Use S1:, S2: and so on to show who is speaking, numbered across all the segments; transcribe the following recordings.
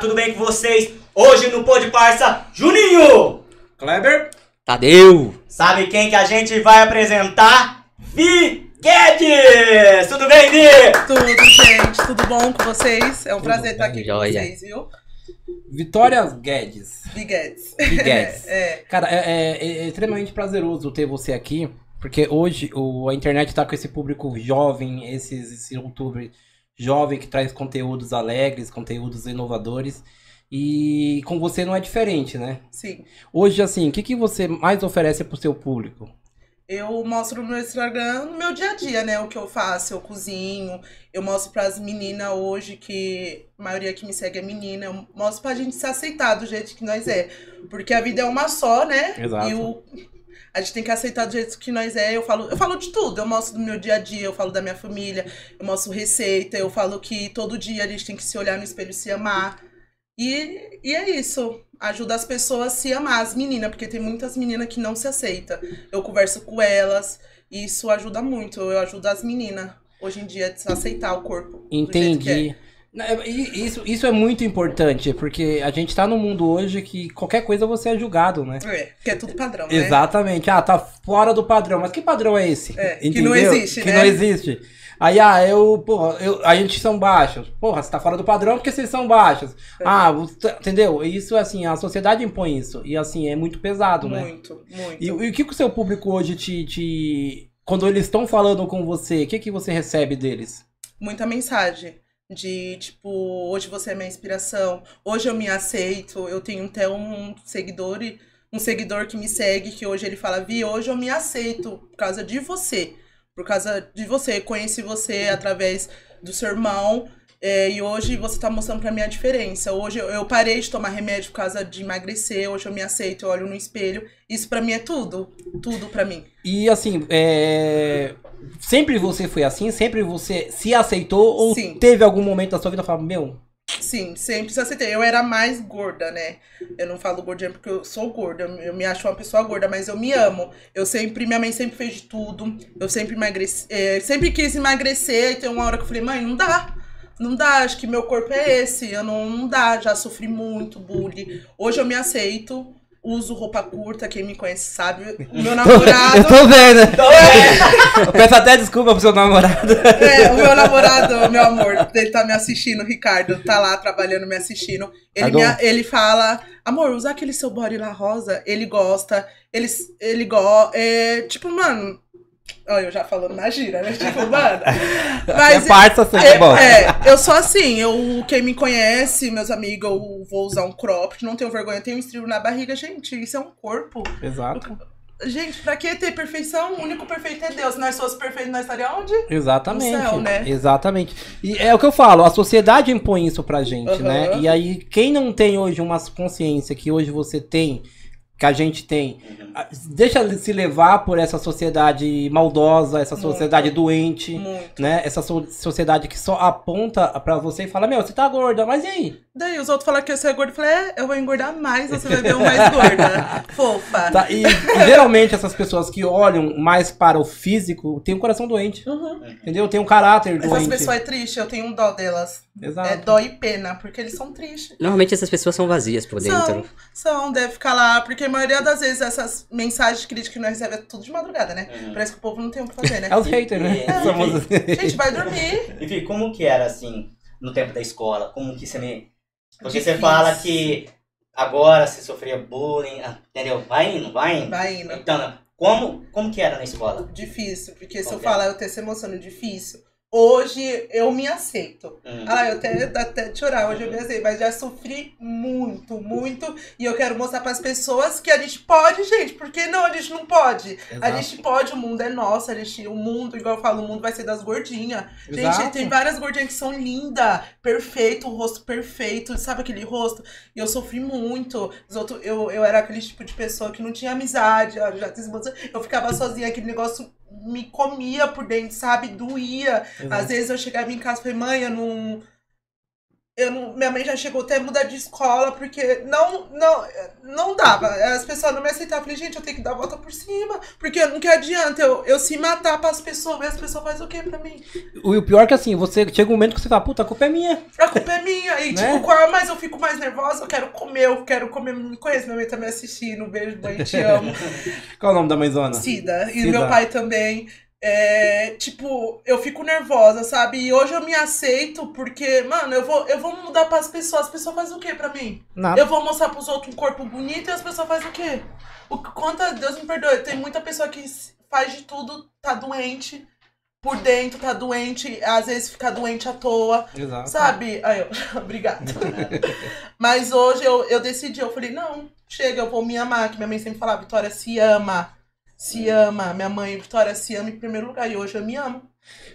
S1: tudo bem com vocês? Hoje no Pô de Parça, Juninho!
S2: Kleber?
S3: Tadeu!
S1: Sabe quem que a gente vai apresentar? Vi Guedes! Tudo bem, Vi?
S4: Tudo, gente, tudo bom com vocês? É um prazer estar aqui
S3: Joia.
S4: com vocês, viu?
S2: Vitória Guedes.
S4: Big Guedes.
S2: Big Guedes.
S4: É,
S2: Cara, é, é- é extremamente prazeroso ter você aqui, porque hoje o, a internet tá com esse público jovem, esses, esse youtuber jovem que traz conteúdos alegres, conteúdos inovadores. E com você não é diferente, né?
S4: sim.
S2: Hoje, assim, o que, que você mais oferece pro seu público?
S4: Eu mostro no meu Instagram no meu dia a dia, né? O que eu faço, eu cozinho. Eu mostro pras meninas hoje, que a maioria que me segue é menina. Eu mostro pra gente se aceitar do jeito que nós é. Porque a vida é uma só, né?
S2: Exato.
S4: E o, a gente tem que aceitar do jeito que nós é. Eu falo, eu falo de tudo. Eu mostro do meu dia a dia, eu falo da minha família, eu mostro receita, eu falo que todo dia a gente tem que se olhar no espelho e se amar. E, e é isso. Ajuda as pessoas a se amar, as meninas, porque tem muitas meninas que não se aceitam. Eu converso com elas, e isso ajuda muito. Eu ajudo as meninas hoje em dia a aceitar o corpo. é.
S2: Entendi. Isso, isso é muito importante, porque a gente tá num mundo hoje que qualquer coisa você é julgado, né?
S4: É, que é tudo padrão, né?
S2: Exatamente. Ah, tá fora do padrão. Mas que padrão é esse?
S4: É, que não existe,
S2: Que
S4: né?
S2: não existe. Aí, ah, eu, porra, eu, a gente são baixos. Porra, você tá fora do padrão porque vocês são baixos.
S4: É.
S2: Ah, entendeu? Isso, assim, a sociedade impõe isso. E, assim, é muito pesado, né?
S4: Muito, muito.
S2: E, e o que, que o seu público hoje te. te... Quando eles estão falando com você, o que, que você recebe deles?
S4: muita mensagem de tipo, hoje você é minha inspiração, hoje eu me aceito, eu tenho até um seguidor, um seguidor que me segue, que hoje ele fala, Vi, hoje eu me aceito por causa de você. Por causa de você. Conheci você através do seu irmão. é, e hoje você tá mostrando pra mim a diferença. Hoje eu, parei de tomar remédio por causa de emagrecer. Hoje eu me aceito, eu olho no espelho. Isso pra mim é tudo. Tudo pra mim.
S2: E assim, é... sempre você foi assim? Sempre você se aceitou? Ou
S4: Sim.
S2: teve algum momento da sua vida que falava, meu,
S4: Sim, sempre se aceitei. Eu era mais gorda, né? Eu não falo gordinha porque eu sou gorda. Eu, eu me acho uma pessoa gorda, mas eu me amo. Eu sempre, minha mãe sempre fez de tudo. Eu sempre emagreci, é, sempre quis emagrecer. E tem uma hora que eu falei, mãe, não dá. Não dá, acho que meu corpo é esse. Eu não, não dá, já sofri muito bullying. Hoje eu me aceito. Uso roupa curta, quem me conhece sabe. O meu namorado.
S2: eu tô vendo.
S1: É!
S2: Eu peço até desculpa pro seu namorado.
S4: É, o meu namorado, meu amor, ele tá me assistindo, o Ricardo, tá lá trabalhando, me assistindo. Ele,
S2: Tá
S4: me- ele fala, amor, usa aquele seu body lá rosa. Ele gosta, ele, ele gosta. É, tipo, mano. Olha, eu já falando na gira, né? Tipo, mano.
S2: é parça sempre
S4: é,
S2: bom.
S4: é, eu sou assim, eu, quem me conhece, meus amigos, eu vou usar um cropped, não tenho vergonha, tenho um estribo na barriga, gente, isso é um corpo.
S2: Exato.
S4: Gente, pra que ter perfeição? O único perfeito é Deus. Se nós fosse perfeito, nós estaríamos onde?
S2: Exatamente.
S4: No céu, né?
S2: Exatamente. E é o que eu falo, a sociedade impõe isso pra gente,
S4: Aham.
S2: né? E aí, quem não tem hoje uma consciência que hoje você tem, que a gente tem, a- deixa se levar por essa sociedade maldosa, essa
S4: Muito.
S2: sociedade doente,
S4: Muito.
S2: né? Essa so- sociedade que só aponta pra você e fala, meu, você tá gorda, mas e aí?
S4: Daí os outros falaram que você é gordo. Eu falei, é, eu vou engordar mais, você vai ver um mais gorda. Fofa.
S2: Tá, e, e geralmente essas pessoas que olham mais para o físico têm um coração doente,
S4: Uhum.
S2: entendeu? Tem um caráter
S4: Essas
S2: doente.
S4: pessoas é triste, eu tenho um dó delas.
S2: Exato.
S4: É dó e pena, porque eles são tristes.
S3: Normalmente essas pessoas são vazias por
S4: São,
S3: dentro.
S4: são, deve ficar lá, porque a maioria das vezes essas mensagens de crítica que nós recebemos é tudo de madrugada, né?
S1: Uhum.
S4: Parece que o povo não tem o que fazer, né?
S2: É os haters, né?
S1: É.
S2: Somos.
S4: Gente, vai dormir.
S1: E como que era assim, no tempo da escola? Como que você me. Porque você
S4: Difícil.
S1: fala que agora você sofria bullying, ah, entendeu? Vai indo, vai indo.
S4: Vai indo.
S1: Então, como, como que era na escola?
S4: Difícil, porque se eu
S1: é?
S4: falar eu tenho essa emoção difícil. Hoje eu me aceito.
S1: Hum.
S4: Ah, eu até até chorar, hoje eu me aceito, mas já sofri muito, muito. E eu quero mostrar para as pessoas que a gente pode, gente. Por que não? A gente não pode. A
S2: Exato.
S4: gente pode, o mundo é nosso. A gente, o mundo, igual eu falo, o mundo vai ser das gordinhas. Gente, tem várias gordinhas que são lindas, perfeito, o rosto perfeito, sabe aquele rosto? E eu sofri muito. Os outros, eu, eu era aquele tipo de pessoa que não tinha amizade, ó, já eu ficava sozinha, aquele negócio me comia por dentro, sabe? Doía.
S2: Exato.
S4: Às vezes eu chegava em casa e falei, mãe, eu não. Eu não- minha mãe já chegou até a mudar de escola, porque não, não, não dava. As pessoas não me aceitavam. Eu falei, gente, eu tenho que dar a volta por cima. Porque não que adianta eu, eu se matar pras pessoas, e as pessoas fazem o quê pra mim?
S2: O o pior é que assim, você chega um momento que você fala, puta, a culpa é minha.
S4: A culpa é minha. E,
S2: Né?
S4: tipo, qual mais eu fico mais nervosa, eu quero comer, eu quero comer. Me conhece, minha mãe tá me assistindo. Beijo, mãe, te amo.
S2: Qual é o nome da mãezona?
S4: Cida. E
S2: Cida.
S4: meu pai também. É, tipo, eu fico nervosa, sabe? E hoje eu me aceito porque, mano, eu vou, eu vou mudar pras pessoas. As pessoas fazem o quê pra mim?
S2: Nada.
S4: Eu vou mostrar pros outros um corpo bonito e as pessoas fazem o quê? O que conta, Deus me perdoe, tem muita pessoa que faz de tudo, tá doente, por dentro tá doente, às vezes fica doente à toa.
S2: Exato.
S4: Sabe? Aí eu, obrigada. Mas hoje eu, eu decidi, eu falei, não, chega, eu vou me amar. Que minha mãe sempre falava, Vitória, se ama. Se ama. Minha mãe, Vitória, se ama em primeiro lugar. E hoje eu me amo.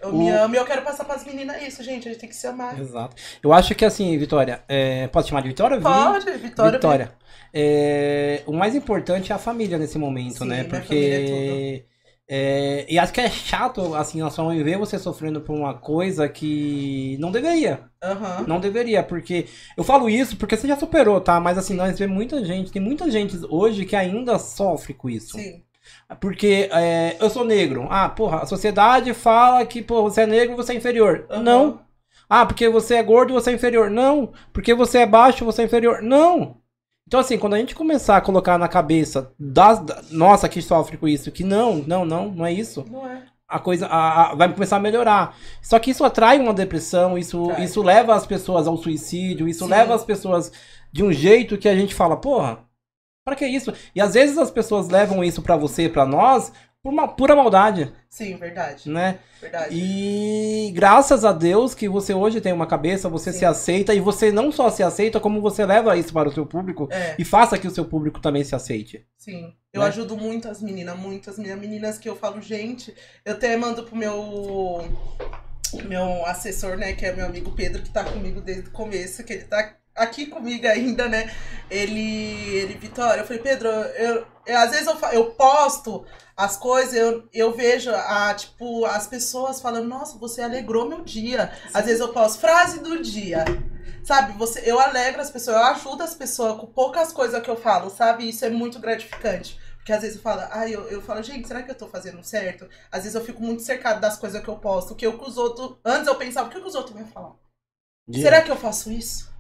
S4: Eu me
S2: O-
S4: amo e eu quero passar pras meninas isso, gente. A gente tem que se amar.
S2: Exato. Eu acho que assim, Vitória, é... pode chamar de Vitória? Vi?
S4: Pode, Vitória.
S2: Vitória. É, O mais importante é a família nesse momento,
S4: Sim,
S2: né?
S4: minha família é
S2: Porque. é, E acho que é chato, assim, na sua mãe ver você sofrendo por uma coisa que não deveria.
S4: Aham.
S2: Não deveria, porque. Eu falo isso porque você já superou, tá? Mas assim, nós vemos muita gente, tem muita gente hoje que ainda sofre com isso.
S4: Sim.
S2: Porque é, eu sou negro. Ah, porra, a sociedade fala que, pô, você é negro, você é inferior.
S4: Aham.
S2: Não. Ah, porque você é gordo, você é inferior. Não. Porque você é baixo, você é inferior. Não. Então, assim, quando a gente começar a colocar na cabeça das, da, nossa, que sofre com isso, que não, não, não, não é isso.
S4: Não é.
S2: A coisa a- a- vai começar a melhorar. Só que isso atrai uma depressão, isso, isso leva as pessoas ao suicídio, isso
S4: Sim.
S2: leva as pessoas de um jeito que a gente fala, porra, pra que isso? E às vezes as pessoas levam isso pra você, pra nós, por uma pura maldade,
S4: Sim, verdade.
S2: né?
S4: Verdade.
S2: E graças a Deus que você hoje tem uma cabeça, você
S4: Sim.
S2: se aceita e você não só se aceita, como você leva isso para o seu público
S4: É.
S2: e faça que o seu público também se aceite.
S4: Sim, eu
S2: Né?
S4: ajudo muito as meninas, muitas minhas meninas que eu falo, gente, eu até mando pro meu meu assessor, né, que é meu amigo Pedro, que tá comigo desde o começo, que ele tá aqui comigo ainda, né? Ele, ele Vitória, eu falei, Pedro, eu, eu- às vezes eu, eu posto as coisas, eu, eu vejo a, tipo, as pessoas falando, nossa, você alegrou meu dia. Às vezes eu posto frase do dia. Sabe, você, eu alegro as pessoas, eu ajudo as pessoas com poucas coisas que eu falo, sabe? Isso é muito gratificante. Porque às vezes eu falo, ai, eu, eu falo, gente, será que eu tô fazendo certo? Às vezes eu fico muito cercado das coisas que eu posto, que eu que os outros. Antes eu pensava, o que, que os outros vão falar? Será que eu faço isso?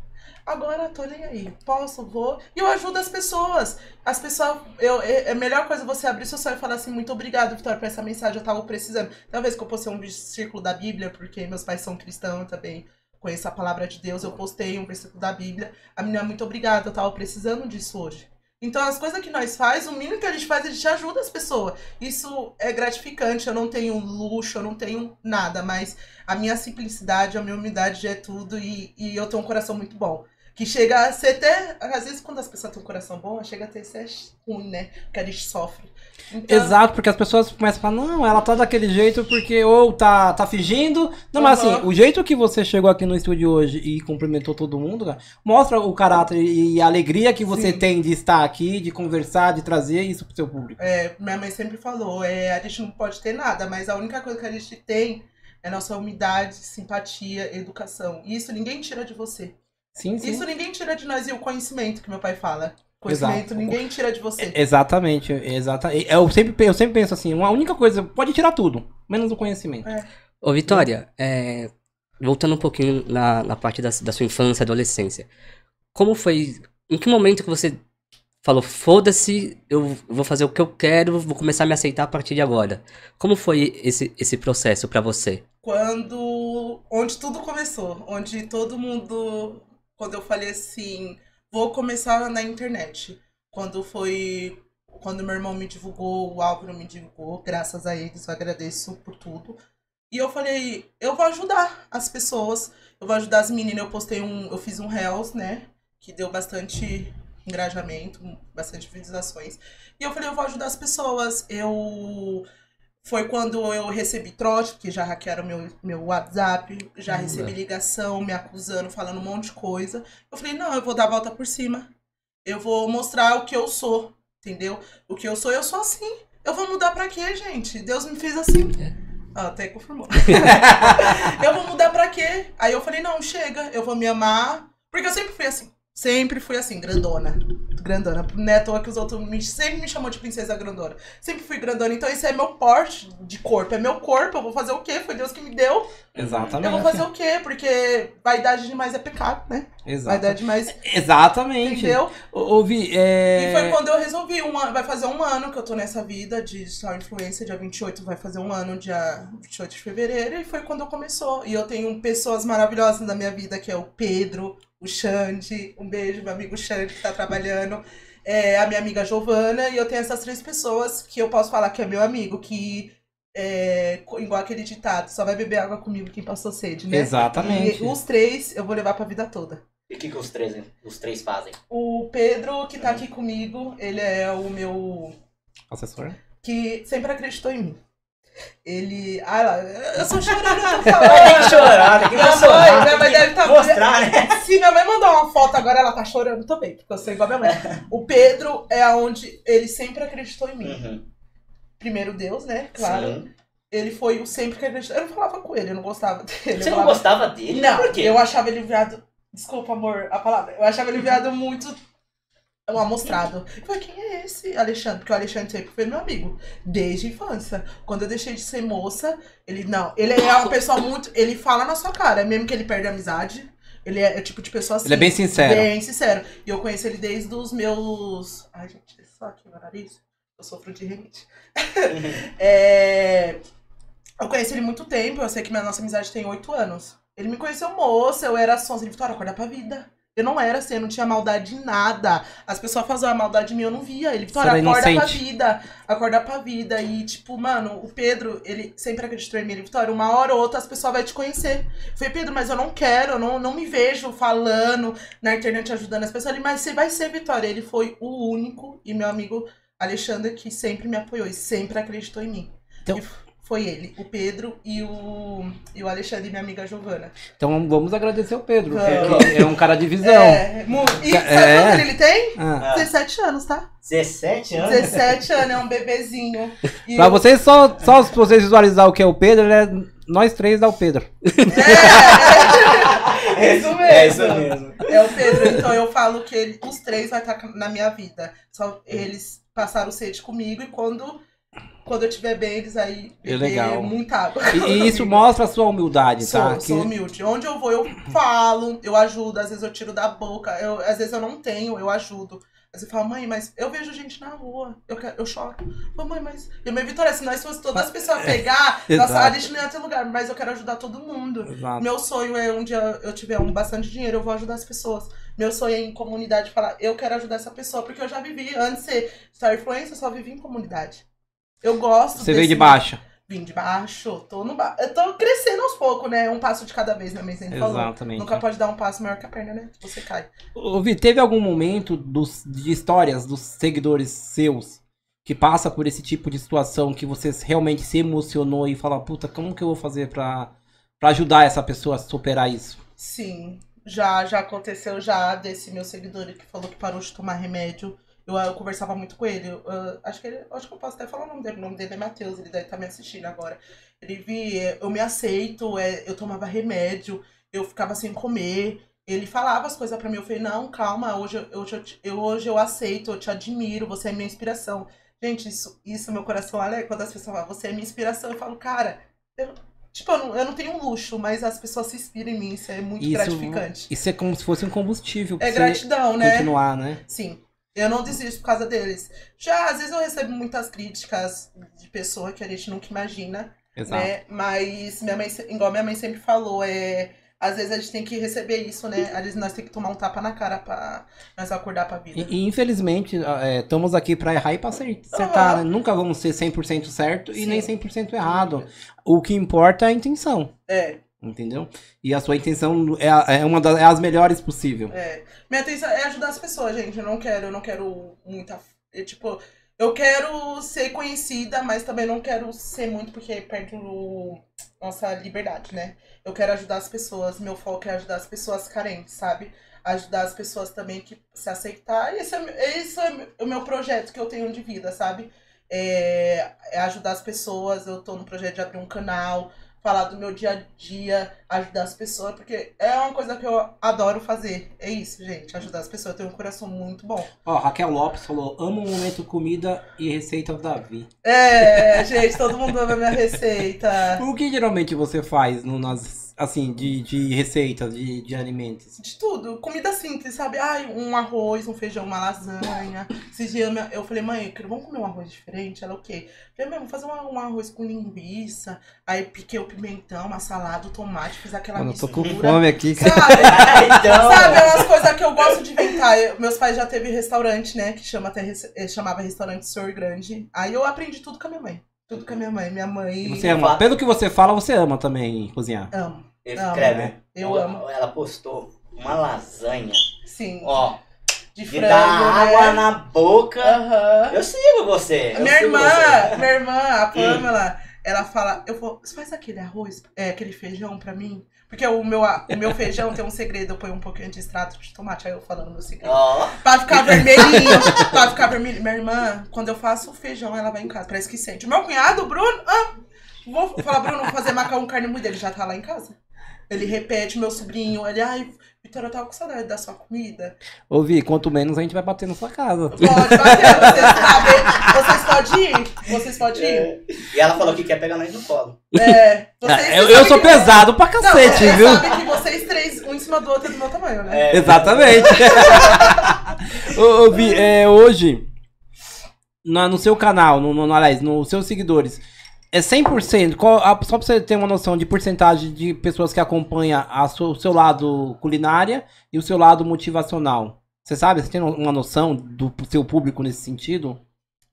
S4: Agora tô nem aí. Posso, vou. E eu ajudo as pessoas. As pessoas. Eu, é é a melhor coisa você abrir seu sonho e falar assim: muito obrigado, Vitória, por essa mensagem. Eu tava precisando. Talvez que eu postei um versículo da Bíblia, porque meus pais são cristãos também. Conheço a palavra de Deus. Eu postei um versículo da Bíblia. A menina, muito obrigada. Eu tava precisando disso hoje. Então, as coisas que nós faz, o mínimo que a gente faz, a gente ajuda as pessoas. Isso é gratificante. Eu não tenho luxo, eu não tenho nada, mas a minha simplicidade, a minha humildade é tudo e, e eu tenho um coração muito bom. Que chega a ser até. Às vezes, quando as pessoas têm um coração bom, chega a ter ser ruim, né? Porque a gente sofre. Então,
S2: Exato, porque as pessoas começam a falar, não, ela tá daquele jeito porque ou tá, tá fingindo. Não, mas
S4: Aham.
S2: assim, o jeito que você chegou aqui no estúdio hoje e cumprimentou todo mundo, cara, mostra o caráter e a alegria que você
S4: Sim.
S2: tem de estar aqui, de conversar, de trazer isso pro seu público.
S4: É, minha mãe sempre falou, é, a gente não pode ter nada, mas a única coisa que a gente tem é nossa humildade, simpatia, educação. E isso ninguém tira de você.
S2: Sim, sim.
S4: Isso ninguém tira de nós e o conhecimento que meu pai fala. Conhecimento
S2: Exato.
S4: ninguém tira de você.
S2: Exatamente, exata. Eu sempre, eu sempre penso assim, uma única coisa, pode tirar tudo, menos o conhecimento.
S3: Ô, Vitória, é, voltando um pouquinho na, na parte da, da sua infância, adolescência. Como foi. Em que momento que você falou, foda-se, eu vou fazer o que eu quero, vou começar a me aceitar a partir de agora? Como foi esse, esse processo pra você?
S4: quando onde tudo começou, onde todo mundo, quando eu falei assim, vou começar na internet. Quando foi quando meu irmão me divulgou, o Álvaro me divulgou, graças a eles, eu agradeço por tudo. E eu falei, eu vou ajudar as pessoas, eu vou ajudar as meninas. Eu postei um, eu fiz um Reels, né, que deu bastante engajamento, bastante visualizações. E eu falei, eu vou ajudar as pessoas. Eu foi quando eu recebi trote, porque já hackearam meu, meu WhatsApp, já
S3: Caramba.
S4: recebi ligação me acusando, falando um monte de coisa. Eu falei, não, eu vou dar a volta por cima. Eu vou mostrar o que eu sou, entendeu? O que eu sou, eu sou assim. Eu vou mudar pra quê, gente? Deus me fez assim. Ah, até confirmou. eu vou mudar pra quê? Aí eu falei, não, chega, eu vou me amar. Porque eu sempre fui assim. Sempre fui assim, grandona. Grandona. Não é à toa que os outros me, sempre me chamou de princesa grandona. Sempre fui grandona. Então esse é meu porte de corpo. É meu corpo. Eu vou fazer o quê? Foi Deus que me deu.
S2: Exatamente.
S4: Eu vou fazer o quê? Porque vaidade demais é pecado, né?
S2: Exato.
S4: Vaidade demais.
S2: Exatamente.
S4: Entendeu?
S2: Ô, ô, Vi, é...
S4: E foi quando eu resolvi, um ano, vai fazer um ano que eu tô nessa vida de digital influencer, dia 28 vai fazer um ano, dia 28 de fevereiro, e foi quando começou. E eu tenho pessoas maravilhosas na minha vida, que é o Pedro, o Xande, um beijo, meu amigo Xande que tá trabalhando, é, a minha amiga Giovana, e eu tenho essas três pessoas que eu posso falar que é meu amigo, que é, igual aquele ditado, só vai beber água comigo quem passou sede, né?
S2: Exatamente.
S4: E os três eu vou levar pra vida toda.
S1: E o que, que os, três, os três fazem?
S4: O Pedro, que tá aqui comigo, ele é o meu.
S2: Assessor?
S4: que sempre acreditou em mim. Ele. Ah lá, eu sou chorando, eu tô
S1: Tem que chorar, tem que
S4: Minha
S1: emocionar,
S4: mãe, minha mãe deve estar.
S1: Mostrar, né?
S4: Se minha mãe mandou uma foto agora, ela tá chorando também, porque eu sou igual a minha mãe. O Pedro é onde ele sempre acreditou em mim.
S1: Uhum.
S4: Primeiro Deus, né? Claro.
S1: Sim.
S4: Ele foi o sempre que acreditou. Eu não falava com ele, eu não gostava dele.
S1: Você
S4: eu
S1: não
S4: falava,
S1: gostava dele?
S4: Não,
S1: Por quê?
S4: eu achava ele viado. Desculpa, amor, a palavra. Eu achava ele viado muito um amostrado. Eu falei, quem é esse Alexandre? Porque o Alexandre sempre foi meu amigo. Desde a infância. Quando eu deixei de ser moça, ele não. Ele é uma pessoa muito. Ele fala na sua cara, mesmo que ele perde a amizade. Ele é, é o tipo de pessoa assim.
S2: Ele é bem sincero.
S4: Bem sincero. E eu conheço ele desde os meus. Ai, gente, é só aqui meu nariz. Eu sofro de rinite. é... Eu conheci ele muito tempo, eu sei que minha nossa amizade tem oito anos. Ele me conheceu moça, eu era sonsa. Ele Vitória, acorda pra vida. Eu não era assim, eu não tinha maldade em nada. As pessoas faziam a maldade em mim, eu não via. Ele, Vitória, acorda pra
S2: inocente.
S4: vida. Acorda pra vida. E, tipo, mano, o Pedro, ele sempre acreditou em mim. Ele, Vitória, uma hora ou outra as pessoas vão te conhecer. Eu falei, Pedro, mas eu não quero, eu não, não me vejo falando na internet ajudando as pessoas. Ele, mas você vai ser Vitória. Ele foi o único, e meu amigo Alexandre, que sempre me apoiou e sempre acreditou em mim.
S2: Então-
S4: foi ele, o Pedro e o, e o Alexandre, minha amiga Giovana.
S2: Então vamos agradecer o Pedro,
S4: Vamos.
S2: porque é um cara de visão.
S4: É, mu- e sabe
S2: É.
S4: quantos ele tem?
S2: Ah.
S4: 17 anos, tá?
S1: 17 anos?
S4: 17 anos, é um bebezinho. E
S2: Pra
S4: o-
S2: vocês, só, só pra vocês visualizar o que é o Pedro, ele é nós três dá o Pedro.
S4: É, é, isso mesmo.
S1: É isso mesmo.
S4: É o Pedro, então eu falo que ele- os três vai estar na minha vida. Só eles passaram sede comigo e quando, quando eu estiver bem, eles aí
S2: É legal.
S4: muita água.
S2: E, isso mostra a sua humildade,
S4: Sou,
S2: tá?
S4: sou
S2: Que-
S4: humilde. Onde eu vou, eu falo, eu ajudo, às vezes eu tiro da boca, eu, às vezes eu não tenho, eu ajudo. Vezes eu falo, mãe, mas eu vejo gente na rua, eu, quero, eu choro. Ô, mãe, mas. E minha Vitória, se nós fosse todas as pessoas pegar, nossa, a gente não ia ter lugar, mas eu quero ajudar todo mundo.
S2: Exato.
S4: Meu sonho é um dia eu tiver um bastante dinheiro, eu vou ajudar as pessoas. Meu sonho é em comunidade falar, eu quero ajudar essa pessoa, porque eu já vivi, antes de ser Influencer, eu só vivi em comunidade. Eu gosto
S2: Você veio de
S4: desse-
S2: baixo.
S4: Vim de baixo, tô no ba... Eu tô crescendo aos poucos, né? Um passo de cada vez, minha mãe sempre falou.
S2: Exatamente.
S4: Nunca pode dar um passo maior que a perna, né? Você cai.
S2: Ô, Vi, teve algum momento dos, de histórias dos seguidores seus que passa por esse tipo de situação que você realmente se emocionou e fala, puta, como que eu vou fazer pra, pra ajudar essa pessoa a superar isso?
S4: Sim, já, já aconteceu já desse meu seguidor que falou que parou de tomar remédio. Eu, eu conversava muito com ele. eu, eu acho que ele, acho que eu posso até falar o nome dele. O nome dele é Matheus, ele deve estar me assistindo agora. Ele vi, é, eu me aceito, é, eu tomava remédio, eu ficava sem comer. Ele falava as coisas pra mim, eu falei, não, calma, hoje, eu- hoje, eu, hoje eu aceito, eu te admiro, você é minha inspiração. Gente, isso, isso meu coração alegra quando as pessoas falam, você é minha inspiração. Eu falo, cara, eu, tipo, eu não, eu não tenho um luxo, mas as pessoas se inspiram em mim, isso é muito
S2: Isso-
S4: gratificante.
S2: Isso é como se fosse um combustível pra
S4: É
S2: você
S4: gratidão, né?
S2: continuar, né?
S4: Sim. Eu não desisto por causa deles. Já, às vezes eu recebo muitas críticas de pessoa que a gente nunca imagina,
S2: Exato.
S4: né? Mas minha mãe, igual minha mãe sempre falou, é. Às vezes a gente tem que receber isso, né? Às vezes nós temos que tomar um tapa na cara pra nós acordar pra vida.
S2: E, e, infelizmente, é, estamos aqui pra errar e pra acer- acertar, né? Nunca vamos ser 100% certo e
S4: Sim.
S2: nem 100% errado. O que importa é a intenção,
S4: É,
S2: entendeu? E a sua intenção é, é uma das é as melhores possível.
S4: é. Minha atenção é ajudar as pessoas, gente. Eu não quero, eu não quero muita. eu, tipo, eu quero ser conhecida, mas também não quero ser muito porque perde o, nossa liberdade, né? Eu quero ajudar as pessoas, meu foco é ajudar as pessoas carentes, sabe? Ajudar as pessoas também que se aceitar. Esse é, esse é o meu projeto que eu tenho de vida, sabe? é, é ajudar as pessoas. Eu tô no projeto de abrir um canal, falar do meu dia a dia, ajudar as pessoas, porque é uma coisa que eu adoro fazer. É isso, gente, ajudar as pessoas. Eu tenho um coração muito bom.
S2: Ó, Raquel Lopes falou: amo o momento comida e receita do Davi.
S4: É, gente, todo mundo ama minha receita.
S2: O que geralmente você faz no, nas, assim, de, de receitas, de, de alimentos?
S4: De tudo. Comida simples, sabe? Ai, um arroz, um feijão, uma lasanha. Esses dias minha- eu falei, mãe, eu quero- vamos comer um arroz diferente? Ela, o quê? Eu falei, mãe, vamos fazer um, um arroz com linguiça. Aí piquei o pimentão, uma salada, o tomate, fiz aquela
S2: Mano, eu tô
S4: mistura.
S2: com fome aqui, cara.
S4: Sabe?
S1: então,
S4: Sabe, é umas coisas que eu gosto de inventar. Eu- meus pais já teve restaurante, né? Que chama até, eh, chamava restaurante Senhor Grande. Aí eu aprendi tudo com a minha mãe. Tudo com a minha mãe. Minha mãe.
S2: Você ama. Pelo que você fala, você ama também cozinhar.
S4: Amo.
S1: Escreve.
S2: né?
S4: Eu
S1: ela,
S4: amo.
S1: Ela postou uma lasanha.
S4: Sim.
S1: Ó,
S4: de frango.
S1: dá água
S4: né?
S1: na boca.
S4: Aham.
S1: Eu sigo você. eu
S4: Minha
S1: sigo
S4: irmã,
S1: você.
S4: minha irmã, a Pamela, ela fala, eu vou, você faz aquele arroz, é, aquele feijão pra mim? Porque o meu, o meu feijão tem um segredo, eu ponho um pouquinho de extrato de tomate, aí eu falando meu segredo.
S1: Ó,
S4: Pra ficar vermelhinho, pra ficar vermelho. Minha irmã, quando eu faço o feijão, ela vai em casa, parece que sente. Meu cunhado, Bruno, ah, vou falar, Bruno, vou fazer macarrão carne moída, ele já tá lá em casa. Ele repete, meu sobrinho, ele, ai, Vitória, eu tava com saudade da sua comida.
S2: Ouvi, quanto menos a gente vai bater na sua casa.
S4: Pode bater, vocês sabem, vocês podem ir, vocês podem ir.
S1: e ela falou que quer pegar nós no colo.
S4: É, vocês,
S2: Ah, eu,
S4: vocês
S2: eu sou
S4: que-
S2: pesado pra
S4: Não,
S2: cacete,
S4: vocês
S2: viu?
S4: sabem que vocês três, um em cima do outro, é do meu tamanho, né?
S1: É,
S2: Exatamente. ô, ô, Vi, é, hoje, na, no seu canal, no, no, aliás, nos seus seguidores, é 100%, qual, a- só pra você ter uma noção de porcentagem de pessoas que acompanham a sua- o seu lado culinária e o seu lado motivacional. Você sabe, você tem uma noção do seu público nesse sentido?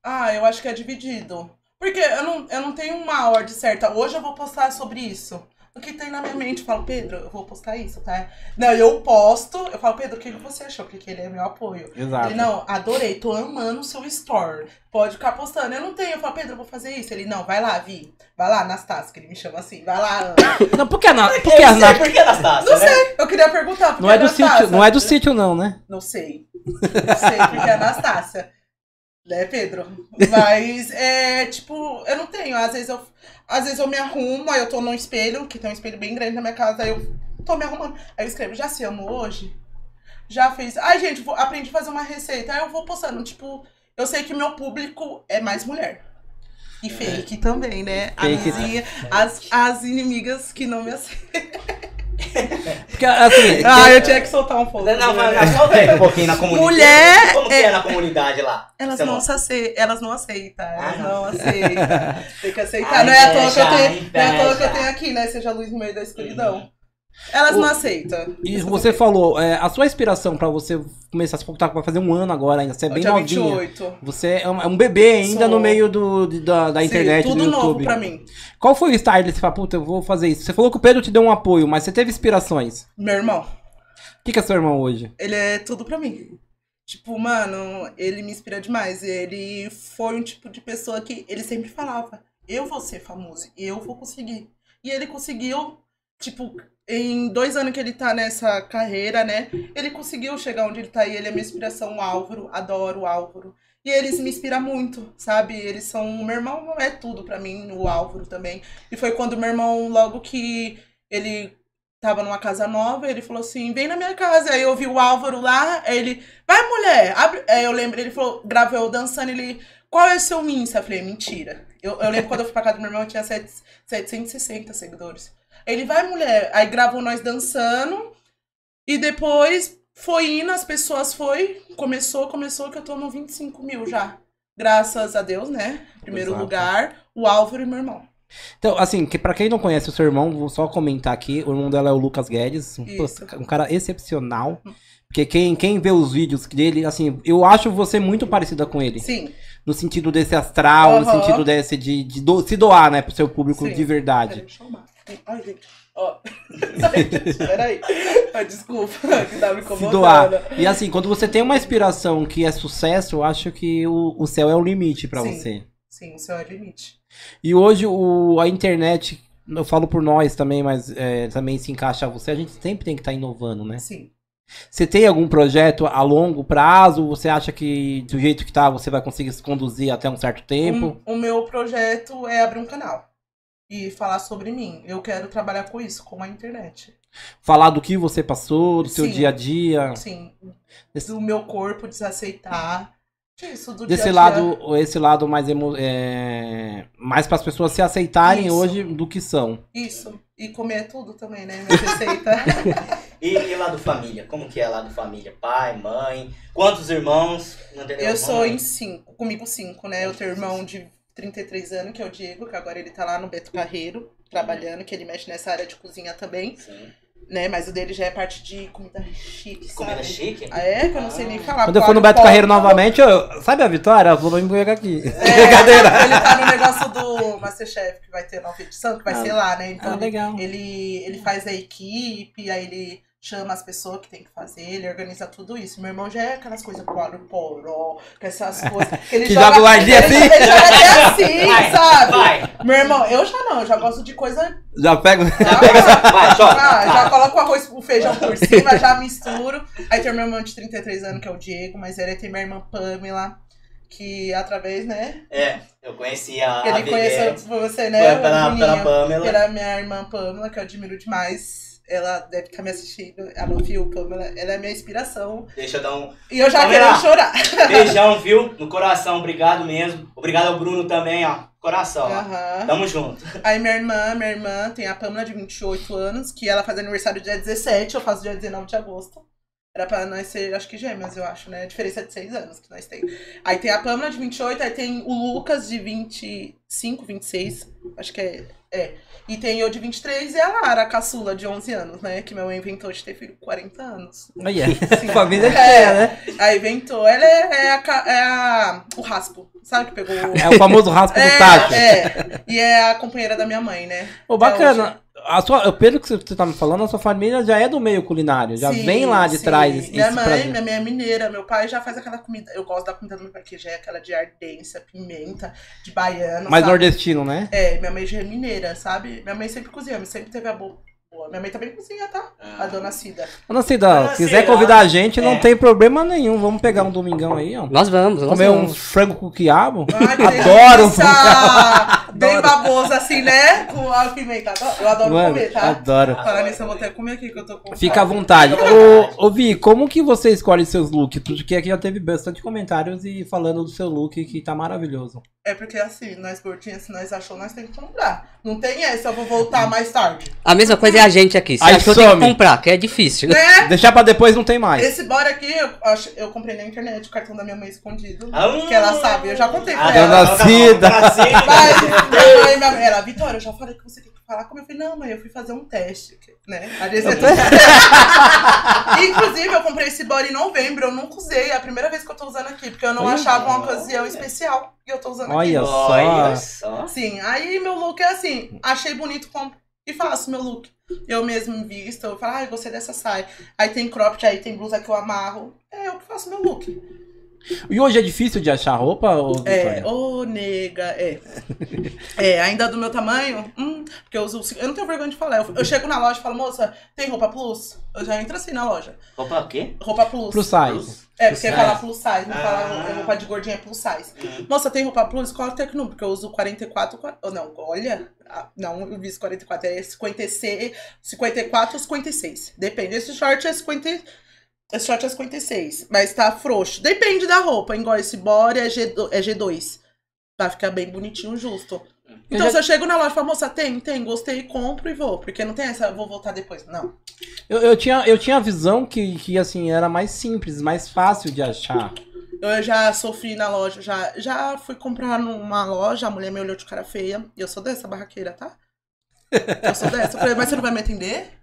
S4: Ah, eu acho que é dividido. Porque eu não, eu não tenho uma ordem certa. Hoje eu vou postar sobre isso. O que tem na minha mente, eu falo, Pedro, eu vou postar isso, tá? Não, eu posto, eu falo, Pedro, o que que você achou? Porque ele é meu apoio.
S2: Exato.
S4: Ele, não, adorei, tô amando o seu story. Pode ficar postando. Eu não tenho. Eu falo, Pedro, eu vou fazer isso. Ele, não, vai lá, Vi. Vai lá, Anastácia, que ele me chama assim. Vai lá, Ana.
S2: Não, porque a, Na-
S1: eu
S2: porque a
S1: sei
S2: Na-
S1: por que Anastácia,
S4: Não
S1: né?
S4: sei, eu queria perguntar. por
S2: não
S4: que
S2: é do
S4: Anastácia?
S2: sítio, não é do sítio não, né?
S4: Não sei. Não sei porque é Anastácia. Né, Pedro? Mas é tipo, eu não tenho. Às vezes eu, às vezes eu me arrumo, aí eu tô num espelho, que tem um espelho bem grande na minha casa, aí eu tô me arrumando. Aí eu escrevo, já se amo hoje? Já fez. Ai, gente, vou, aprendi a fazer uma receita. Aí eu vou postando. Tipo, eu sei que meu público é mais mulher. E fake também, né?
S2: Fake.
S4: vizinha, as, as inimigas que não me aceitam.
S2: Porque, assim,
S4: Ah, eu tinha que soltar um pouco.
S1: Não, não, mas solta aí um pouquinho na comunidade.
S4: Mulher
S1: Como que
S4: é-
S1: é na comunidade lá?
S4: Elas não, ace... elas não aceitam. Elas
S1: Ah,
S4: não.
S1: não.
S4: aceitam. Tem que aceitar.
S1: Ai,
S4: não é à toa que eu
S1: inveja,
S4: tenho. Não é à toa que eu tenho aqui, né? Seja a luz no meio da escuridão. Elas não aceitam.
S2: E você falou, é, a sua inspiração pra você começar a se focar, vai fazer um ano agora ainda, você é bem
S4: Dia
S2: novinha.
S4: 28.
S2: Você é um, é um bebê ainda
S4: Sou.
S2: no meio do, de- da, da
S4: Sim,
S2: internet,
S4: tudo
S2: do
S4: novo pra mim.
S2: Qual foi o style desse falar, puta, eu vou fazer isso? Você falou que o Pedro te deu um apoio, mas você teve inspirações.
S4: Meu irmão,
S2: O que, que é seu irmão hoje?
S4: ele é tudo pra mim. Tipo, mano, ele me inspira demais. Ele foi um tipo de pessoa que ele sempre falava: eu vou ser famoso, eu vou conseguir. E ele conseguiu, tipo, em dois anos que ele tá nessa carreira, né? Ele conseguiu chegar onde ele tá e ele é minha inspiração, o Álvaro. Adoro o Álvaro. E eles me inspiram muito, sabe? Eles são. Meu irmão é tudo pra mim, o Álvaro também. E foi quando meu irmão, logo que ele tava numa casa nova, ele falou assim: vem na minha casa. Aí eu vi o Álvaro lá, aí ele, vai mulher, abre. Aí eu lembro, ele falou, gravou dançando, ele, qual é o seu Insta? Eu falei, mentira. Eu, eu lembro quando eu fui pra casa do meu irmão, eu tinha sete- 760 seguidores. Ele, vai mulher. Aí gravou nós dançando, e depois foi indo, as pessoas foi, começou, começou, que eu tô no 25 mil já. Graças a Deus, né? Primeiro
S2: Exato.
S4: lugar, o Álvaro e meu irmão.
S2: Então, assim, que pra quem não conhece o seu irmão, vou só comentar aqui, o irmão dela é o Lucas Guedes, um, um cara excepcional. Porque quem, quem vê os vídeos dele, assim, eu acho você muito parecida com ele.
S4: Sim.
S2: No sentido desse astral, no
S4: Aham.
S2: sentido desse de, de do- se doar, né, pro seu público
S4: Sim.
S2: de verdade.
S4: Ai, gente. Ó. Peraí. Desculpa, que tá me
S2: Se doar. E assim, quando você tem uma inspiração que é sucesso, eu acho que o, o céu é o limite pra
S4: Sim.
S2: você.
S4: Sim, o seu é o limite.
S2: E hoje o, a internet, eu falo por nós também, mas é, também se encaixa a você, a gente sempre tem que estar inovando, né?
S4: Sim.
S2: Você tem algum projeto a longo prazo? Você acha que do jeito que tá você vai conseguir se conduzir até um certo tempo?
S4: O, o meu projeto é abrir um canal e falar sobre mim. Eu quero trabalhar com isso, com a internet.
S2: Falar do que você passou, do seu
S4: Sim.
S2: dia a dia.
S4: Sim,
S2: Esse-
S4: do meu corpo desaceitar. Isso, do
S2: Desse
S4: dia a dia.
S2: lado, esse lado mais emo, é, mais para as pessoas se aceitarem
S4: Isso.
S2: hoje do que são.
S4: Isso. E comer tudo também, né? Minha receita.
S1: E, e lá do família? Como que é lá do família? Pai, mãe? Quantos irmãos?
S4: Eu sou
S1: irmão?
S4: em cinco. Comigo cinco, né? Eu tenho irmão de 33 anos, que é o Diego, que agora ele tá lá no Beto Carreiro, trabalhando, que ele mexe nessa área de cozinha também,
S1: Sim.
S4: né? Mas o dele já é parte de comida chique, sabe?
S1: Comida chique?
S4: Ah, é? Que eu não sei nem falar.
S2: Quando eu for no Beto Carreiro
S4: pode-
S2: novamente, eu, sabe a Vitória? Ela falou, vai me pegar aqui.
S4: É,
S2: Brincadeira.
S4: Ele tá no negócio do Masterchef, que vai ter nova edição, que vai
S2: Ah,
S4: ser lá, né? Então
S2: ah, legal.
S4: Ele, ele faz a equipe, aí ele chama as pessoas que tem que fazer, ele organiza tudo isso. Meu irmão já é aquelas coisas poró, poró, com essas coisas. Que, ele
S2: Que joga o
S4: ele,
S2: assim?
S4: Ele joga até assim,
S1: Vai,
S4: sabe?
S1: vai.
S4: Meu irmão, eu já não, eu já gosto de coisa.
S2: Já pego.
S4: Ah,
S1: Vai, joga.
S4: ah, já coloco o arroz, o feijão por cima, já misturo. Aí tem o meu irmão de 33 anos, que é o Diego, mas ele tem minha irmã Pamela, que através, né?
S1: É, eu conheci a, a
S4: Ele
S1: Bebê
S4: conheceu você,
S1: foi
S4: né?
S1: pela,
S4: Bruninho?
S1: pela Pamela.
S4: Pela minha irmã Pamela, que eu admiro demais. Ela deve estar me assistindo. Ela ouviu, Pamela. Ela é minha inspiração.
S1: Deixa eu dar um
S4: E eu já
S1: Pamela.
S4: querendo chorar.
S1: beijão, viu? No coração, obrigado mesmo. Obrigado ao Bruno também, ó. Coração, ó.
S4: Aham.
S1: Tamo junto.
S4: Aí minha irmã, minha irmã tem a Pamela de 28 anos, que ela faz aniversário dia 17, eu faço dia 19 de agosto. Era pra nós ser, acho que gêmeas, eu acho, né? A diferença é de 6 anos que nós temos. Aí tem a Pamela de 28, aí tem o Lucas de 25, 26, acho que é. É. E tem eu de 23 e a Lara, a caçula de 11 anos, né? Que meu mãe inventou de ter filho com 40 anos.
S2: Aí é.
S4: Sim.
S2: Família é
S4: É.
S2: cheia, né?
S4: Aí inventou. Ela é, é a, é a- o raspo, sabe? Que pegou o.
S2: É o famoso raspa do tacho.
S4: É, é. E é a companheira da minha mãe, né?
S2: Pô,
S4: Até
S2: bacana. A sua, pelo que você tá me falando, a sua família já é do meio culinário. Já
S4: Sim,
S2: vem lá de
S4: sim.
S2: trás esse
S4: Minha mãe,
S2: prazer.
S4: minha mãe é mineira, meu pai já faz aquela comida. Eu gosto da comida do meu pai, que já é aquela de ardência, pimenta, de baiano.
S2: Mais
S4: sabe?
S2: nordestino, né?
S4: É, minha mãe já é mineira, sabe? Minha mãe sempre cozinha, sempre teve a boa. Minha mãe também cozinha, tá? A dona Cida.
S2: Dona Cida,
S1: Dona
S2: se quiser
S1: Cida,
S2: convidar a gente, não
S1: é.
S2: tem problema nenhum. Vamos pegar um domingão aí, ó.
S3: Nós vamos, nós
S2: Comer um
S3: vamos.
S2: frango com quiabo.
S4: Ai,
S2: Adoro!
S4: delícia! Bem baboso assim, né? Com a pimenta. Eu adoro
S2: Mano,
S4: comer, tá?
S2: adoro.
S4: Falar nisso, eu vou até comer aqui que eu tô com.
S2: Fica à
S4: fome.
S2: vontade.
S1: Fica à vontade.
S2: Ô, ô Vi, como que você escolhe seus looks? Porque aqui já teve bastante comentários e falando do seu look que tá maravilhoso.
S4: É porque assim, nós gordinhas, se nós achou, nós temos que comprar. Não tem essa, eu vou voltar mais tarde.
S3: A mesma coisa é a gente aqui. Você
S2: Aí
S3: acha que eu tenho que
S2: some.
S3: comprar, que é difícil.
S4: Né?
S2: Deixar pra depois não tem mais.
S4: Esse bora aqui, eu, acho- eu comprei na internet o cartão da minha mãe escondido.
S1: Ah,
S4: Que ela sabe, eu já contei pra
S1: Ah,
S4: ela.
S2: Dona Cida.
S4: Mas minha mãe, minha mãe, ela, Vitória, eu já falei que você tem falar como eu falei, não, mãe, eu fui fazer um teste, né? É- Inclusive, eu comprei esse body em novembro, eu nunca usei, é a primeira vez que eu tô usando aqui, porque eu não
S2: Olha.
S4: achava uma ocasião especial e eu tô usando
S2: Olha
S4: aqui.
S2: só.
S1: Olha só.
S4: Sim, aí meu look é assim, achei bonito, compro e faço meu look. Eu mesmo me visto, eu falo, ai, gostei dessa saia. Aí tem cropped, aí tem blusa que eu amarro. É eu que faço meu look.
S2: E hoje é difícil de achar roupa, ô
S4: É, ô nega, é. É, ainda do meu tamanho, hum, porque eu uso. Eu não tenho vergonha de falar. Eu, eu chego na loja e falo, moça, tem roupa plus? Eu já entro assim na loja.
S1: Roupa o quê?
S4: Roupa plus.
S2: Plus size.
S4: É,
S1: Plus
S4: porque
S1: size.
S4: fala plus size, não
S1: Ah.
S4: fala é roupa de gordinha é plus size.
S1: Hum.
S4: Moça, tem roupa plus? Qual é o teu número? Porque eu uso 44. qua- oh, Não, olha. Não, eu vi 44. É 56, 54 ou 56. Depende. Esse short é 50. Esse short é 56. Mas tá frouxo. Depende da roupa. Igual esse body é, G2, é G2. Pra ficar bem bonitinho, justo. Então,
S2: já-
S4: se eu chego na loja e falo, moça, tem, tem, gostei, compro e vou. Porque não tem essa, eu vou voltar depois. Não.
S2: Eu, eu tinha, eu tinha a visão que, que, assim, era mais simples, mais fácil de achar.
S4: Eu já sofri na loja, já, já fui comprar numa loja, a mulher me olhou de cara feia. E eu sou dessa barraqueira, tá? Eu sou dessa. Eu falei, mas você não vai me atender?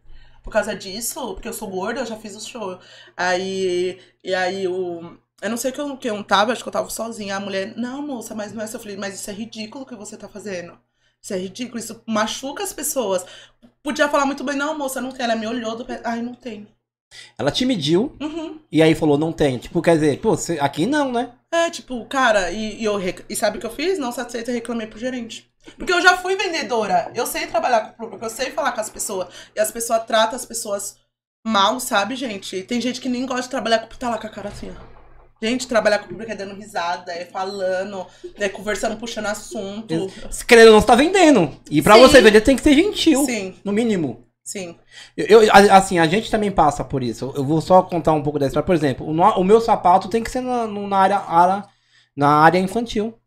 S4: Por causa disso? Porque eu sou gorda, eu já fiz o show. Aí, e aí o. Eu não sei que eu, que eu tava, acho que eu tava sozinha. A mulher, não, moça, mas não é isso. Eu falei, mas isso é ridículo que você tá fazendo. Isso é ridículo, isso machuca as pessoas. Podia falar muito bem, não, moça, não tem. Ela me olhou do pé. Ai, não tem.
S2: Ela te mediu
S4: Uhum.
S2: e aí falou, não tem. Tipo, quer dizer, pô, você- aqui não, né?
S4: É, tipo, cara, e, e eu rec- e sabe o que eu fiz? Não satisfeita, eu reclamei pro gerente. Porque eu já fui vendedora. Eu sei trabalhar com o público, eu sei falar com as pessoas. E as pessoas tratam as pessoas mal, sabe, gente? Tem gente que nem gosta de trabalhar com tá lá com a cara assim, ó. Gente, trabalhar com o público é dando risada, é falando, é conversando, puxando assunto.
S2: Se querendo não, você tá vendendo. E pra
S4: Sim.
S2: você vender, tem que ser gentil.
S4: Sim,
S2: No mínimo.
S4: Sim.
S2: Eu, eu- assim, a gente também passa por isso. Eu vou só contar um pouco da história. Por exemplo, o, no- o meu sapato tem que ser na, na área, área- na área infantil.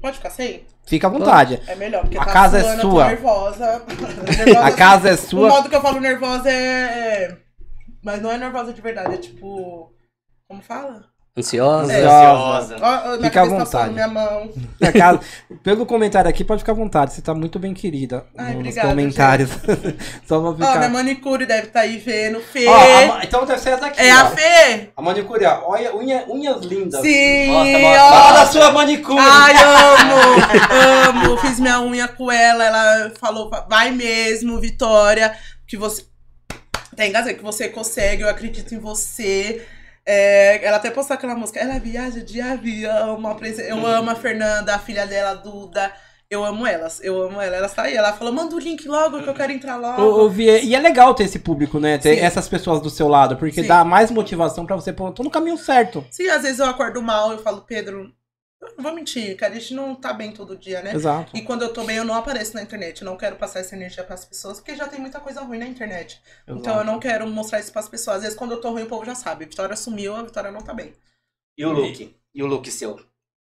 S4: Pode ficar sem?
S2: Fica à vontade.
S4: É melhor, porque
S2: A
S4: tá
S2: casa é
S4: suando, eu tô
S2: sua.
S4: nervosa. Nervosa,
S2: A casa é
S4: O
S2: sua.
S4: modo que eu falo nervosa é. Mas não é nervosa de verdade, é tipo. Como fala?
S3: Ansiosa?
S4: É.
S1: Ansiosa.
S2: Fica à
S4: tá
S2: vontade.
S4: minha mão.
S2: Casa- pelo comentário aqui, pode ficar à vontade. Você tá muito bem querida
S4: Ai,
S2: nos
S4: obrigada,
S2: comentários. só pra
S4: Ó, minha
S2: ficar.
S4: manicure deve estar aí vendo. Fê!
S2: Ó, a então deve ser essa aqui.
S4: é
S2: ó.
S4: a Fê!
S2: A manicure, ó. Olha, unha, unhas lindas.
S4: Sim! Ó.
S2: Fala da sua manicure.
S4: Ai, amo! amo! Fiz minha unha com ela. Ela falou: vai mesmo, Vitória, que você. Tem que que você consegue, eu acredito em você. É, ela até postou aquela música, ela viaja de avião. uma presen- Eu amo a Fernanda, a filha dela, a Duda. Eu amo elas, eu amo ela. Ela está aí, ela falou: manda o link logo que eu quero entrar logo.
S2: Ô, ô, Vie, e é legal ter esse público, né? Ter
S4: Sim.
S2: essas pessoas do seu lado, porque
S4: Sim.
S2: dá mais motivação pra você, pô, tô no caminho certo.
S4: Sim, às vezes eu acordo mal, eu falo, Pedro, eu não vou mentir, cara, a gente não tá bem todo dia, né?
S2: Exato.
S4: E quando eu tô bem, eu não apareço na internet. Eu não quero passar essa energia pras pessoas, porque já tem muita coisa ruim na internet. Então eu não quero mostrar isso pras pessoas. Às vezes, quando eu tô ruim, o povo já sabe. A Vitória sumiu, a Vitória não tá bem.
S1: E o look? E o look seu?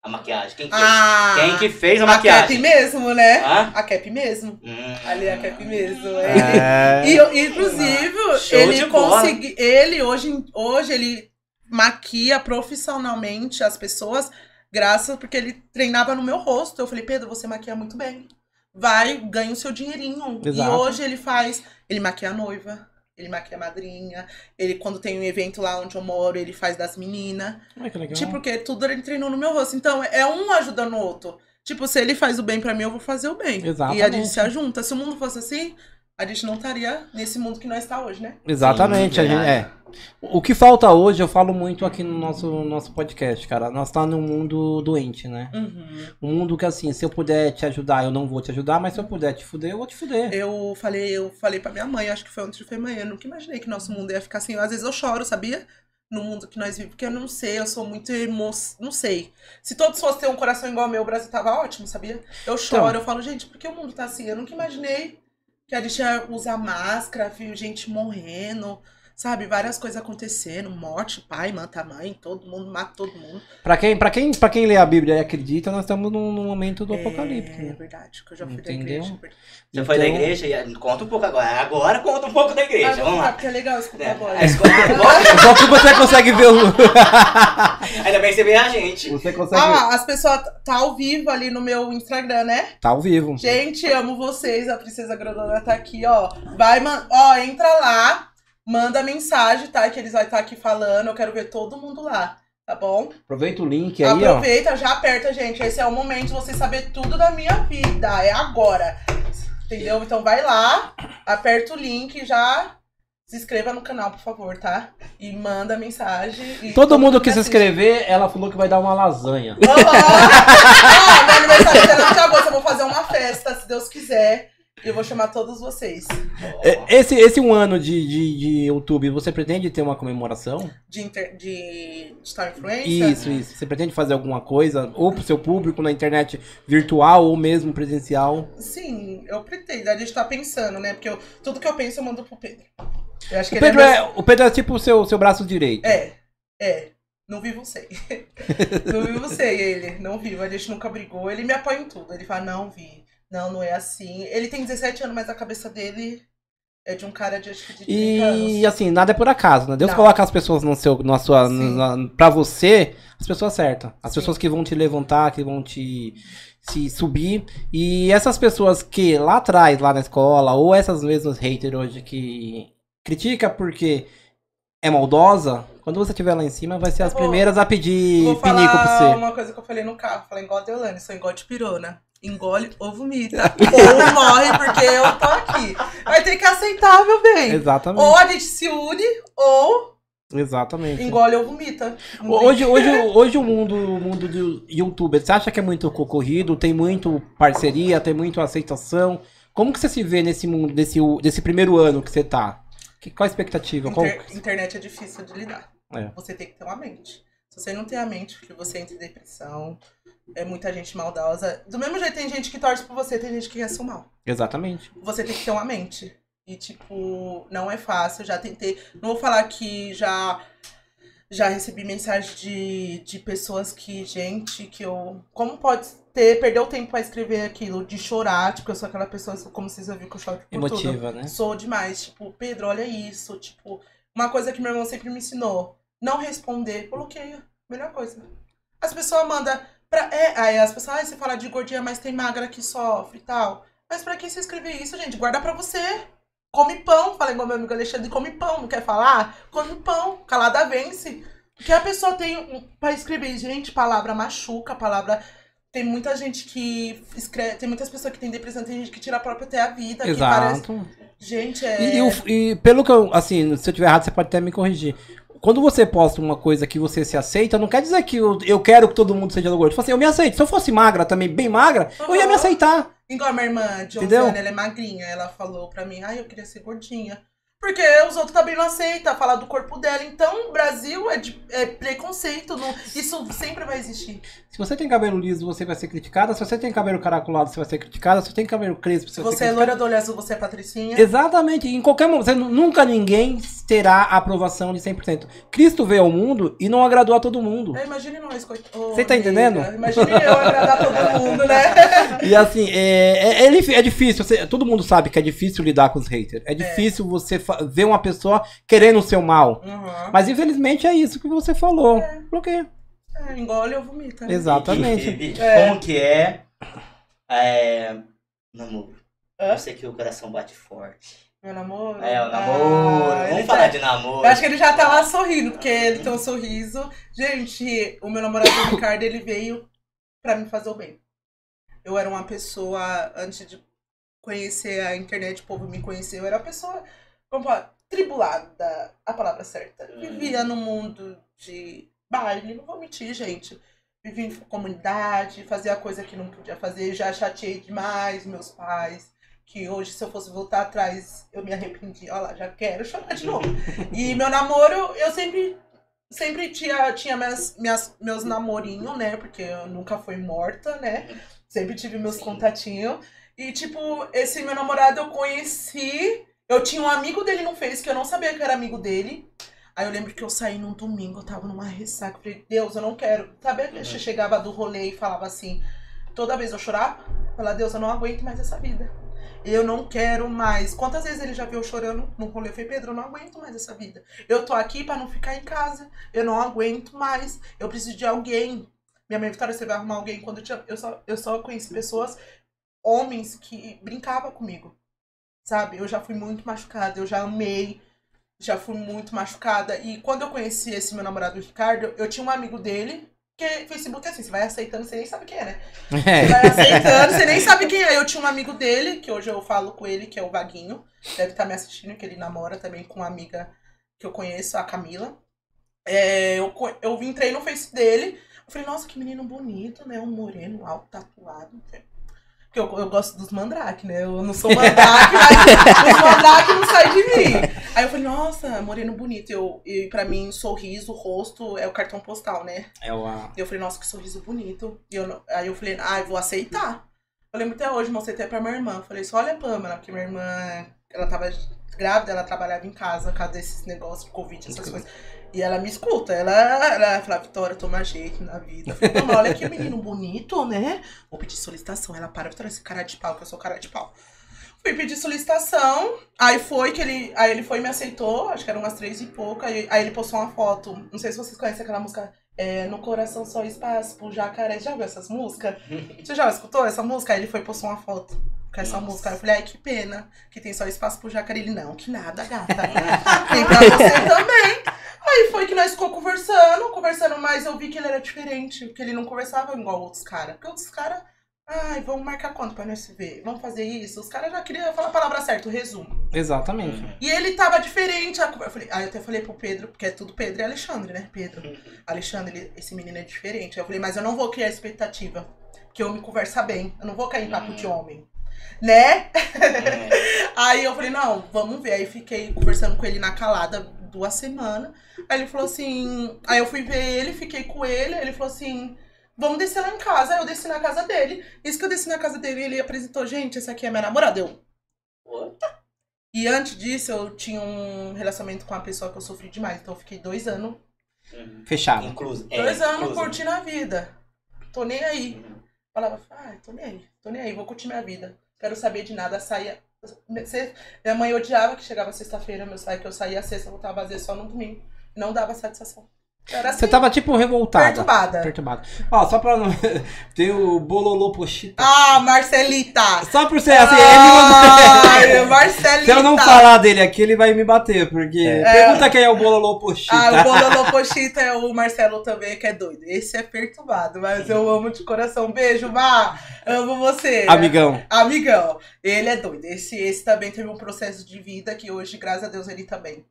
S1: A maquiagem? Quem fez?
S4: Ah!
S1: Quem que fez a
S4: A Cap
S1: maquiagem?
S4: mesmo, né?
S1: Hã?
S4: A Cap mesmo.
S1: Hum.
S4: Ali é a Cap mesmo. É.
S2: É...
S4: E, inclusive,
S1: Show
S4: ele
S1: de bola.
S4: consegui, ele hoje, hoje ele maquia profissionalmente as pessoas, graças porque ele treinava no meu rosto. Eu falei, Pedro, você maquia muito bem. Vai, ganha o seu dinheirinho. E
S2: Exato.
S4: hoje ele faz, ele maquia a noiva, ele maquia a madrinha, ele quando tem um evento lá onde eu moro, ele faz das meninas.
S2: Ai, que legal.
S4: Tipo, porque tudo ele treinou no meu rosto. Então, é um ajudando o outro. Tipo, se ele faz o bem pra mim, eu vou fazer o bem. E a
S2: Exatamente.
S4: gente se ajunta. Se o mundo fosse assim, a gente não estaria nesse mundo que nós está hoje, né?
S2: Exatamente,
S1: Sim,
S2: a gente, é. O que falta hoje, eu falo muito aqui no nosso, nosso podcast, cara. Nós tá num mundo doente, né?
S4: Uhum.
S2: Um mundo que assim, se eu puder te ajudar, eu não vou te ajudar, mas se eu puder te fuder, eu vou te fuder.
S4: Eu falei, eu falei pra minha mãe, acho que foi ontem, foi manhã, eu nunca imaginei que nosso mundo ia ficar assim. Às vezes eu choro, sabia? No mundo que nós vivemos, porque eu não sei, eu sou muito emo... não sei. Se todos fossem ter um coração igual ao meu, o Brasil tava ótimo, sabia? Eu choro, eu falo, gente, por que o mundo tá assim? Eu nunca imaginei que a gente usar máscara, viu gente morrendo, sabe? Várias coisas acontecendo, morte, pai mata a mãe, todo mundo mata todo mundo.
S2: Pra quem, pra, quem, pra quem lê a Bíblia e acredita, nós estamos num, num momento do apocalipse.
S4: É
S2: né?
S4: verdade, que eu já fui
S2: Entendeu?
S4: da igreja.
S1: Você foi da
S2: Então-
S1: igreja? E- Conta um pouco agora. Agora conta um pouco da igreja.
S4: Ah,
S1: Vamos lá.
S4: porque é legal escutar
S1: É,
S4: a voz.
S1: a escola- agora-
S2: Só que você consegue ver o.
S1: Ainda bem que você vê a gente.
S2: Você consegue.
S4: Ah, as pessoas tá ao vivo ali no meu Instagram, né?
S2: Tá ao vivo.
S4: Gente, amo vocês. A Princesa Grandona tá aqui, ó. Vai, man... ó, entra lá, manda mensagem, tá? Que eles vão estar aqui falando. Eu quero ver todo mundo lá, tá bom?
S2: Aproveita o link aí, ó.
S4: Aproveita, já aperta, gente. Esse é o momento de você saber tudo da minha vida. É agora. Entendeu? Então vai lá, aperta o link já se inscreva no canal, por favor, tá? E manda mensagem. e
S2: Todo mundo que se inscrever, ela falou que vai dar uma lasanha.
S4: Aham. Ó, meu aniversário é 19 de agosto, eu vou fazer uma festa, se Deus quiser. E eu vou chamar todos vocês.
S2: É, Esse, esse um ano de, de, de YouTube, você pretende ter uma comemoração?
S4: De, inter... de digital influencer.
S2: Isso, isso. Você pretende fazer alguma coisa? Ou pro seu público na internet virtual ou mesmo presencial?
S4: Sim, eu pretendo. A gente tá pensando, né? Porque eu- tudo que eu penso eu mando pro Pedro. Eu acho
S2: O
S4: que
S2: Pedro
S4: é,
S2: é, o Pedro é tipo o seu, seu braço direito.
S4: é, é. Não vivo sem. não vivo sem ele. Não vivo. A gente nunca brigou. Ele me apoia em tudo. Ele fala, não, Vi. Não, não é assim. Ele tem 17 anos, mas a cabeça dele é de um cara de acho que de 30 anos.
S2: E assim, nada é por acaso, né? Deus
S4: Não.
S2: coloca as pessoas no seu, na sua, na, pra você, as pessoas certas. As
S4: Sim.
S2: pessoas que vão te levantar, que vão te se subir. E essas pessoas que lá atrás, lá na escola, ou essas mesmas haters hoje que critica porque é maldosa, quando você estiver lá em cima, vai ser as
S4: Vou-
S2: primeiras a pedir
S4: Vou
S2: pinico pra você.
S4: uma coisa que eu falei no carro. Falei igual a Deolane, sou igual de pirona. Engole ou vomita. ou morre porque eu tô aqui. Vai ter que aceitar, meu bem.
S2: Exatamente.
S4: Ou a gente se une, ou
S2: Exatamente.
S4: engole ou vomita.
S2: Hoje, hoje, hoje o mundo, o mundo do youtuber, você acha que é muito concorrido? Tem muito parceria, tem muito aceitação? Como que você se vê nesse mundo, desse, desse primeiro ano que você tá? Que, qual a expectativa? Qual...
S4: Inter- internet é difícil de lidar.
S2: É.
S4: Você tem que ter uma mente. Se você não tem a mente, que você entra em depressão, é muita gente maldosa. Do mesmo jeito, tem gente que torce por você, tem gente que quer seu mal.
S2: Exatamente.
S4: Você tem que ter uma mente. E, tipo, não é fácil. Já tentei. Não vou falar que já. Já recebi mensagem de, de pessoas que, gente, que eu. Como pode ter, perdeu tempo pra escrever aquilo, de chorar, tipo, eu sou aquela pessoa, como vocês ouviram, que eu choro por tudo.
S2: Emotiva, né?
S4: Sou demais. Tipo, Pedro, olha isso. Tipo, uma coisa que meu irmão sempre me ensinou. Não responder, bloqueia. Melhor coisa. As pessoas mandam. Pra, é, aí as pessoas, ah, você fala de gordinha, mas tem magra que sofre e tal. Mas pra que você escrever isso, gente? Guarda pra você. Come pão. Fala igual meu amigo Alexandre, come pão. Não quer falar? Come pão. Calada vence. Porque a pessoa tem um, pra escrever, gente, palavra machuca, palavra. Tem muita gente que escreve. Tem muitas pessoas que tem depressão, tem gente que tira a própria até a vida. que parece-
S2: Exato.
S4: Gente, é.
S2: E, e o- e pelo que eu, assim, se eu tiver errado, você pode até me corrigir. Quando você posta uma coisa que você se aceita, não quer dizer que eu, eu quero que todo mundo seja gordo. Tipo assim, eu me aceito. Se eu fosse magra também, bem magra, eu ia me aceitar.
S4: Igual a minha irmã? Josiane, ela é magrinha. Ela falou pra mim, ai, eu queria ser gordinha. Porque os outros também não aceitam falar do corpo dela. Então, o Brasil é, de, é preconceito. Não, isso sempre vai existir.
S2: Se você tem cabelo liso, você vai ser criticada. Se você tem cabelo caracolado, você vai ser criticada. Se você tem cabelo crespo, você vai
S4: você
S2: ser
S4: é
S2: criticada.
S4: loira do olho azul, você é patricinha.
S2: Exatamente. Em qualquer momento. você nu- nunca ninguém terá a aprovação de 100%. Cristo veio ao mundo e não agradou a todo mundo.
S4: É, imagine nós, coitado.
S2: Você tá entendendo?
S4: Imagine eu agradar todo mundo, né?
S2: E assim, é, é, é é difícil. você- todo mundo sabe que é difícil lidar com os haters. É difícil você ver uma pessoa querendo o seu mal.
S4: Uhum.
S2: Mas infelizmente é isso que você falou. Bloqueia.
S4: É, engole ou vomita. né?
S2: Exatamente.
S1: E- e-
S4: É.
S1: Como que é, é namoro?
S4: Hã?
S1: Eu sei que o coração bate forte.
S4: Meu namoro?
S1: É, o namoro.
S4: Ah,
S1: Vamos
S4: tá-
S1: falar de namoro.
S4: Eu acho que ele já tá lá sorrindo, porque ele tem um sorriso. Gente, o meu namorado Ricardo, ele veio pra me fazer o bem. Eu era uma pessoa, antes de conhecer a internet, o povo me conheceu, eu era uma pessoa, como falar, tribulada, a palavra certa. Vivia no mundo de baile, não vou mentir, gente. Vivia em comunidade, fazia coisa que não podia fazer, já chateei demais meus pais. Que hoje, se eu fosse voltar atrás, eu me arrependi. Olha lá, já quero chorar de novo. E meu namoro, eu sempre, sempre tinha, tinha minhas, minhas, meus namorinhos, né? Porque eu nunca fui morta, né? Sempre tive meus contatinhos. E, tipo, esse meu namorado eu conheci. Eu tinha um amigo dele no Face que eu não sabia que era amigo dele. Aí eu lembro que eu saí num domingo, eu tava numa ressaca. Falei, Deus, eu não quero. Sabe que eu chegava do rolê e falava assim, toda vez eu chorava? Falava, Deus, eu não aguento mais essa vida. Eu não quero mais. Quantas vezes ele já viu eu chorando no rolê? Eu falei, Pedro, eu não aguento mais essa vida. Eu tô aqui pra não ficar em casa. Eu não aguento mais. Eu preciso de alguém. Minha mãe, Vitória, você vai arrumar alguém quando eu tinha. Eu só, eu só conheci pessoas, homens, que brincavam comigo. Sabe? Eu já fui muito machucada, eu já amei. Já fui muito machucada. E quando eu conheci esse meu namorado, Ricardo, eu tinha um amigo dele. Porque Facebook é assim, você vai aceitando, você nem sabe quem é, né? Você vai aceitando, você nem sabe quem é. Eu tinha um amigo dele, que hoje eu falo com ele, que é o Vaguinho. Deve estar me assistindo, que ele namora também com uma amiga que eu conheço, a Camila. É, eu, eu entrei no Face dele. Eu falei, nossa, que menino bonito, né? Um moreno, alto, tatuado. Porque eu, eu gosto dos mandrake, né? Eu não sou mandrake, mas os mandrake não saem de mim. Aí eu falei, nossa, moreno bonito. Eu, e pra mim, sorriso, rosto é o cartão postal, né?
S2: É uma...
S4: E eu falei, nossa, que sorriso bonito. E eu, aí eu falei, ah, eu vou aceitar. Eu lembro até hoje, mostrei até pra minha irmã. Falei, só olha a Pamela, porque minha irmã, ela tava grávida, ela trabalhava em casa, por causa desses negócios de Covid, essas coisas. E ela me escuta, ela, ela fala, Vitória, toma jeito na vida. Pamela, olha que menino bonito, né? Vou pedir solicitação. Ela para, Vitória, esse cara de pau, que eu sou cara de pau. Fui pedir solicitação, aí foi que ele. Aí ele foi e me aceitou, acho que eram umas três e pouco. Aí, aí ele postou uma foto. Não sei se vocês conhecem aquela música é, No Coração Só Espaço, pro Jacaré. Já ouviu essas músicas? Você já escutou essa música? Aí ele foi e postou uma foto com essa
S1: Nossa.
S4: música. Aí eu falei, ai, que pena que tem só espaço pro jacaré. Ele, não, que nada, gata. tem pra você também. Aí foi que nós ficou conversando, conversando, mas eu vi que ele era diferente, porque ele não conversava igual outros caras. Porque outros caras, ai, vamos marcar quanto pra nós se ver? Vamos fazer isso? Os caras já queriam falar a palavra certa, o resumo.
S2: Exatamente.
S4: E ele tava diferente. Eu falei, aí eu até falei pro Pedro, porque é tudo Pedro e Alexandre, né? Pedro. Alexandre, ele- esse menino é diferente. Eu falei, mas eu não vou criar expectativa. Que homem conversa bem. Eu não vou cair em papo de homem. né?
S1: Hum.
S4: Aí eu falei, não, vamos ver. Aí fiquei conversando com ele na calada duas semanas. Aí ele falou assim. Aí eu fui ver ele, fiquei com ele. Ele falou assim: vamos descer lá em casa. Aí eu desci na casa dele. Isso que eu desci na casa dele, ele apresentou, gente, essa aqui é minha namorada. Eu. E antes disso, eu tinha um relacionamento com uma pessoa que eu sofri demais. Então eu fiquei dois anos.
S1: Uhum.
S2: Fechado.
S1: Incluso. é,
S4: dois anos
S1: incluso.
S4: curtindo a vida. Tô nem aí.
S1: Uhum.
S4: Falava, ah, tô nem aí, tô nem aí, vou curtir minha vida. Quero saber de nada, saía. Minha mãe odiava que chegava sexta-feira, meu saio, que eu saía sexta, voltava às vezes só no domingo. Não dava satisfação. Era assim,
S2: Você tava tipo revoltada.
S4: perturbada.
S2: Perturbada. Ó, só pra não. Tem o Bololô Pochita.
S4: Ah, Marcelita!
S2: Só por ser assim,
S4: Ai,
S2: ele não...
S4: Marcelita!
S2: Se eu não falar dele aqui, ele vai me bater, porque. Pergunta quem é o Bololô Pochita.
S4: Ah, o Bololô Pochita é o Marcelo também, que é doido. Esse é perturbado, mas eu amo de coração. Beijo, Mar! Amo você.
S2: Amigão.
S4: Amigão. Ele é doido. Esse, esse também teve um processo de vida que hoje, graças a Deus, ele também.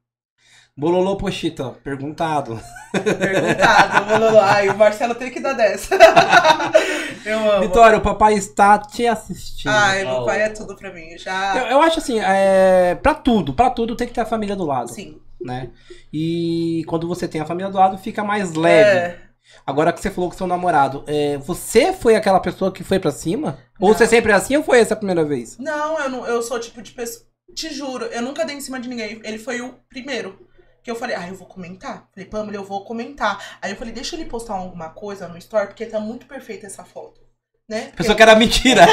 S2: Bololô Pochita, perguntado.
S4: Perguntado, Bololô. Ai, o Marcelo tem que dar dessa. eu amo.
S2: Vitória, o papai está te assistindo.
S4: Ai, meu pai é tudo pra mim. Já.
S2: Eu, eu acho assim, é, pra tudo, pra tudo tem que ter a família do lado,
S4: Sim.
S2: né? E quando você tem a família do lado, fica mais leve.
S4: É.
S2: Agora que você falou com seu namorado, é, você foi aquela pessoa que foi pra cima? Ou
S4: Não.
S2: você sempre é assim ou foi essa a primeira vez?
S4: Não, eu, não, eu sou o tipo de pessoa. Te juro, eu nunca dei em cima de ninguém. Ele foi o primeiro. Que eu falei, ah, eu vou comentar. Falei, Pamela, eu vou comentar. Aí eu falei, deixa ele postar alguma coisa no story, porque tá muito perfeita essa foto. Né? Porque
S2: Pensou que era mentira.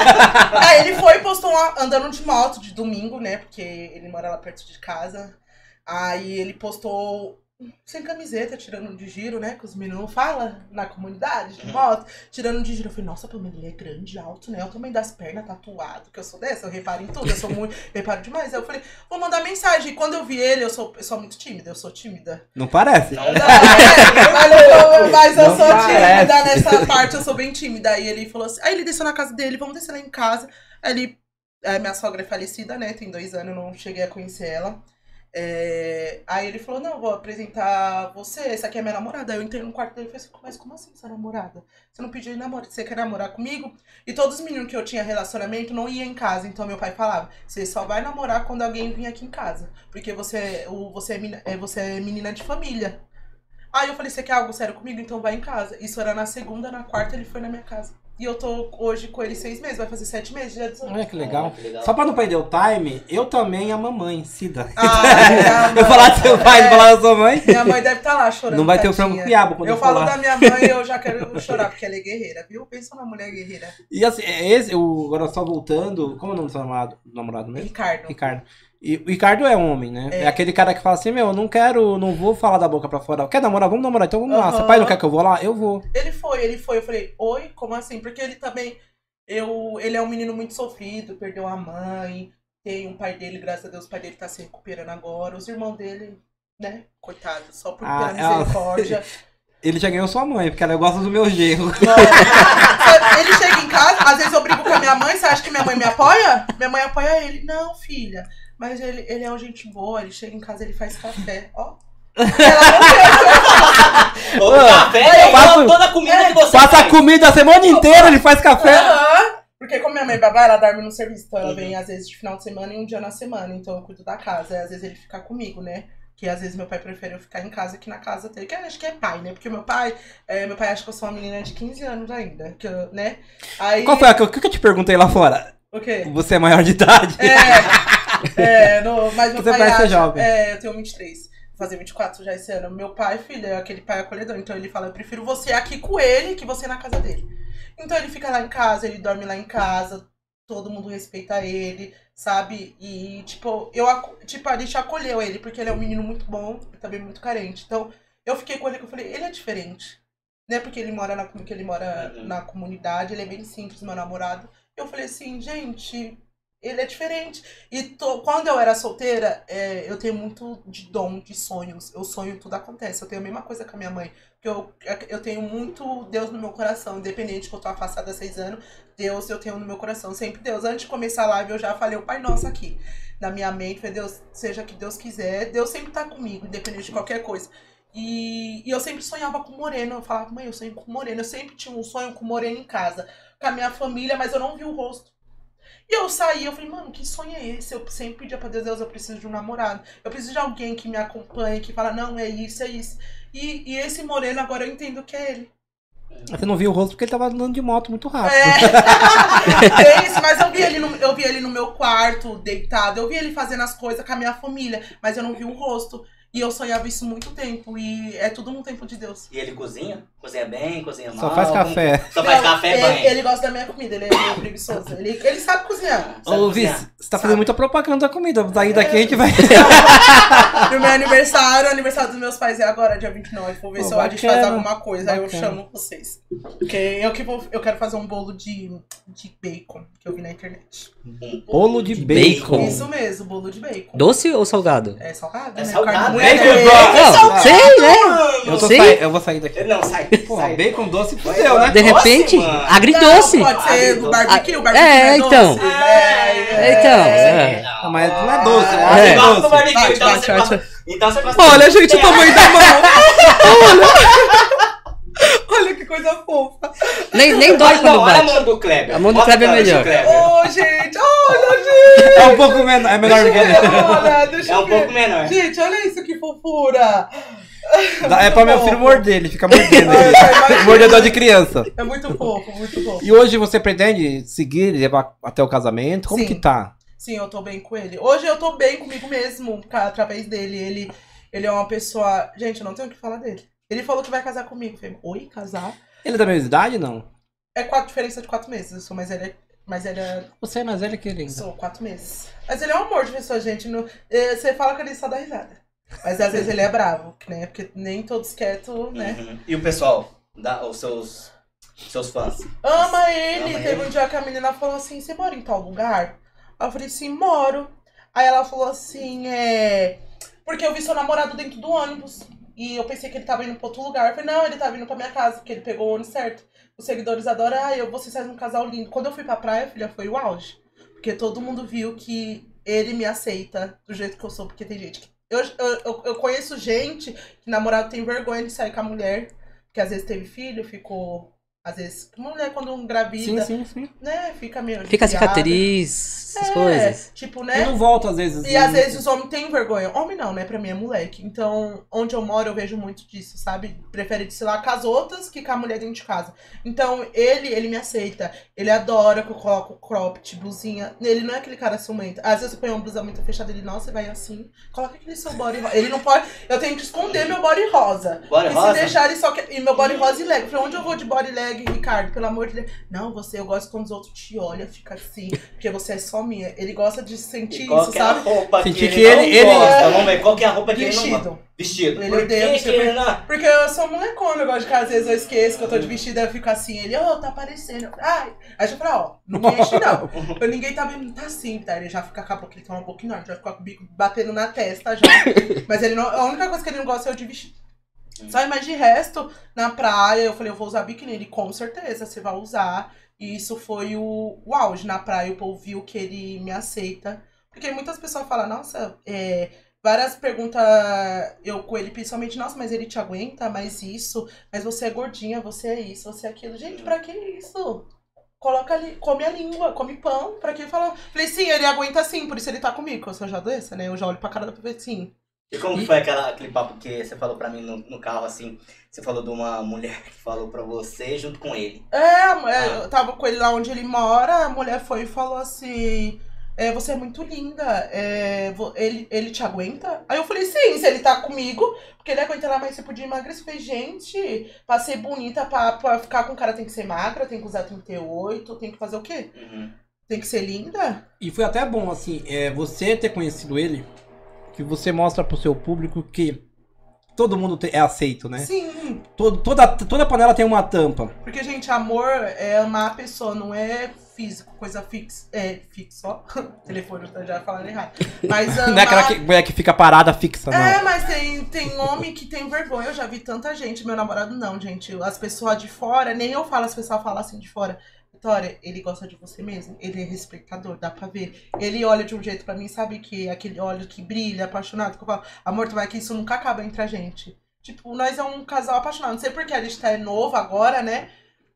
S4: Aí ele foi e postou uma, andando de moto de domingo, né? Porque ele mora lá perto de casa. Aí ele postou sem camiseta, tirando de giro, né? Que os meninos falam na comunidade de moto, tirando de giro. Eu falei, nossa, Pamela, ele é grande, alto, né? Eu também das pernas, tatuado, que eu sou dessa, eu reparo em tudo, eu sou muito, eu reparo demais. Aí eu falei, vou mandar mensagem. E quando eu vi ele, eu sou, eu sou muito tímida, eu sou tímida.
S2: Não parece?
S1: Não
S4: Não, é, mas eu, mas eu
S2: Não
S4: sou tímida
S2: parece.
S4: nessa parte, eu sou bem tímida. Aí ele falou assim, aí ele desceu na casa dele, vamos descer lá em casa. Aí ele, é, minha sogra é falecida, né? Tem dois anos, eu não cheguei a conhecer ela. É, aí ele falou, não, vou apresentar você, essa aqui é minha namorada. Aí eu entrei no quarto dele e falei assim, mas como assim é namorada? Você não pediu namoro, você quer namorar comigo? E todos os meninos que eu tinha relacionamento não iam em casa, então meu pai falava, você só vai namorar quando alguém vir aqui em casa. Porque você, você, é, menina- é, você é menina de família. Aí eu falei, você quer algo sério comigo? Então vai em casa. Isso era na segunda, na quarta ele foi na minha casa. E eu tô hoje com ele seis meses, vai fazer sete meses, dia 18.
S2: Olha que legal.
S1: que legal.
S2: Só pra não perder o time, eu também a mamãe, Cida.
S4: Ai, minha
S2: eu
S4: mãe.
S2: falar do seu pai,
S4: É.
S2: falar da sua mãe.
S4: Minha mãe deve estar lá chorando.
S2: Não vai ter o
S4: tadinha.
S2: frango com quiabo quando
S4: Eu
S2: eu
S4: falo
S2: falar.
S4: da minha mãe e eu já quero chorar, porque ela é guerreira, viu? Pensa numa mulher guerreira.
S2: E assim, é esse, o, agora só voltando, como é o nome do seu namorado, namorado mesmo?
S4: Ricardo.
S2: Ricardo. E o Ricardo é homem, né? É.
S4: É.
S2: aquele cara que fala assim, meu, eu não quero, não vou falar da boca pra fora. Quer namorar? Vamos namorar, então vamos lá.
S4: Aham.
S2: Seu pai não quer que eu vou lá? Eu vou.
S4: Ele foi, ele foi. Eu falei, oi, como assim? Porque ele também. Eu, ele é um menino muito sofrido, perdeu a mãe. Tem um pai dele, graças a Deus, o pai dele tá se recuperando agora. Os irmãos dele, né? Coitado, só por
S2: Ah, ela-
S4: misericórdia.
S2: Ele já ganhou sua mãe, porque ela gosta do meu genro.
S4: Não. Ele chega em casa, às vezes eu brigo com a minha mãe, você acha que minha mãe me apoia? Minha mãe apoia ele. Não, filha. Mas ele, ele é uma gente boa, ele chega em casa, ele faz café. Ó.
S2: Ah,
S1: café, é
S2: faço-
S1: igual toda a comida que você
S2: Passa a
S1: faz.
S2: comida a semana inteira, ele faz café.
S4: Porque como minha mãe babá, ela dorme no serviço. Então ela vem às vezes de final de semana e um dia na semana. Então eu cuido da casa. Às vezes ele fica comigo, né? Que às vezes meu pai prefere eu ficar em casa que na casa dele. Que eu acho que é pai, né? Porque meu pai, é, meu pai acha que eu sou uma menina de 15 anos ainda. Que eu, né? Aí.
S2: Qual foi a que eu, que eu te perguntei lá fora?
S4: O quê?
S2: Você é maior de idade?
S4: É, é no, mas meu
S2: Você
S4: pai
S2: parece ser
S4: acha,
S2: jovem.
S4: É, eu tenho 23. Vou fazer 24 já esse ano. Meu pai, filho, é aquele pai acolhedor. Então ele fala, eu prefiro você aqui com ele que você na casa dele. Então ele fica lá em casa, ele dorme lá em casa, todo mundo respeita ele, sabe? E, tipo, eu, tipo, a gente acolheu ele, porque ele é um menino muito bom e também muito carente. Então, eu fiquei com ele que eu falei, ele é diferente. Né? Porque ele mora na, porque ele mora
S1: Uhum.
S4: na comunidade, ele é bem simples, meu namorado. Eu falei assim, gente, ele é diferente. E tô- quando eu era solteira, é, eu tenho muito de dom, de sonhos. Eu sonho, tudo acontece. Eu tenho a mesma coisa com a minha mãe. Porque eu, eu tenho muito Deus no meu coração. Independente que eu tô afastada há seis anos, Deus eu tenho no meu coração. Sempre Deus. Antes de começar a live, eu já falei o Pai Nosso aqui. Na minha mente, falei, Deus, seja que Deus quiser. Deus sempre tá comigo, independente de qualquer coisa. E, e eu sempre sonhava com moreno. Eu falava, mãe, eu sonho com moreno. Eu sempre tinha um sonho com moreno em casa. Com a minha família, mas eu não vi o rosto. E eu saí, eu falei, mano, que sonho é esse? Eu sempre pedia pra Deus, Deus, eu preciso de um namorado. Eu preciso de alguém que me acompanhe, que fala, não, é isso, é isso. E, e esse moreno, agora eu entendo que é ele.
S2: Você não viu o rosto porque ele tava andando de moto muito rápido.
S4: É. é isso, mas eu vi, ele no, eu vi ele no meu quarto, deitado. Eu vi ele fazendo as coisas com a minha família, mas eu não vi o rosto. E eu sonhava isso muito tempo. E é tudo no tempo de Deus.
S1: E ele cozinha? Cozinha bem, cozinha mal?
S2: Só faz café.
S1: Só faz
S4: Não,
S1: café
S4: ele,
S1: bem.
S4: ele gosta da minha comida, ele é meio preguiçoso. Ele, ele sabe cozinhar.
S1: Sabe
S2: Ô? Viz, você tá fazendo muita propaganda da comida. Daí daqui a gente vai.
S4: No meu aniversário, o aniversário dos meus pais é agora, dia 29. Vou ver
S2: Pô,
S4: se a gente
S2: bacana,
S4: faz alguma coisa. Aí eu
S2: bacana.
S4: chamo vocês. Porque eu que vou. Eu quero fazer um bolo de, de bacon que eu vi na internet.
S1: Um
S2: Bolo de bacon.
S4: Isso mesmo, bolo de bacon.
S3: Doce ou salgado?
S4: É salgado,
S1: É
S4: né?
S1: salgado,
S4: Carne
S1: né?
S4: moída.
S1: Bacon
S4: É.
S3: Não, sei, né?
S2: Eu, sai- eu vou sair daqui.
S1: Não, sai.
S2: Pô,
S1: sai.
S2: bacon doce fudeu, né?
S3: De repente, agridoce.
S4: Não, pode ser do barbecue, o barbecue
S3: É,
S4: é,
S3: então.
S4: doce. É, é,
S3: Então,
S4: é.
S3: é.
S2: Ah, mas não é doce, né?
S3: É.
S1: Gosta do barbecue, então
S4: bate,
S1: você
S4: bate.
S1: gosta- Então você gosta
S2: Olha,
S1: de-
S2: gente, o tamanho da mão.
S4: Olha que coisa fofa.
S3: Nem, nem dói
S1: Olha,
S3: quando
S1: não, olha a
S3: bate.
S1: mão do Kleber.
S3: A mão do
S1: Mostra
S3: Kleber é melhor.
S1: Kleber.
S4: Ô, gente, olha, gente.
S2: É um pouco menor, é menor do que ele.
S4: Olha, deixa
S1: É
S4: eu
S1: um
S4: ver.
S1: pouco menor.
S4: Gente, olha isso que fofura.
S2: Dá- É pra meu filho morder, ele fica mordendo. Ele. Mordedor de criança.
S4: É muito fofo, muito fofo.
S2: E hoje você pretende seguir, levar até o casamento? Como
S4: Sim.
S2: que tá?
S4: Sim, eu tô bem com ele. Hoje eu tô bem comigo mesmo, através dele. Ele, ele é uma pessoa. Gente, eu não tenho o que falar dele. Ele falou que vai casar comigo. Eu falei, oi, casar?
S2: Ele é da mesma idade, não?
S4: É quatro, diferença de quatro meses. Eu sou mais velha. Mais velha.
S2: Você é mais velho que ele ainda.
S4: Sou quatro meses. Mas ele é um amor de pessoa, gente. No, eh, você fala que ele só dá risada. Mas às vezes ele é bravo, né? Porque nem todos quietos, né?
S1: Uhum. E o pessoal, da, os seus, seus fãs?
S4: Ama ele.
S1: Ama
S4: Teve
S1: ele.
S4: um dia que a menina falou assim: Você mora em tal lugar? Aí eu falei assim: Moro. Aí ela falou assim: É. Porque eu vi seu namorado dentro do ônibus. E eu pensei que ele tava indo pra outro lugar. Eu falei: Não, ele tá vindo pra minha casa, porque ele pegou o ônibus certo. Os seguidores adoram. Ah, eu, vocês fazem um casal lindo. Quando eu fui pra praia, filha, foi o auge. Porque todo mundo viu que ele me aceita do jeito que eu sou. Porque tem gente que. Eu, eu, eu, conheço gente que namorado tem vergonha de sair com a mulher. Que às vezes teve filho, ficou. Às vezes. Mulher quando engravida,
S2: Sim, sim, sim.
S4: né? Fica meio.
S3: Fica
S4: aliviada.
S3: cicatriz, essas
S4: É,
S3: coisas.
S4: Tipo,
S2: Eu
S4: né?
S2: não volto às vezes.
S4: E às vezes os homens têm vergonha. Homem não, né? Pra mim é moleque. Então, onde eu moro, eu vejo muito disso, sabe? Prefere desfilar com as outras que com a mulher dentro de casa. Então, ele, ele me aceita. Ele adora que eu coloco cropped, blusinha. Ele não é aquele cara ciumento. Às vezes eu ponho uma blusa muito fechada, ele, nossa, vai assim. Coloca aquele seu body rosa. Ele não pode. Eu tenho que esconder meu body rosa.
S1: Body
S4: e
S1: rosa?
S4: se deixar ele só que... E meu body rosa e leg. Eu falei, onde eu vou de body leg, Ricardo? Pelo amor de Deus. Não, você, eu gosto quando os outros te olham, fica assim. Porque você é só minha. Ele gosta de sentir
S1: qual
S4: isso,
S1: que é a
S4: sabe?
S1: roupa que ele,
S2: que ele-
S1: não
S2: ele-
S1: gosta? Vamos ver qual que é a roupa que ele não gosta.
S4: Vestido.
S1: Vestido.
S4: Ele
S1: Por
S4: odeia
S1: que
S4: vestido,
S1: ele não...
S4: Porque eu sou molecona, eu gosto de às vezes eu esqueço que eu tô de vestido, eu fico assim, ele, ô, tá aparecendo. Ai, aí eu falo, ó, não me enche não. Eu, ninguém tá vendo, tá assim, tá? Ele já fica com a boca, ele tá um pouco enorme, já fica com o bico batendo na testa já. Mas ele não, a única coisa que ele não gosta é o de vestido. Só, mas de resto, na praia, eu falei, eu vou usar biquíni. Ele, com certeza, você vai usar. E isso foi o, o auge na praia, o povo viu que ele me aceita. Porque muitas pessoas falam, nossa, é, várias perguntas eu com ele, principalmente, nossa, mas ele te aguenta, mas isso, mas você é gordinha, você é isso, você é aquilo. Gente, pra que isso? Coloca ali, come a língua, come pão, pra que falar? Falei, sim, ele aguenta sim, por isso ele tá comigo, eu sou já doença, né? Eu já olho pra cara da pessoa sim.
S1: E como que foi aquela, aquele papo que você falou pra mim no, no carro, assim? Você falou de uma mulher que falou pra você junto com ele.
S4: É, é, eu tava com ele lá onde ele mora, a mulher foi e falou assim. É, você é muito linda. é, ele, ele te aguenta? Aí eu falei, sim, se ele tá comigo, porque ele aguenta lá, mas você podia emagrecer. Eu falei, gente, pra ser bonita, pra, pra ficar com o cara tem que ser magra, tem que usar 38, tem que fazer o quê?
S1: Uhum.
S4: Tem que ser linda?
S2: E foi até bom, assim, é, você ter conhecido ele, que você mostra pro seu público que todo mundo é aceito, né?
S4: Sim.
S2: Todo, toda, toda panela tem uma tampa.
S4: Porque, gente, amor é amar a pessoa, não é físico, coisa fixa. É, fixo, ó. Telefone, eu já falando errado. Mas amar...
S2: Não é aquela que, mulher que fica parada fixa, não.
S4: É, mas tem, tem homem que tem vergonha. Eu já vi tanta gente. Meu namorado não, gente. As pessoas de fora, nem eu falo, as pessoas falam assim de fora. Vitória, ele gosta de você mesmo. Ele é respeitador, dá pra ver. Ele olha de um jeito pra mim, sabe que aquele olho que brilha, apaixonado, que eu falo, amor, tu vai que isso nunca acaba entre a gente. Tipo, nós é um casal apaixonado. Não sei porque a gente tá novo agora, né?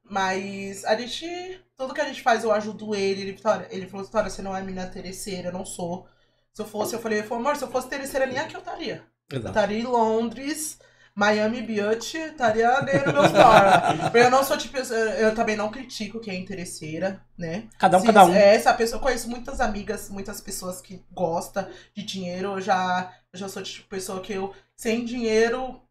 S4: Mas a gente. Tudo que a gente faz, eu ajudo ele. Ele, Vitória, ele falou, Vitória, você não é menina interesseira, eu não sou. Se eu fosse, eu falei, ele falou, amor, se eu fosse interesseira, nem aqui eu estaria. Eu
S2: Exato.
S4: estaria em Londres, Miami Beach, estaria ganhando meus dólares. eu não sou tipo. Eu também não critico quem é interesseira, né?
S2: Cada um,
S4: Se-
S2: cada um.
S4: É, essa pessoa, eu conheço muitas amigas, muitas pessoas que gostam de dinheiro. Eu já, eu já sou tipo pessoa que eu, sem dinheiro,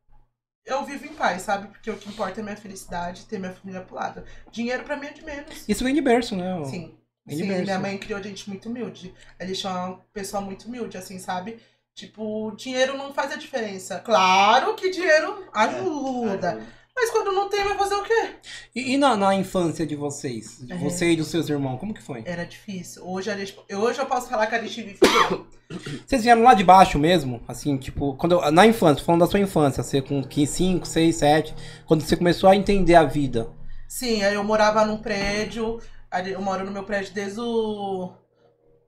S4: eu vivo em paz, sabe? Porque o que importa é minha felicidade, ter minha família pro lado. Dinheiro pra mim é de menos.
S2: Isso vem de berço, né?
S4: Sim. Sim, minha mãe criou gente muito humilde. A gente é uma pessoa muito humilde, assim, sabe? Tipo, dinheiro não faz a diferença. Claro que dinheiro ajuda. Mas quando não tem, vai fazer o quê?
S2: E, e na, na infância de vocês? De
S4: É.
S2: você e dos seus irmãos, como que foi?
S4: Era difícil. Hoje, gente, hoje eu posso falar que a gente vive.
S2: Vocês vieram lá de baixo mesmo? Assim, tipo, quando eu- na infância, falando da sua infância, você com 15, 5, 6, 7, quando você começou a entender a vida.
S4: Sim, aí eu morava num prédio. Eu moro no meu prédio desde o.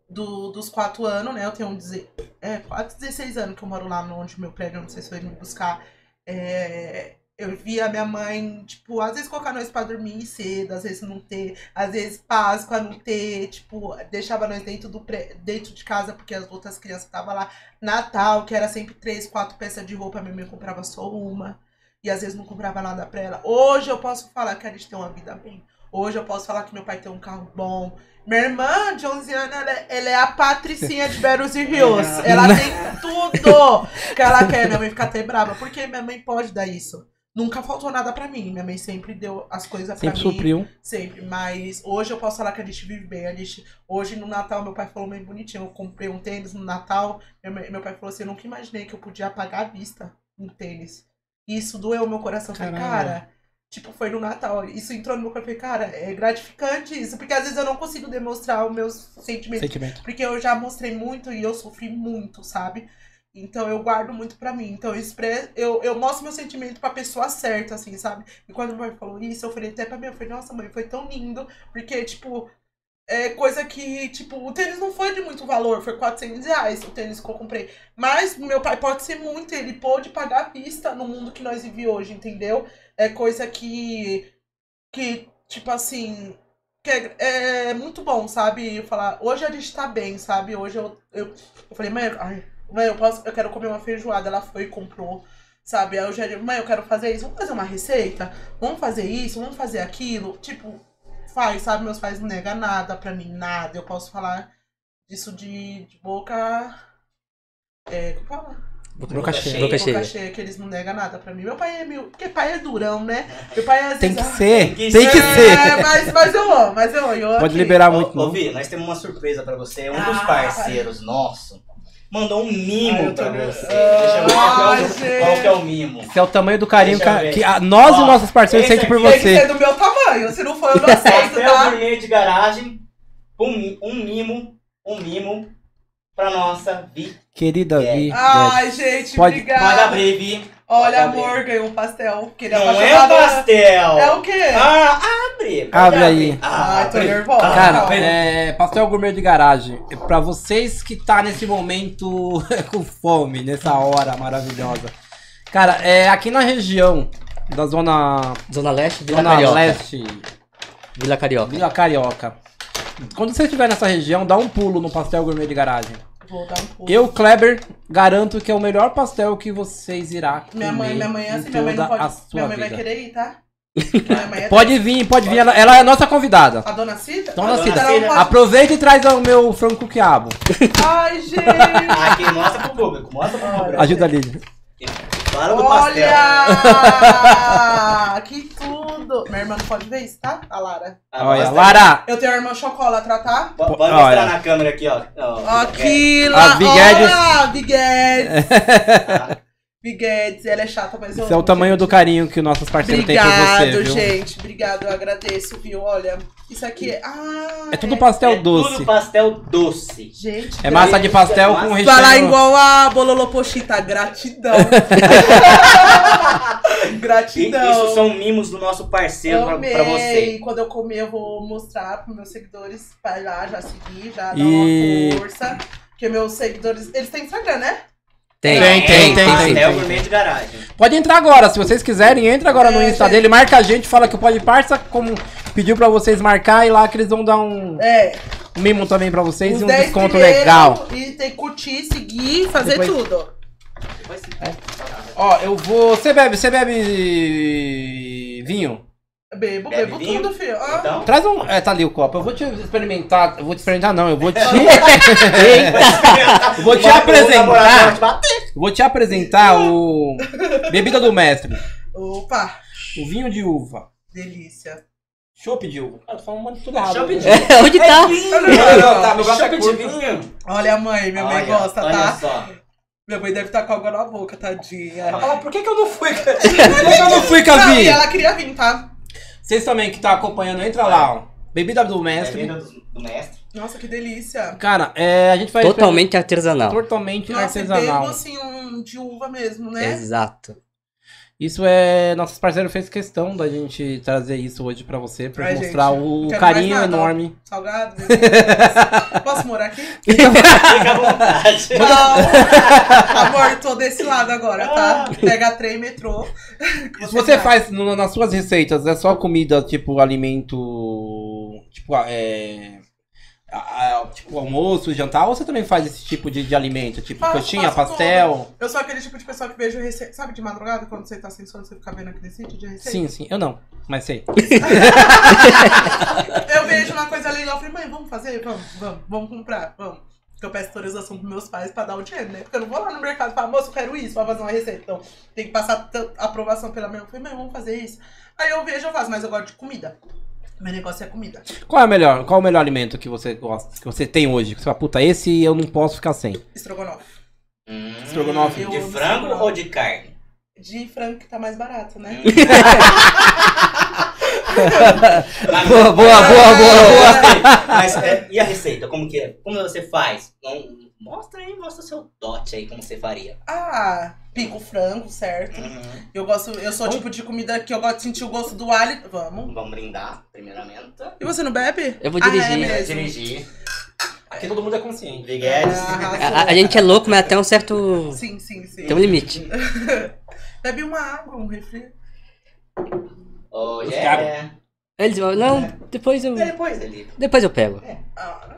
S4: Do, dos 4 anos, né? Eu tenho um. deze- É, 4, 16 anos que eu moro lá onde meu prédio, não sei se foi me buscar. É, eu via minha mãe, tipo, às vezes colocar nós pra dormir cedo, às vezes não ter, às vezes Páscoa não ter, tipo, deixava nós dentro, do pré, dentro de casa porque as outras crianças estavam lá. Natal, que era sempre três, quatro peças de roupa, minha mãe comprava só uma. E às vezes não comprava nada pra ela. Hoje eu posso falar que a gente tem uma vida bem. Hoje eu posso falar que meu pai tem um carro bom. Minha irmã, de 11 anos, ela é, ela é a patricinha de Beros e Rios. Ela tem tudo que ela quer. Minha mãe fica até brava. Porque minha mãe pode dar isso. Nunca faltou nada pra mim. Minha mãe sempre deu as coisas pra
S2: Sempre
S4: mim.
S2: supriu.
S4: Sempre, mas hoje eu posso falar que a gente vive bem. A gente, hoje no Natal, meu pai falou bem bonitinho. Eu comprei um tênis no Natal. Meu, meu pai falou assim: Eu nunca imaginei que eu podia pagar à vista um tênis. E isso doeu meu coração. Eu falei, cara, tipo, foi no Natal. Isso entrou no meu falei, cara, é gratificante isso. Porque às vezes eu não consigo demonstrar os meus sentimentos.
S2: Sentimento.
S4: Porque eu já mostrei muito e eu sofri muito, sabe? Então eu guardo muito pra mim. Então eu, expre... eu, eu mostro meu sentimento pra pessoa certa, assim, sabe? E quando meu pai falou isso, eu falei até pra mim, eu falei, nossa, mãe, foi tão lindo. Porque, tipo, é coisa que, tipo, o tênis não foi de muito valor, foi 400 reais o tênis que eu comprei. Mas meu pai pode ser muito, ele pôde pagar à vista no mundo que nós vivemos hoje, entendeu? É coisa que, que tipo assim, que é, é muito bom, sabe? Falar, hoje a gente tá bem, sabe? Hoje eu, eu, eu falei, mãe, ai, mãe, eu, posso, eu quero comer uma feijoada. Ela foi e comprou, sabe? Aí eu já digo, mãe, eu quero fazer isso, vamos fazer uma receita? Vamos fazer isso, vamos fazer aquilo? Tipo, faz, sabe? Meus pais não negam nada pra mim, nada. Eu posso falar disso de, de boca. É, como fala?
S2: Boca cheia.
S3: Boca
S4: Boca
S3: cheia.
S4: cheia, que eles não negam nada pra mim. Meu pai é meu. Porque pai é durão, né? Meu pai é às
S2: Tem que
S4: vezes,
S2: ser,
S1: Tem
S2: tem
S1: que
S2: que
S1: ser.
S2: ser.
S4: É, mas, mas eu amo, mas eu amo. eu
S2: Pode liberar
S1: Ô,
S2: muito,
S1: ô,
S2: não.
S1: Vi, nós temos uma surpresa pra você. Um dos
S4: Ah,
S1: parceiros nosso mandou um mimo
S4: tô
S1: pra você. Deixa eu ver qual, que é qual que é o mimo.
S2: Esse é o tamanho do carinho que, que a- nós e
S1: Ó,
S2: nossos parceiros sentem por
S1: aqui
S4: Tem que ser
S2: você.
S4: do meu tamanho. Se não for, eu não aceito,
S1: Papel
S4: tá?
S1: gourmet de garagem, um, um mimo, um mimo pra nossa Vi.
S2: Querida
S1: É.
S2: Vi.
S4: Ai, gente,
S2: Pode-
S4: obrigada.
S1: Pode abrir, Vi.
S4: Olha,
S1: Pode abrir.
S4: amor, ganhou um pastel. Ele
S1: Não é
S4: apaixonado-
S1: pastel.
S4: É o quê?
S1: Ah, abre.
S2: Abre aí.
S4: Ai, tô nervosa.
S2: Cara,
S4: Calma.
S2: é, pastel gourmet de garagem. É Pra vocês que tá nesse momento com fome, nessa hora maravilhosa. Cara, é aqui na região da zona,
S3: Zona Leste, Vila
S2: zona
S3: Carioca.
S2: leste,
S3: Vila Carioca.
S2: Vila Carioca. Quando você estiver nessa região, dá um pulo no pastel gourmet de garagem.
S4: Um.
S2: Eu, Kleber, garanto que é o melhor pastel que vocês irá comer
S4: Minha mãe, minha mãe é assim, minha mãe não pode. Minha mãe vai
S2: vida.
S4: querer ir, tá? É
S2: Pode vir, pode vir. Ela, ela é a nossa convidada.
S4: A dona Cida?
S2: Dona
S4: A
S2: Cida,
S4: não pode-
S2: Aproveita e traz o meu frango quiabo.
S4: Ai, gente.
S1: Aqui, mostra pro público, mostra pro público.
S2: Ajuda a Lídia.
S1: Fala do pastel.
S4: Olha! que tudo! Minha irmã não pode ver isso, tá? A Lara.
S1: Ah,
S2: Olha,
S1: mostra-
S2: Lara.
S4: Eu tenho a irmã chocolatra, tá?
S1: Po- Pode
S2: Olha.
S1: mostrar na câmera aqui, ó. Ó,
S4: Aqui,
S2: A
S4: lá.
S2: Biguedes.
S4: Olha, Biguedes. Biguedes, ela é chata, mas eu
S2: Esse é o tamanho
S4: gente.
S2: do carinho que os nossos parceiros têm por você,
S4: Obrigado,
S2: viu?
S4: gente. Obrigado, eu agradeço, viu? Olha, isso aqui é. Ah,
S2: É tudo pastel
S1: É
S2: doce.
S1: Tudo pastel doce.
S4: Gente,
S2: É massa de pastel com recheio.
S4: Falar igual a Bololo Pochita, gratidão.
S1: E-
S4: gratidão.
S1: Isso são mimos do nosso parceiro pra,
S4: Amei.
S1: pra você.
S4: Quando eu comer, eu vou mostrar pros meus seguidores. Vai lá, já seguir, já dá
S2: E-
S4: uma força. Porque meus seguidores. Eles têm Instagram, né?
S3: Tem,
S2: Tem, tem, tem,
S3: sim.
S1: Pastel gourmet de garagem.
S2: Pode entrar agora, se vocês quiserem, entra agora no
S4: É,
S2: Insta dele, marca a gente, fala que o Pode Parça, como pediu pra vocês marcar e lá que eles vão dar um
S4: É,
S2: mimo também pra vocês
S4: os
S2: e um
S4: 10
S2: desconto
S4: primeiros
S2: legal.
S4: E tem que curtir, seguir, fazer
S2: Depois-
S4: tudo.
S2: Ó, eu vou. Você bebe, você bebe vinho?
S4: Bebo,
S1: Bebe
S4: bebo
S1: vinho?
S4: tudo, filho. Ah,
S1: Então,
S2: Traz um. É, tá ali o copo. Eu vou te experimentar. Eu vou te experimentar, não. Eu vou te. Eu vou te apresentar. eu vou te apresentar o. Bebida do mestre.
S4: Opa,
S2: O vinho de uva.
S4: delícia.
S2: Chopp de uva. Ah, tô falando um monte de tudo errado.
S1: Chopp de
S2: né?
S3: É, onde tá?
S2: Não, não, tá, meu é
S1: Chopp de
S2: curto.
S1: vinho.
S4: Olha a mãe, minha mãe
S1: Olha,
S4: gosta,
S1: olha
S4: tá?
S1: só.
S4: Minha mãe deve estar com água na boca, tadinha.
S2: Ah, por que, que eu não fui? Por que, que eu não fui,
S4: Não,
S2: Cavi?
S4: ela queria vir, tá?
S2: Vocês também que tá acompanhando, entra lá, ó. Bebida do mestre.
S1: Bebida do, do mestre.
S4: Nossa, que delícia.
S2: Cara, é, a gente vai.
S3: Totalmente artesanal.
S2: Totalmente
S4: Nossa,
S2: artesanal.
S4: bebo assim um de uva mesmo, né?
S3: Exato.
S2: Isso é. Nossos parceiros fez questão da gente trazer isso hoje pra você, pra
S4: Ai,
S2: mostrar
S4: gente,
S2: o carinho
S4: nada,
S2: enorme.
S4: Salgado. Posso morar aqui?
S1: Fica à vontade.
S4: Não! Amor, tô desse lado agora, tá? Pega trem, metrô.
S2: Se você faz no- nas suas receitas, é só comida, tipo, alimento. Tipo, é. A- a- tipo, almoço, jantar, ou você também faz esse tipo de, de alimento? Tipo,
S4: Faço,
S2: coxinha,
S4: faço
S2: pastel?
S4: Eu sou aquele tipo de pessoa que vejo receita. Sabe de madrugada, quando você tá sem sono, você fica vendo aquele sítio de receita?
S2: Sim, sim. Eu não, mas sei.
S4: Eu vejo uma coisa legal, eu falei, mãe, vamos fazer? Vamos, vamos, vamos comprar, vamos. Porque eu peço autorização pros meus pais pra dar o dinheiro, né? Porque eu não vou lá no mercado e falar, moço, eu quero isso pra fazer uma receita. Então, tem que passar aprovação pela minha. Eu falei, mãe, vamos fazer isso. Aí eu vejo, eu faço, mas eu gosto de comida. Meu negócio é comida.
S2: Qual é o melhor? Qual é o melhor alimento que você gosta, que você tem hoje? Que você fala, puta, esse eu não posso ficar sem.
S4: Estrogonofe.
S1: Hum,
S2: Estrogonofe.
S1: De frango
S4: estrogonofe.
S1: ou de carne?
S4: De frango que tá mais barato, né?
S2: Boa, boa, boa, boa, boa.
S1: Mas é, e a receita? Como que é? Como você faz? Não, mostra aí, mostra o seu dote aí, como você faria.
S4: Ah, pico frango, certo?
S1: Uhum.
S4: Eu gosto, eu sou o tipo de comida que eu gosto de sentir o gosto do alho. Vamos.
S1: Vamos brindar, primeiramente.
S4: E você não bebe?
S3: Eu vou
S4: Ah,
S3: dirigir.
S4: é
S1: Vai
S4: mesmo.
S1: dirigir.
S2: Aqui todo mundo é consciente.
S4: Ah,
S3: A, a gente é louco, mas até um certo.
S4: Sim, sim, sim.
S3: Tem um limite.
S4: Bebe uma água, um refri.
S1: Oh, yeah.
S3: Eles vão, não, depois eu.
S1: Depois ele.
S3: Depois eu pego.
S4: Ah,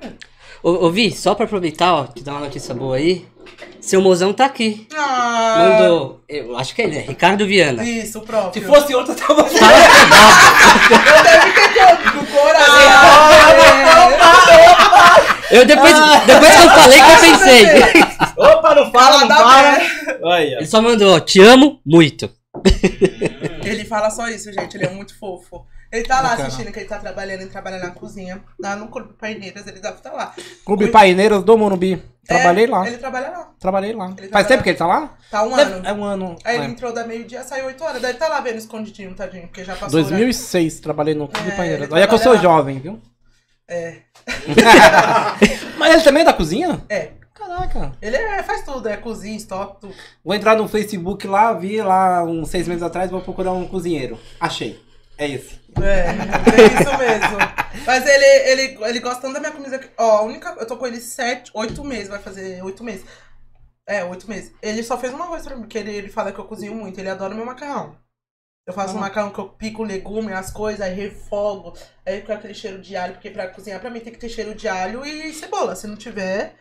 S3: Ô, ô Vi, só pra aproveitar, ó, te dar uma notícia boa aí. Seu mozão tá aqui.
S4: Ah,
S3: Mandou. Eu acho que é ele, né? Ricardo Viana.
S4: Isso, o próprio.
S2: Se fosse outro, eu tava.
S4: Deve ter do coração.
S3: Eu depois, depois que eu falei que eu pensei.
S1: Opa, não fala, não
S4: Fala
S1: fala.
S2: Olha.
S3: Ele só mandou, ó, te amo muito.
S4: Ele fala só isso, gente. Ele é muito fofo. Ele tá lá
S2: Bacana.
S4: assistindo que ele tá trabalhando, ele trabalha na cozinha. Lá no Clube Paineiras, ele deve estar lá.
S2: Clube Paineiras do Monumbi. Trabalhei
S4: É,
S2: lá.
S4: Ele trabalha lá.
S2: Trabalhei lá.
S4: Ele
S2: Faz tempo que ele tá lá?
S4: Tá um
S2: Deve-
S4: ano.
S2: É um ano.
S4: Aí ele
S2: é.
S4: entrou da meio-dia, saiu 8 horas. Deve estar lá vendo escondidinho, tadinho, porque já passou. o horário.
S2: 2006 trabalhei no Clube
S4: É,
S2: Paineiras.
S4: ele
S2: Olha que eu sou
S4: lá.
S2: jovem, viu?
S4: É.
S2: Mas ele também é da cozinha?
S4: É.
S2: Caraca.
S4: Ele é, faz tudo, é cozinha, estoque, tudo.
S2: Vou entrar no Facebook lá, vi lá uns seis meses atrás, vou procurar um cozinheiro. Achei. É isso.
S4: É, é isso mesmo. Mas ele, ele, ele gosta tanto da minha comida. que- Ó, a única. Eu tô com ele sete, oito meses, vai fazer oito meses. É, oito meses. Ele só fez uma coisa pra mim, que ele, ele fala que eu cozinho muito. Ele adora meu macarrão. Eu faço
S2: Ah.
S4: um macarrão que eu pico legume, as coisas, aí refogo. Aí com aquele cheiro de alho, porque pra cozinhar pra mim tem que ter cheiro de alho e cebola. Se não tiver,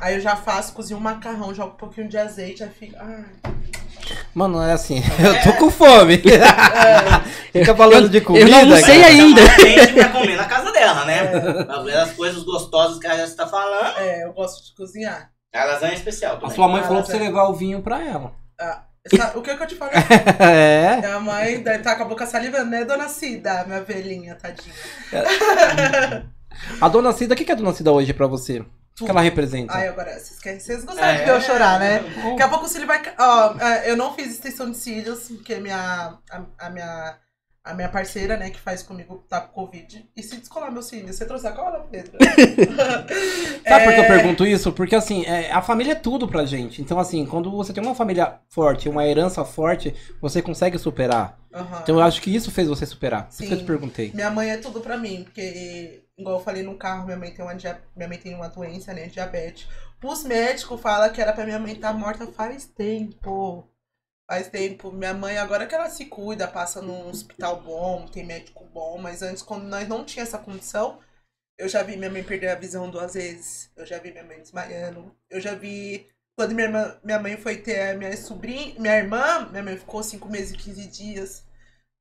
S4: aí eu já faço, cozinho um macarrão, jogo um pouquinho de azeite, aí fica. Ai.
S2: Mano, é assim, eu tô com fome. Fica falando de comida.
S3: eu não
S2: cara.
S3: ainda.
S1: Tem que comer na casa dela, né? Pra ver as coisas gostosas que a gente tá falando.
S4: É, eu gosto de cozinhar.
S1: A lasanha é especial
S2: A
S1: também.
S2: sua mãe
S4: Ah,
S2: falou pra
S4: mas
S2: você
S4: é.
S2: levar o vinho pra ela.
S4: Ah, sabe- o que, que eu te falei?
S2: É.
S4: Minha mãe deve estar com a boca salivando, né, dona Cida? Minha velhinha, tadinha.
S2: A dona Cida, o que que é a dona Cida hoje pra você? O que ela representa?
S4: Ai, agora, vocês, vocês gostaram
S1: É.
S4: de ver eu chorar, né? Daqui a pouco o cílio vai. Ó, é, eu não fiz extensão de cílios, porque minha, a, a minha, A minha parceira, né, que faz comigo, tá com Covid. E se descolar meus cílios? Você trouxe a cola, Pedro?
S2: Sabe por que eu
S4: É,
S2: pergunto isso? Porque assim, é, a família é tudo pra gente. Então, assim, quando você tem uma família forte, uma herança forte, você consegue superar.
S4: aham.
S2: Então eu acho que isso fez você superar. Por isso que eu te
S4: Sim.
S2: perguntei.
S4: Minha mãe é tudo pra mim, porque, igual eu falei no carro, minha mãe tem uma, minha mãe tem uma doença, né, diabetes. Os médicos falam que era pra minha mãe estar morta faz tempo. Faz tempo. Minha mãe, agora que ela se cuida, passa num hospital bom, tem médico bom, mas antes, quando nós não tinha essa condição, eu já vi minha mãe perder a visão duas vezes. Eu já vi minha mãe desmaiando. Eu já vi. Quando minha, irmã, minha mãe foi ter a minha sobrinha, minha irmã, minha mãe ficou cinco meses e 15 dias.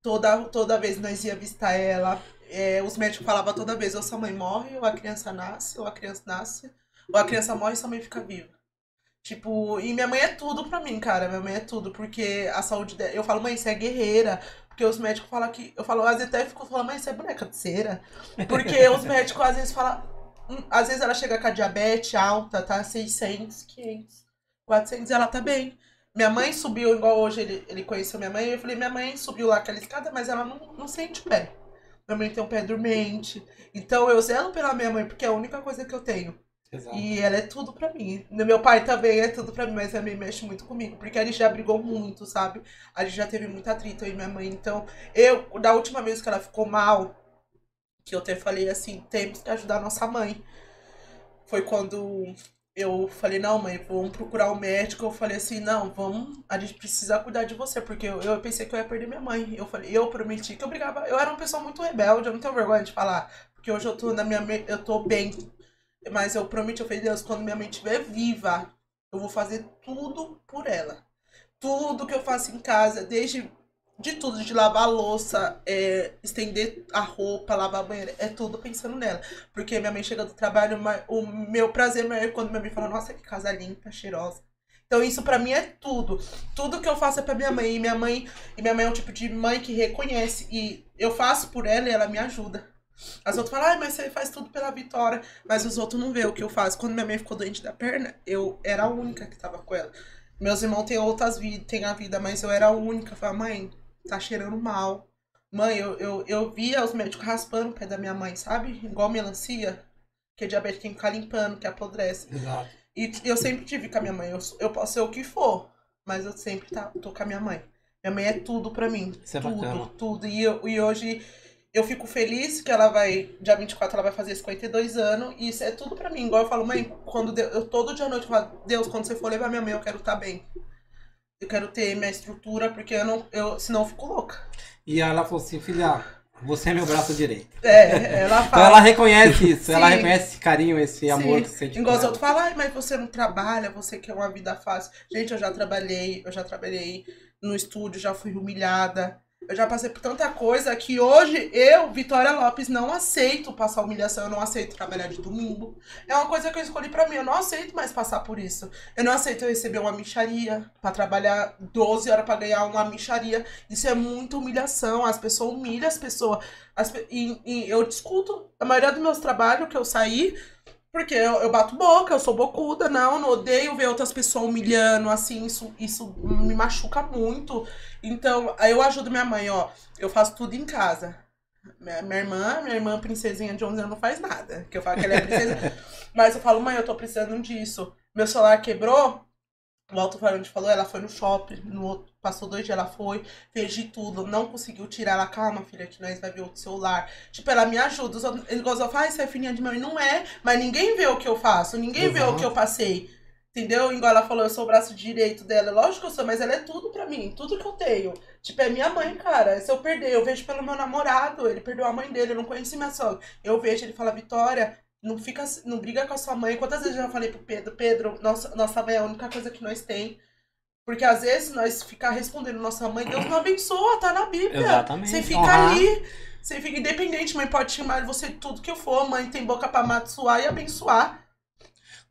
S4: Toda, toda vez nós ia visitar ela. É, os médicos falavam toda vez, ou sua mãe morre, ou a criança nasce, ou a criança nasce, ou a criança morre e sua mãe fica viva. Tipo, e minha mãe é tudo pra mim, cara. Minha mãe é tudo, porque a saúde dela. Eu falo, mãe, você é guerreira. Porque os médicos falam que. Eu falo, às vezes até fico falando, mãe, você é boneca de cera. Porque os médicos às vezes falam. hum, Às vezes ela chega com a diabetes alta, tá? 600, 500, 400, ela tá bem. Minha mãe subiu, igual hoje ele, ele conheceu minha mãe. Eu falei, minha mãe subiu lá aquela escada, mas ela não, não sente pé. Minha mãe tem um pé dormente. Então eu zelo pela minha mãe, porque é a única coisa que eu tenho.
S2: Exato.
S4: E ela é tudo pra mim. Meu pai também é tudo pra mim, mas também mexe muito comigo. Porque a gente já brigou muito, sabe? A gente já teve muito atrito aí, minha mãe. Então, eu, da última vez que ela ficou mal, que eu até falei assim, temos que ajudar a nossa mãe. Foi quando eu falei, não, mãe, vamos procurar um médico. Eu falei assim, não, vamos, a gente precisa cuidar de você, porque eu, eu pensei que eu ia perder minha mãe. Eu falei, eu prometi que eu brigava. Eu era uma pessoa muito rebelde, eu não tenho vergonha de falar. Porque hoje eu tô na minha. Eu tô bem. Mas eu prometi, eu falei, Deus, quando minha mãe estiver viva, eu vou fazer tudo por ela. Tudo que eu faço em casa, desde de tudo, de lavar a louça, é, estender a roupa, lavar a banheira, é tudo pensando nela. Porque minha mãe chega do trabalho, o meu prazer maior é quando minha mãe fala, nossa, que casa limpa, cheirosa. Então isso pra mim é tudo. Tudo que eu faço é pra minha mãe. E minha mãe, e minha mãe é um tipo de mãe que reconhece. E eu faço por ela e ela me ajuda. As outras falam, ai, mas você faz tudo pela Vitória. Mas os outros não vê o que eu faço. Quando minha mãe ficou doente da perna, eu era a única que tava com ela. Meus irmãos têm outras vidas, têm a vida, mas eu era a única. Eu falava, mãe, tá cheirando mal. Mãe, eu, eu, eu via os médicos raspando o pé da minha mãe, sabe? Igual melancia, que é diabetes tem que ficar limpando, que apodrece.
S2: Exato.
S4: E eu sempre tive com a minha mãe. Eu, eu posso ser o que for, mas eu sempre tá, tô com a minha mãe. Minha mãe é tudo pra mim.
S2: Isso é
S4: tudo,
S2: bacana.
S4: tudo. E, eu, e hoje eu fico feliz que ela vai, dia 24, ela vai fazer 52 anos. E isso é tudo pra mim. Igual eu falo, mãe, quando Deus- eu todo dia à noite eu falo, Deus, quando você for levar minha mãe, eu quero estar bem. Eu quero ter minha estrutura, porque eu não, eu, senão eu fico louca.
S2: E ela falou assim, filha, você é meu braço direito.
S4: É, ela
S2: Então
S4: fala.
S2: ela reconhece isso, ela
S4: Sim.
S2: reconhece esse carinho, esse amor
S4: Sim.
S2: que você sente.
S4: Igual os
S2: ela.
S4: outros falam, mas você não trabalha, você quer uma vida fácil. Gente, eu já trabalhei, eu já trabalhei no estúdio, já fui humilhada. Eu já passei por tanta coisa que hoje eu, Vitória Lopes, não aceito passar humilhação, eu não aceito trabalhar de domingo. É uma coisa que eu escolhi pra mim, eu não aceito mais passar por isso. Eu não aceito receber uma micharia, pra trabalhar 12 horas pra ganhar uma micharia. Isso é muita humilhação, as pessoas humilham as pessoas. As e, e eu discuto a maioria dos meus trabalhos que eu saí, porque eu, eu bato boca, eu sou bocuda, não, não odeio ver outras pessoas humilhando, assim, isso, isso me machuca muito. Então, aí eu ajudo minha mãe, ó, eu faço tudo em casa. Minha, minha irmã, minha irmã princesinha de 11 anos não faz nada, que eu falo que ela é princesa. mas eu falo, mãe, eu tô precisando disso. Meu celular quebrou, o alto-falante falou, ela foi no shopping, no outro, passou dois dias, ela foi, fez de tudo, não conseguiu tirar ela, calma, filha, que nós vai ver outro celular. Tipo, ela me ajuda. Os outros- Ele gostou, fala, ah, isso é filhinha de mãe. Não é, mas ninguém vê o que eu faço, ninguém vê o
S2: Exato.
S4: que eu passei. Entendeu? Igual ela falou, eu sou o braço direito dela. Lógico que eu sou, mas ela é tudo pra mim, tudo que eu tenho. Tipo, é minha mãe, cara. Se eu perder, eu vejo pelo meu namorado, ele perdeu a mãe dele, eu não conheci minha sogra. Eu vejo, ele fala, Vitória, não fica, não briga com a sua mãe. Quantas vezes eu já falei pro Pedro, Pedro, nossa, nossa mãe é a única coisa que nós tem. Porque às vezes nós ficar respondendo nossa mãe, Deus não abençoa, tá na Bíblia.
S2: Exatamente.
S4: Você fica
S2: Honrar.
S4: ali, você fica independente, mãe pode chamar de você tudo que eu for, mãe tem boca pra abençoar e abençoar.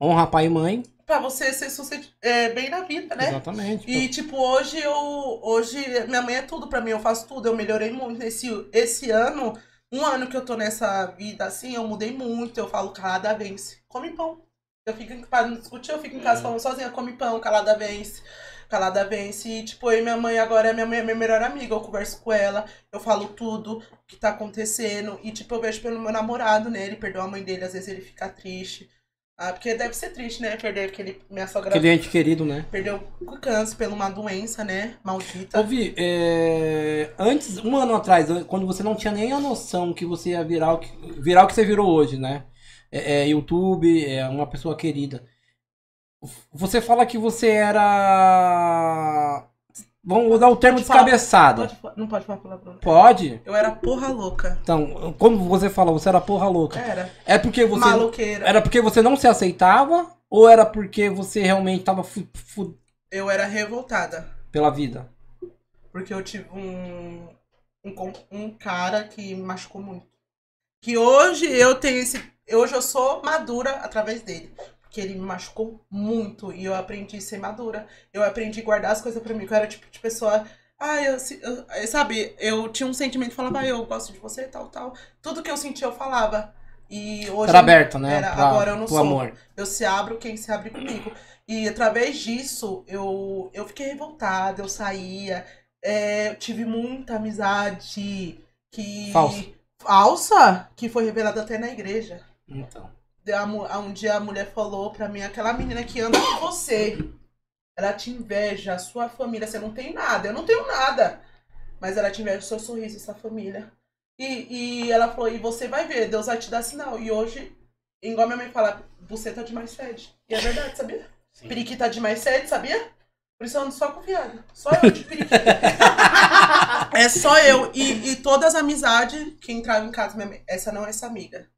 S2: Honra pai e mãe.
S4: Pra você ser é, bem na vida, né?
S2: Exatamente.
S4: E, tipo, hoje eu. Hoje, minha mãe é tudo pra mim, eu faço tudo, eu melhorei muito. Esse, esse ano, um ano que eu tô nessa vida assim, eu mudei muito. Eu falo, cada vence. Come pão. Eu fico, pra não discutir, eu fico em casa
S1: Uhum.
S4: falando sozinha, come pão, calada vence. Calada vence. E, tipo, eu e minha mãe agora, minha mãe é minha melhor amiga. Eu converso com ela, eu falo tudo que tá acontecendo. E, tipo, eu vejo pelo meu namorado, né? Ele perdeu a mãe dele, às vezes ele fica triste. Ah, porque deve ser triste, né? Perder aquele. Minha sogra
S2: Aquele ente querido, né?
S4: perdeu o câncer por uma doença, né? Maldita.
S2: Ouvi, é... antes, um ano atrás, quando você não tinha nem a noção que você ia virar o que, virar o que você virou hoje, né? É, é YouTube, é uma pessoa querida. Você fala que você era. Vamos usar o termo
S4: Pode falar.
S2: descabeçada.
S4: Pode não pode falar palavrão.
S2: Pode?
S4: Eu era porra louca.
S2: Então, como você fala, você era porra louca.
S4: Era.
S2: É porque você.
S4: Maloqueira.
S2: Era porque você não se aceitava? Ou era porque você realmente tava fu- fu-
S4: Eu era revoltada.
S2: pela vida?
S4: Porque eu tive um, um, um cara que me machucou muito. Que hoje eu tenho esse. Hoje eu sou madura através dele. Porque ele me machucou muito. E eu aprendi a ser madura. Eu aprendi a guardar as coisas pra mim. Que eu era tipo de pessoa. Ah, eu, eu- sabe, eu tinha um sentimento falava, ah, eu gosto de você, tal, tal. Tudo que eu sentia eu falava. E hoje.
S2: Era aberto, né?
S4: Era,
S2: pra-
S4: agora eu não sou.
S2: amor.
S4: Eu se abro quem se abre comigo. E através disso, eu, eu fiquei revoltada, eu saía. é, eu tive muita amizade que.
S2: Falsa.
S4: Falsa? Que foi revelada até na igreja.
S2: Então.
S4: Um dia a mulher falou pra mim, aquela menina que anda com você. Ela te inveja, a sua família. Você não tem nada, eu não tenho nada. Mas ela te inveja o seu sorriso, essa família. E, e ela falou, e você vai ver, Deus vai te dar sinal. E hoje, igual minha mãe fala, você tá demais fede. E é verdade, sabia?
S1: Sim.
S4: Periquita demais fede, sabia? Por isso eu ando só com viado. Só eu de periquita. é só eu. E, e todas as amizades que entravam em casa, minha mãe, essa não é essa amiga.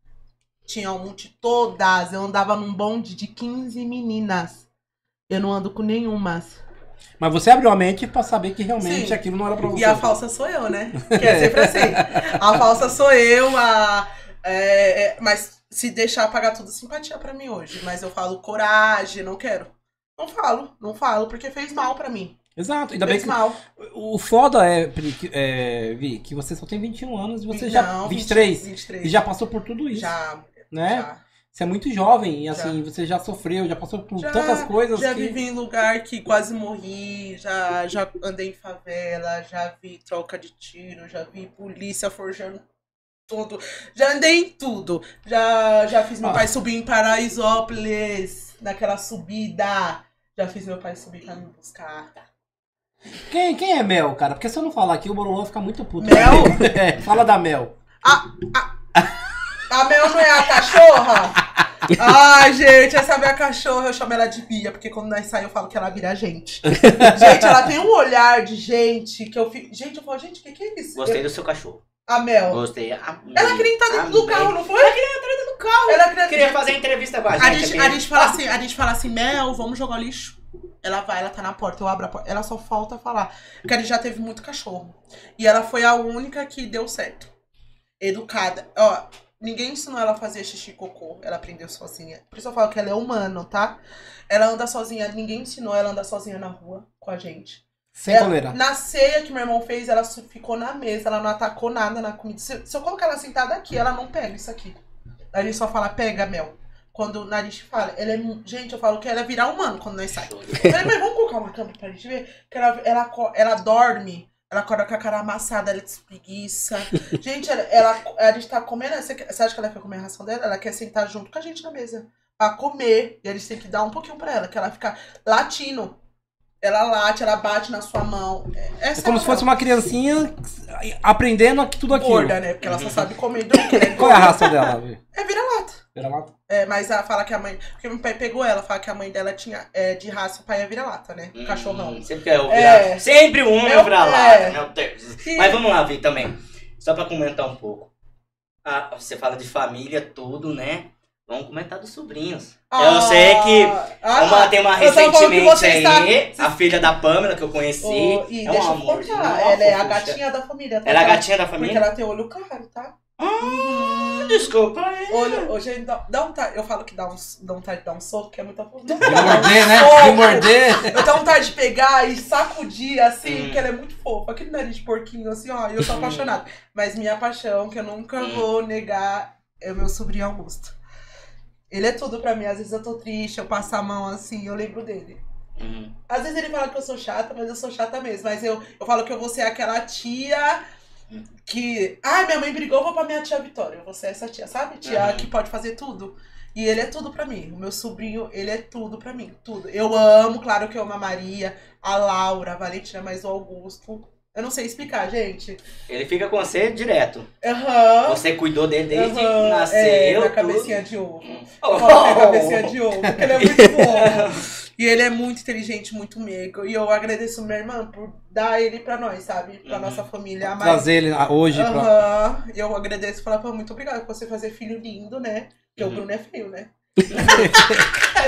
S4: Tinha um monte, todas. Eu andava num bonde de 15 meninas. Eu não ando com nenhuma.
S2: Mas você abriu a mente pra saber que realmente
S4: Sim.
S2: aquilo não era pra você.
S4: E a falsa sou eu, né? Que é sempre assim. A falsa sou eu, a. é, é, mas se deixar pagar tudo simpatia pra mim hoje. Mas eu falo coragem, não quero. Não falo, não falo, porque fez mal pra mim.
S2: Exato. Ainda bem
S4: Fez
S2: que.
S4: mal.
S2: O foda é, é, Vi, que você só tem 21 anos e você já.
S4: Não,
S2: 23.
S4: 23.
S2: E já passou por tudo isso.
S4: Já,
S2: né?
S4: já.
S2: Você é muito jovem e assim, você já sofreu, já passou por
S4: Já,
S2: tantas coisas
S4: Já
S2: que.
S4: vivi em lugar que quase morri, já, já andei em favela, já vi troca de tiro, já vi polícia forjando tudo. Já andei em tudo. Já, já fiz meu
S2: Ah.
S4: pai subir em Paraisópolis, naquela subida. Já fiz meu pai subir pra me buscar.
S2: Quem, quem é Mel, cara? Porque se eu não falar aqui, o Borolô fica muito puto.
S4: Mel?
S2: é, fala da Mel.
S4: A Mel não é a cachorra? Ai, gente, essa minha cachorra, eu chamo ela de Bia, porque quando nós saímos eu falo que ela vira gente. Gente, ela tem um olhar de gente que eu fico. Gente, eu falo, gente, o que, que é isso?
S1: Gostei do seu cachorro.
S4: A Mel.
S1: Gostei. Amei.
S4: Ela queria estar dentro do
S1: Amei.
S4: carro, não foi? Ela queria estar dentro do carro. Ela queria,
S1: Queria fazer entrevista com a gente.
S4: A gente, a gente fala assim, a gente fala assim, Mel, vamos jogar o lixo. Ela vai, ela tá na porta, eu abro a porta. Ela só falta falar. Porque a gente já teve muito cachorro. E ela foi a única que deu certo. Educada. Ó, ninguém ensinou ela a fazer xixi e cocô. Ela aprendeu sozinha. Por isso eu falo que ela é humano, tá? Ela anda sozinha, ninguém ensinou ela a andar sozinha na rua com a gente.
S2: Sem
S4: Ela-
S2: coleira.
S4: Na ceia que meu irmão fez, ela ficou na mesa, ela não atacou nada na comida. Se, se eu colocar ela sentada aqui, ela não pega isso aqui. A gente só fala, pega, Mel. Quando a gente fala, ela é. Gente, eu falo que ela é virar humano quando nós saímos. Eu falei, mas vamos colocar uma câmera pra gente ver? Que ela, ela, ela dorme, ela acorda com a cara amassada, ela despreguiça. Gente, ela, ela- a gente tá comendo. Você, você acha que ela quer comer a ração dela? Ela quer sentar junto com a gente na mesa. Pra comer. E a gente tem que dar um pouquinho pra ela, que ela fica latindo. Ela late, ela bate na sua mão. É,
S2: É como se fosse uma criancinha aprendendo aqui- tudo aquilo.
S4: gorda, né? Porque ela só sabe comer e dormir. É
S2: Qual é a raça dela, Vi?
S4: É vira-lata.
S2: Vira-lata?
S4: É, mas ela fala que a mãe. Porque meu pai pegou ela, fala que a mãe dela tinha é, de raça, o pai é vira-lata, né?
S1: Hum,
S4: Cachorrão.
S1: Sempre é o
S4: É.
S1: virar. Sempre um
S4: É o-
S1: vira lá,
S4: é.
S1: meu Deus.
S4: Sim.
S1: Mas vamos lá, Vi, também. Só pra comentar um pouco. Ah, você fala de família, tudo, né? Vamos comentar dos sobrinhos. Eu sei que
S4: Ah,
S1: uma, tem uma recentemente aí,
S4: está-
S1: a filha da Pamela, que eu conheci.
S4: E
S1: é um amor.
S4: contar, ela é a gatinha da família. tá?
S1: Ela é a
S4: Porque
S1: gatinha da
S4: Porque
S1: família?
S4: ela tem olho claro, tá? Uhum.
S1: Desculpa aí.
S4: Olho, hoje dá, dá vontade. Eu falo que dá, um, dá vontade de dar um soco, que é muita
S2: De morder, né? De morder.
S4: Eu tenho vontade de pegar e sacudir assim,
S1: Hum.
S4: porque ela é muito fofa. Aquele nariz de porquinho assim, ó, e eu sou apaixonada. Mas minha paixão, que eu nunca
S1: Hum.
S4: vou negar, é o meu sobrinho Augusto. Ele é tudo pra mim. Às vezes eu tô triste, eu passo a mão assim, eu lembro dele.
S1: Uhum.
S4: Às vezes ele fala que eu sou chata, mas eu sou chata mesmo. Mas eu, eu falo que eu vou ser aquela tia que. Ah, minha mãe brigou, vou pra minha tia Vitória. Eu vou ser essa tia, sabe? Tia
S1: Uhum.
S4: que pode fazer tudo. E ele é tudo pra mim. O meu sobrinho, ele é tudo pra mim. Tudo. Eu amo, claro que eu amo a Maria, a Laura, a Valentina, mas o Augusto. Eu não sei explicar, gente.
S1: Ele fica com você direto.
S4: Aham.
S1: Você cuidou dele desde que
S4: aham,
S1: nasceu.
S4: É, na
S1: tudo.
S4: cabecinha de ovo.
S1: Oh.
S4: Eu que é cabecinha de ovo, porque ele é muito bom. E ele é muito inteligente, muito meigo. E eu agradeço minha irmã por dar ele pra nós, sabe? Pra
S1: Uhum.
S4: nossa família. Mas,
S2: Trazer ele hoje pra.
S4: Aham. E eu agradeço e falar, pô, muito obrigada por você fazer filho lindo, né? Porque
S1: Uhum.
S4: o Bruno é feio, né?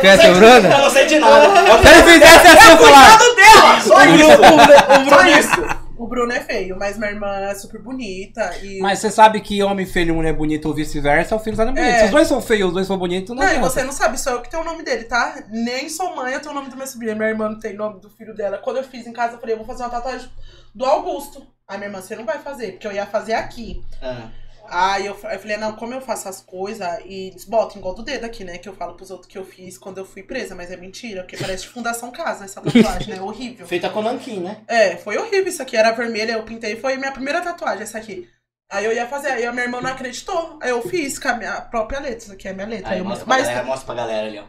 S2: Conhece o Bruno?
S1: Eu não sei de nada. Eu
S2: Se ele fizesse assim, eu
S1: cuidado dela! Só
S4: O
S1: isso!
S4: Bruno, o Bruno
S1: Só
S4: é-
S1: isso!
S4: O Bruno é feio, mas minha irmã é super bonita. E...
S2: Mas você sabe que homem feio um é bonito ou vice-versa, o filho tá bonito.
S4: É.
S2: Se os dois são feios, os dois são bonitos, não,
S4: Não, e
S2: adianta.
S4: você não sabe, sou eu que tenho o nome dele, tá? Nem sou mãe, eu tenho o nome do meu sobrinho. Minha irmã não tem o nome do filho dela. Quando eu fiz em casa, eu falei, eu vou fazer uma tatuagem do Augusto. Aí minha irmã, você não vai fazer, porque eu ia fazer aqui.
S1: Ah,
S4: Aí eu, eu falei, não, como eu faço as coisas e eles botam igual do dedo aqui, né? Que eu falo pros outros que eu fiz quando eu fui presa, mas é mentira, porque parece de Fundação Casa essa tatuagem, né? Horrível.
S2: Feita com nanquim, né?
S4: É, foi horrível isso aqui. Era vermelha, eu pintei. Foi minha primeira tatuagem, essa aqui. Aí eu ia fazer, aí a minha irmã não acreditou. Aí eu fiz com a minha própria letra. Isso aqui é a minha letra. Aí
S1: aí
S4: eu
S1: mostra
S4: mostro.
S1: pra
S4: Mas
S1: galera, mostra pra galera ali, ó.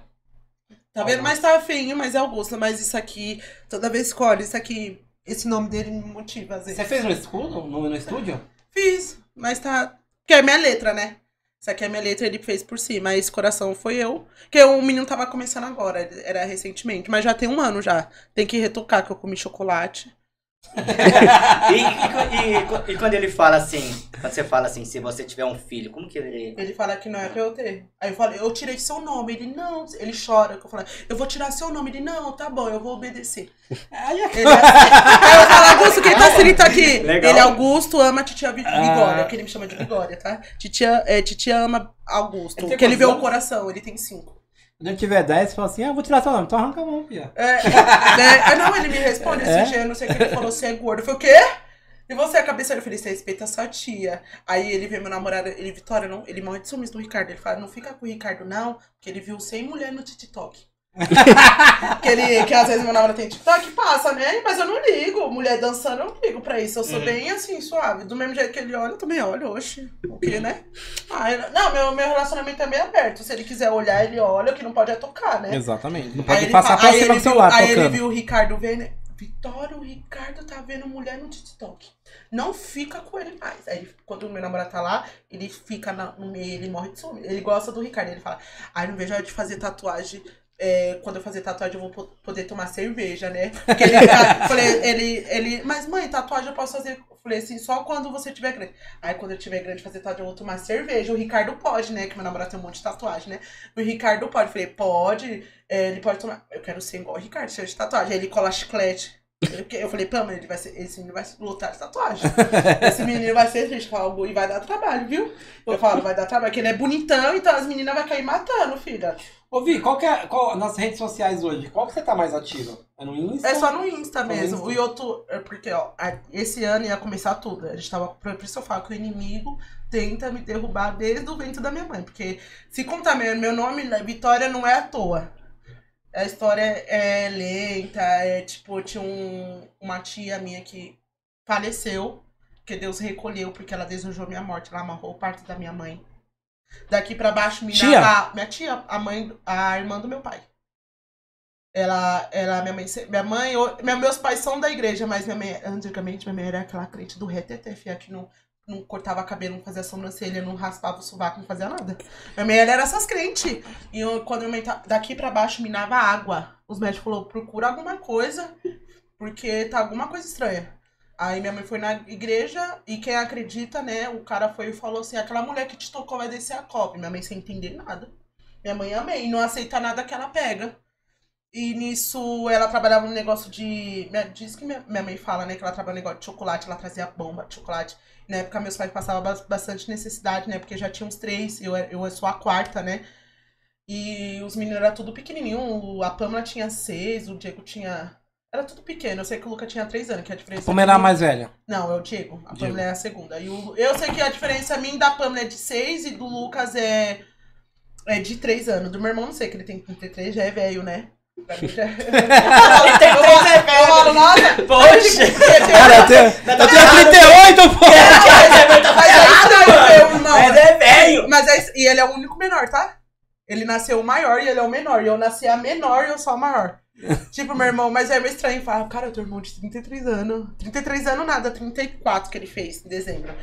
S4: Tá vendo? Mas tá feinho, mas é Augusto. Mas isso aqui, toda vez que isso aqui, esse nome dele me motiva, às vezes.
S2: Você fez no escudo? No, no estúdio?
S4: Fiz, mas tá. Que é minha letra, né? Isso aqui é minha letra, ele fez por si, mas coração foi eu. Que o menino tava começando agora, era recentemente, mas já tem um ano já. Tem que retocar, que eu comi chocolate.
S1: E, e- e- e quando ele fala assim, quando você fala assim, se você tiver um filho, como que ele.
S4: Ele fala que não é pra eu ter. Aí eu falei, eu tirei seu nome. Ele, não. Ele chora. Eu falei, eu vou tirar seu nome. Ele, não, tá bom, eu vou obedecer.
S2: Aí é
S4: é assim. Eu falo, Augusto, quem tá escrito aqui?
S1: Legal.
S4: Ele, Augusto, ama a titia
S2: Ah.
S4: Vigória, que ele me chama de Vigória, tá? Titia, é, titia ama Augusto.
S2: Ele
S4: Porque ele vê o coração, ele tem cinco.
S2: Quando ele tiver 10, você fala assim, ah, vou tirar seu nome. Então arranca a mão, filha.
S4: É, né? Ah, não, ele me responde
S2: É?
S4: esse dia, não sei o que ele falou, você é gordo. Eu falei, o quê? E você, a cabeça Eu falei, você respeita a sua tia. Aí ele vê meu namorado, ele, Vitória, não, ele morre de ciúmes do Ricardo. Ele fala, não fica com o Ricardo, não, porque ele viu 100 mulheres no TikTok. Que, ele, que às vezes meu namorado tem TikTok, passa, né? Mas eu não ligo. Mulher dançando, eu não ligo pra isso. Eu sou
S1: Uhum.
S4: bem assim, suave. Do mesmo jeito que ele olha, eu também olho. Oxe, o quê, né? Ah, eu- não, meu, meu relacionamento é meio aberto. Se ele quiser olhar, ele olha. O que não pode é tocar, né?
S2: Exatamente. Não
S4: Aí
S2: pode
S4: ele
S2: passar pra
S4: aí
S2: cima
S4: ele
S2: do celular
S4: Aí ele
S2: tocando.
S4: viu o Ricardo vendo. Vitória, o Ricardo tá vendo mulher no TikTok. Não fica com ele mais. Aí quando o meu namorado tá lá, ele fica na- no meio, ele morre de ciúme. Ele gosta do Ricardo. Ele fala, ai, não vejo a hora de fazer tatuagem. É, quando eu fazer tatuagem, eu vou po- poder tomar cerveja, né? Porque ele, fica- falei, ele, ele, mas mãe, tatuagem eu posso fazer. Eu falei assim, só quando você tiver grande. Aí quando eu tiver grande fazer tatuagem, eu vou tomar cerveja. O Ricardo pode, né? Que meu namorado tem um monte de tatuagem, né? O Ricardo pode. Eu falei, pode. É, ele pode tomar. Eu quero ser igual o Ricardo, cheio de tatuagem. Aí ele cola chiclete. Eu, falei, Pama, ele vai ser, esse menino vai lutar de tatuagem. Esse menino vai ser triste, falo, e vai dar trabalho, viu? Eu falo, vai dar trabalho, porque ele é bonitão, então as meninas vão cair matando, filha.
S2: Ô, Vi, qual que é, qual, nas redes sociais hoje, qual que você tá mais ativa? É no Insta?
S4: É só no Insta
S2: Só no
S4: mesmo.
S2: Insta.
S4: E outro, é porque, ó, esse ano ia começar tudo. A gente tava. Por isso eu falo que o inimigo tenta me derrubar desde o ventre da minha mãe. Porque se contar meu, meu nome, né, Vitória não é à toa. A história é lenta, é tipo, tinha um, uma tia minha que faleceu, que Deus recolheu porque ela desejou minha morte. Ela amarrou o parto da minha mãe. Daqui pra baixo, me
S2: Tia?
S4: dava- minha tia, a mãe, a irmã do meu pai. Ela, ela, minha mãe, minha mãe, eu- minha- meus pais são da igreja, mas minha mãe, antigamente, minha mãe era aquela crente do reteté, fia, que não, não cortava cabelo, não fazia sobrancelha, não raspava o sovaco, não fazia nada. Minha mãe, era essas crentes. E eu, quando mãe tá, daqui pra baixo, minava água. Os médicos falaram, procura alguma coisa, porque tá alguma coisa estranha. Aí minha mãe foi na igreja e quem acredita, né, o cara foi e falou assim, aquela mulher que te tocou vai descer a copa. Minha mãe sem entender nada. Minha mãe amém, não aceita nada que ela pega. E nisso ela trabalhava num negócio de. Diz que minha, minha mãe fala, né? Que ela trabalha no negócio de chocolate, ela trazia bomba de chocolate. Na época meus pais passavam bas- bastante necessidade, né? Porque já tinha uns três, eu, eu sou a quarta, né? E os meninos eram tudo pequenininho. A Pamela tinha seis, o Diego tinha. Era tudo pequeno. Eu sei que o Luca tinha três anos, que é a diferença.
S2: Como era a
S4: minha-
S2: mais velha?
S4: Não, é o Diego. A
S2: Diego.
S4: Pamela é a segunda. E o, eu sei que a diferença minha da Pamela é de seis e do Lucas é. É de 3 anos. Do meu irmão, não sei, que ele tem 33, já é velho, né? Pra mim já é.
S1: 33 é velho.
S4: Eu falo, nossa,
S1: Poxa!
S2: Cara, eu tenho, eu tenho 38, pô!
S4: Mas
S1: é velho!
S4: Mas é, e ele é o único menor, tá? Ele nasceu o maior e ele é o menor. E eu nasci a menor e eu sou a maior. tipo, meu irmão, mas é meio estranho cara, eu tenho irmão de 33 anos. 33 anos nada, 34 que ele fez em dezembro.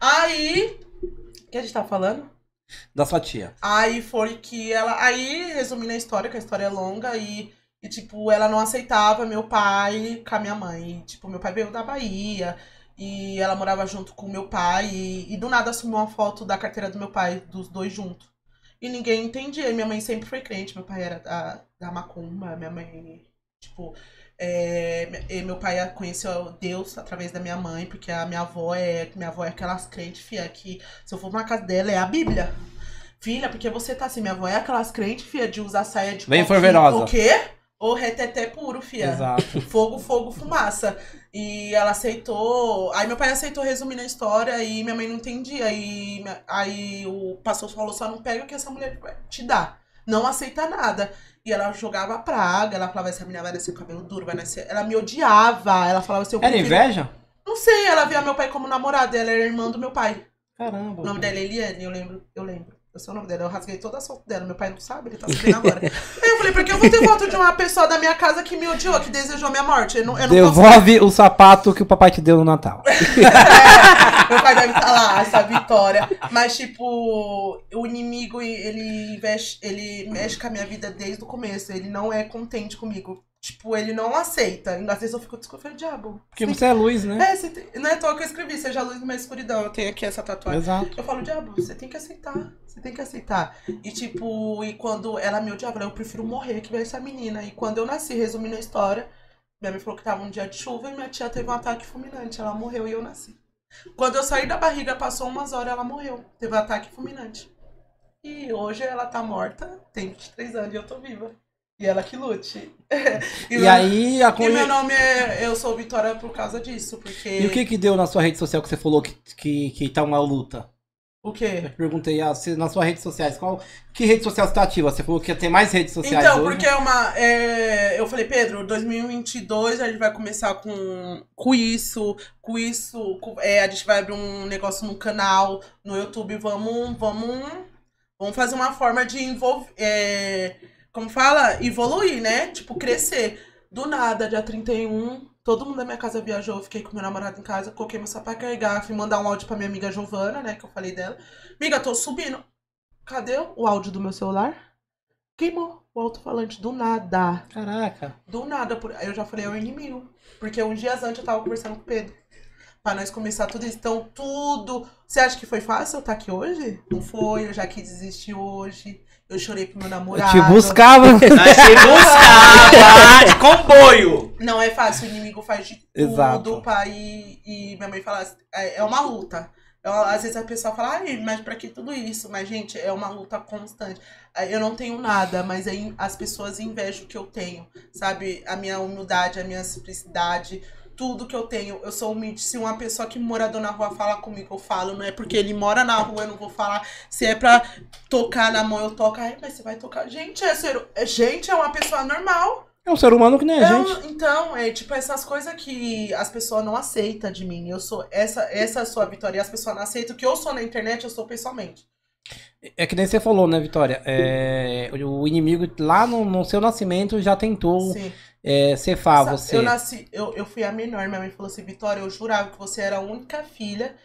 S4: Aí. O que a gente tá falando?
S2: Da sua tia.
S4: Aí foi que ela. Aí, resumindo a história, que a história é longa, e, e tipo, ela não aceitava meu pai com a minha mãe. E, tipo, meu pai veio da Bahia. E ela morava junto com meu pai. E, e do nada assumiu uma foto da carteira do meu pai, dos dois juntos. E ninguém entendia. Minha mãe sempre foi crente. Meu pai era da, da Macumba. Minha mãe, tipo. É, meu pai conheceu Deus através da minha mãe, porque a minha avó é. Minha avó é aquelas crentes, fia, que se eu for na casa dela é a Bíblia. Filha, porque você tá assim, minha avó é aquelas crentes, fia, de usar saia de
S2: Bem fervorosa.
S4: O quê? O reteté puro, fia.
S2: Exato.
S4: Fogo, fogo, fumaça. E ela aceitou. Aí meu pai aceitou resumindo a história e minha mãe não entendia. Aí, aí o pastor falou: só não pega o que essa mulher te dá. Não aceita nada. E ela jogava praga, ela falava: essa menina vai nascer com cabelo duro, vai nascer. Ela me odiava. Ela falava assim: eu
S2: Era
S4: prefiro-
S2: inveja?
S4: Não sei, ela via meu pai como namorado, ela era irmã do meu pai.
S2: Caramba.
S4: O nome dela é Eliane, eu lembro, eu lembro. Eu sei o nome dela, eu rasguei toda a foto dela. Meu pai não sabe, ele tá sabendo agora. Aí eu falei, por que eu vou ter foto de uma pessoa da minha casa que me odiou, que desejou minha morte? Eu não, eu não posso
S2: Devolve o sapato que o papai te deu no Natal.
S4: É, meu pai deve estar lá, essa vitória. Mas, tipo, o inimigo, ele investe, ele mexe com a minha vida desde o começo. Ele não é contente comigo. Tipo, ele não aceita. Às vezes eu fico desconfiando, diabo.
S2: Porque você é luz, né?
S4: É, você tem- não é à toa que eu escrevi, seja luz numa escuridão. Eu tenho aqui essa tatuagem.
S2: Exato.
S4: Eu falo, diabo, você tem que aceitar. Você tem que aceitar. E tipo, e quando ela me odiava, eu prefiro morrer que ver essa menina. E quando eu nasci, resumindo a história, minha mãe falou que tava um dia de chuva e minha tia teve um ataque fulminante. Ela morreu e eu nasci. Quando eu saí da barriga, passou umas horas, ela morreu. Teve um ataque fulminante. E hoje ela tá morta, tem 23 anos e eu tô viva. E ela que lute.
S2: E,
S4: meu-
S2: aí, a
S4: e meu nome é. Eu sou Vitória por causa disso, porque.
S2: E o que que deu na sua rede social que você falou que, que, que tá uma luta?
S4: O
S2: Eu
S4: quê?
S2: te perguntei, ah, se, nas suas redes sociais, qual, que rede social você tá ativa? Você falou que ia ter mais redes sociais
S4: Então,
S2: hoje.
S4: porque é uma. é, eu falei, Pedro, 2022 a gente vai começar com, com isso, com isso. com- é, a gente vai abrir um negócio no canal, no YouTube. Vamos, vamos, vamos fazer uma forma de envolver. é, como fala? Evoluir, né? Tipo, crescer. Do nada, dia 31, todo mundo da minha casa viajou. Eu fiquei com meu namorado em casa, coloquei meu sapato carregar, fui mandar um áudio pra minha amiga Giovana, né? Que eu falei dela. Amiga, tô subindo. Cadê o áudio do meu celular? Queimou o alto-falante do nada.
S2: Caraca.
S4: Do nada. Por... Aí eu já falei, é o inimigo. Porque uns dias antes eu tava conversando com o Pedro. Pra nós começar tudo isso. Então, tudo. Você acha que foi fácil eu estar aqui hoje? Não foi, eu já quis desistir hoje. Eu chorei pro meu
S2: Eu
S4: namorado.
S2: te buscava.
S1: Nós te buscava de comboio.
S4: Não é fácil, o inimigo faz de tudo
S2: Exato.
S4: pra ir. E minha mãe fala, é é uma luta. Eu- às vezes a pessoa fala, ai, mas pra que tudo isso? Mas, gente, é uma luta constante. Aí Eu não tenho nada, mas aí as pessoas invejam o que eu tenho, sabe? A minha humildade, a minha simplicidade, tudo que eu tenho. Eu sou humilde. Se uma pessoa que morador na rua fala comigo, eu falo. Não é porque ele mora na rua, eu não vou falar. Se é pra tocar na mão, eu toco. Ai, mas você vai tocar. Gente, é ser... é- gente, é uma pessoa normal.
S2: É um ser humano que nem a
S4: É um-
S2: gente.
S4: então, é tipo essas coisas que as pessoas não aceitam de mim. Eu sou essa, essa é a sua vitória. E as pessoas não aceitam. O que eu sou na internet, eu sou pessoalmente.
S2: É que nem você falou, né, Vitória? É, o inimigo lá no, no seu nascimento já tentou
S4: Sim.
S2: É,
S4: Sa-
S2: você.
S4: Eu nasci, eu, eu fui a menor. Minha mãe falou assim, Vitória, eu jurava que você era a única filha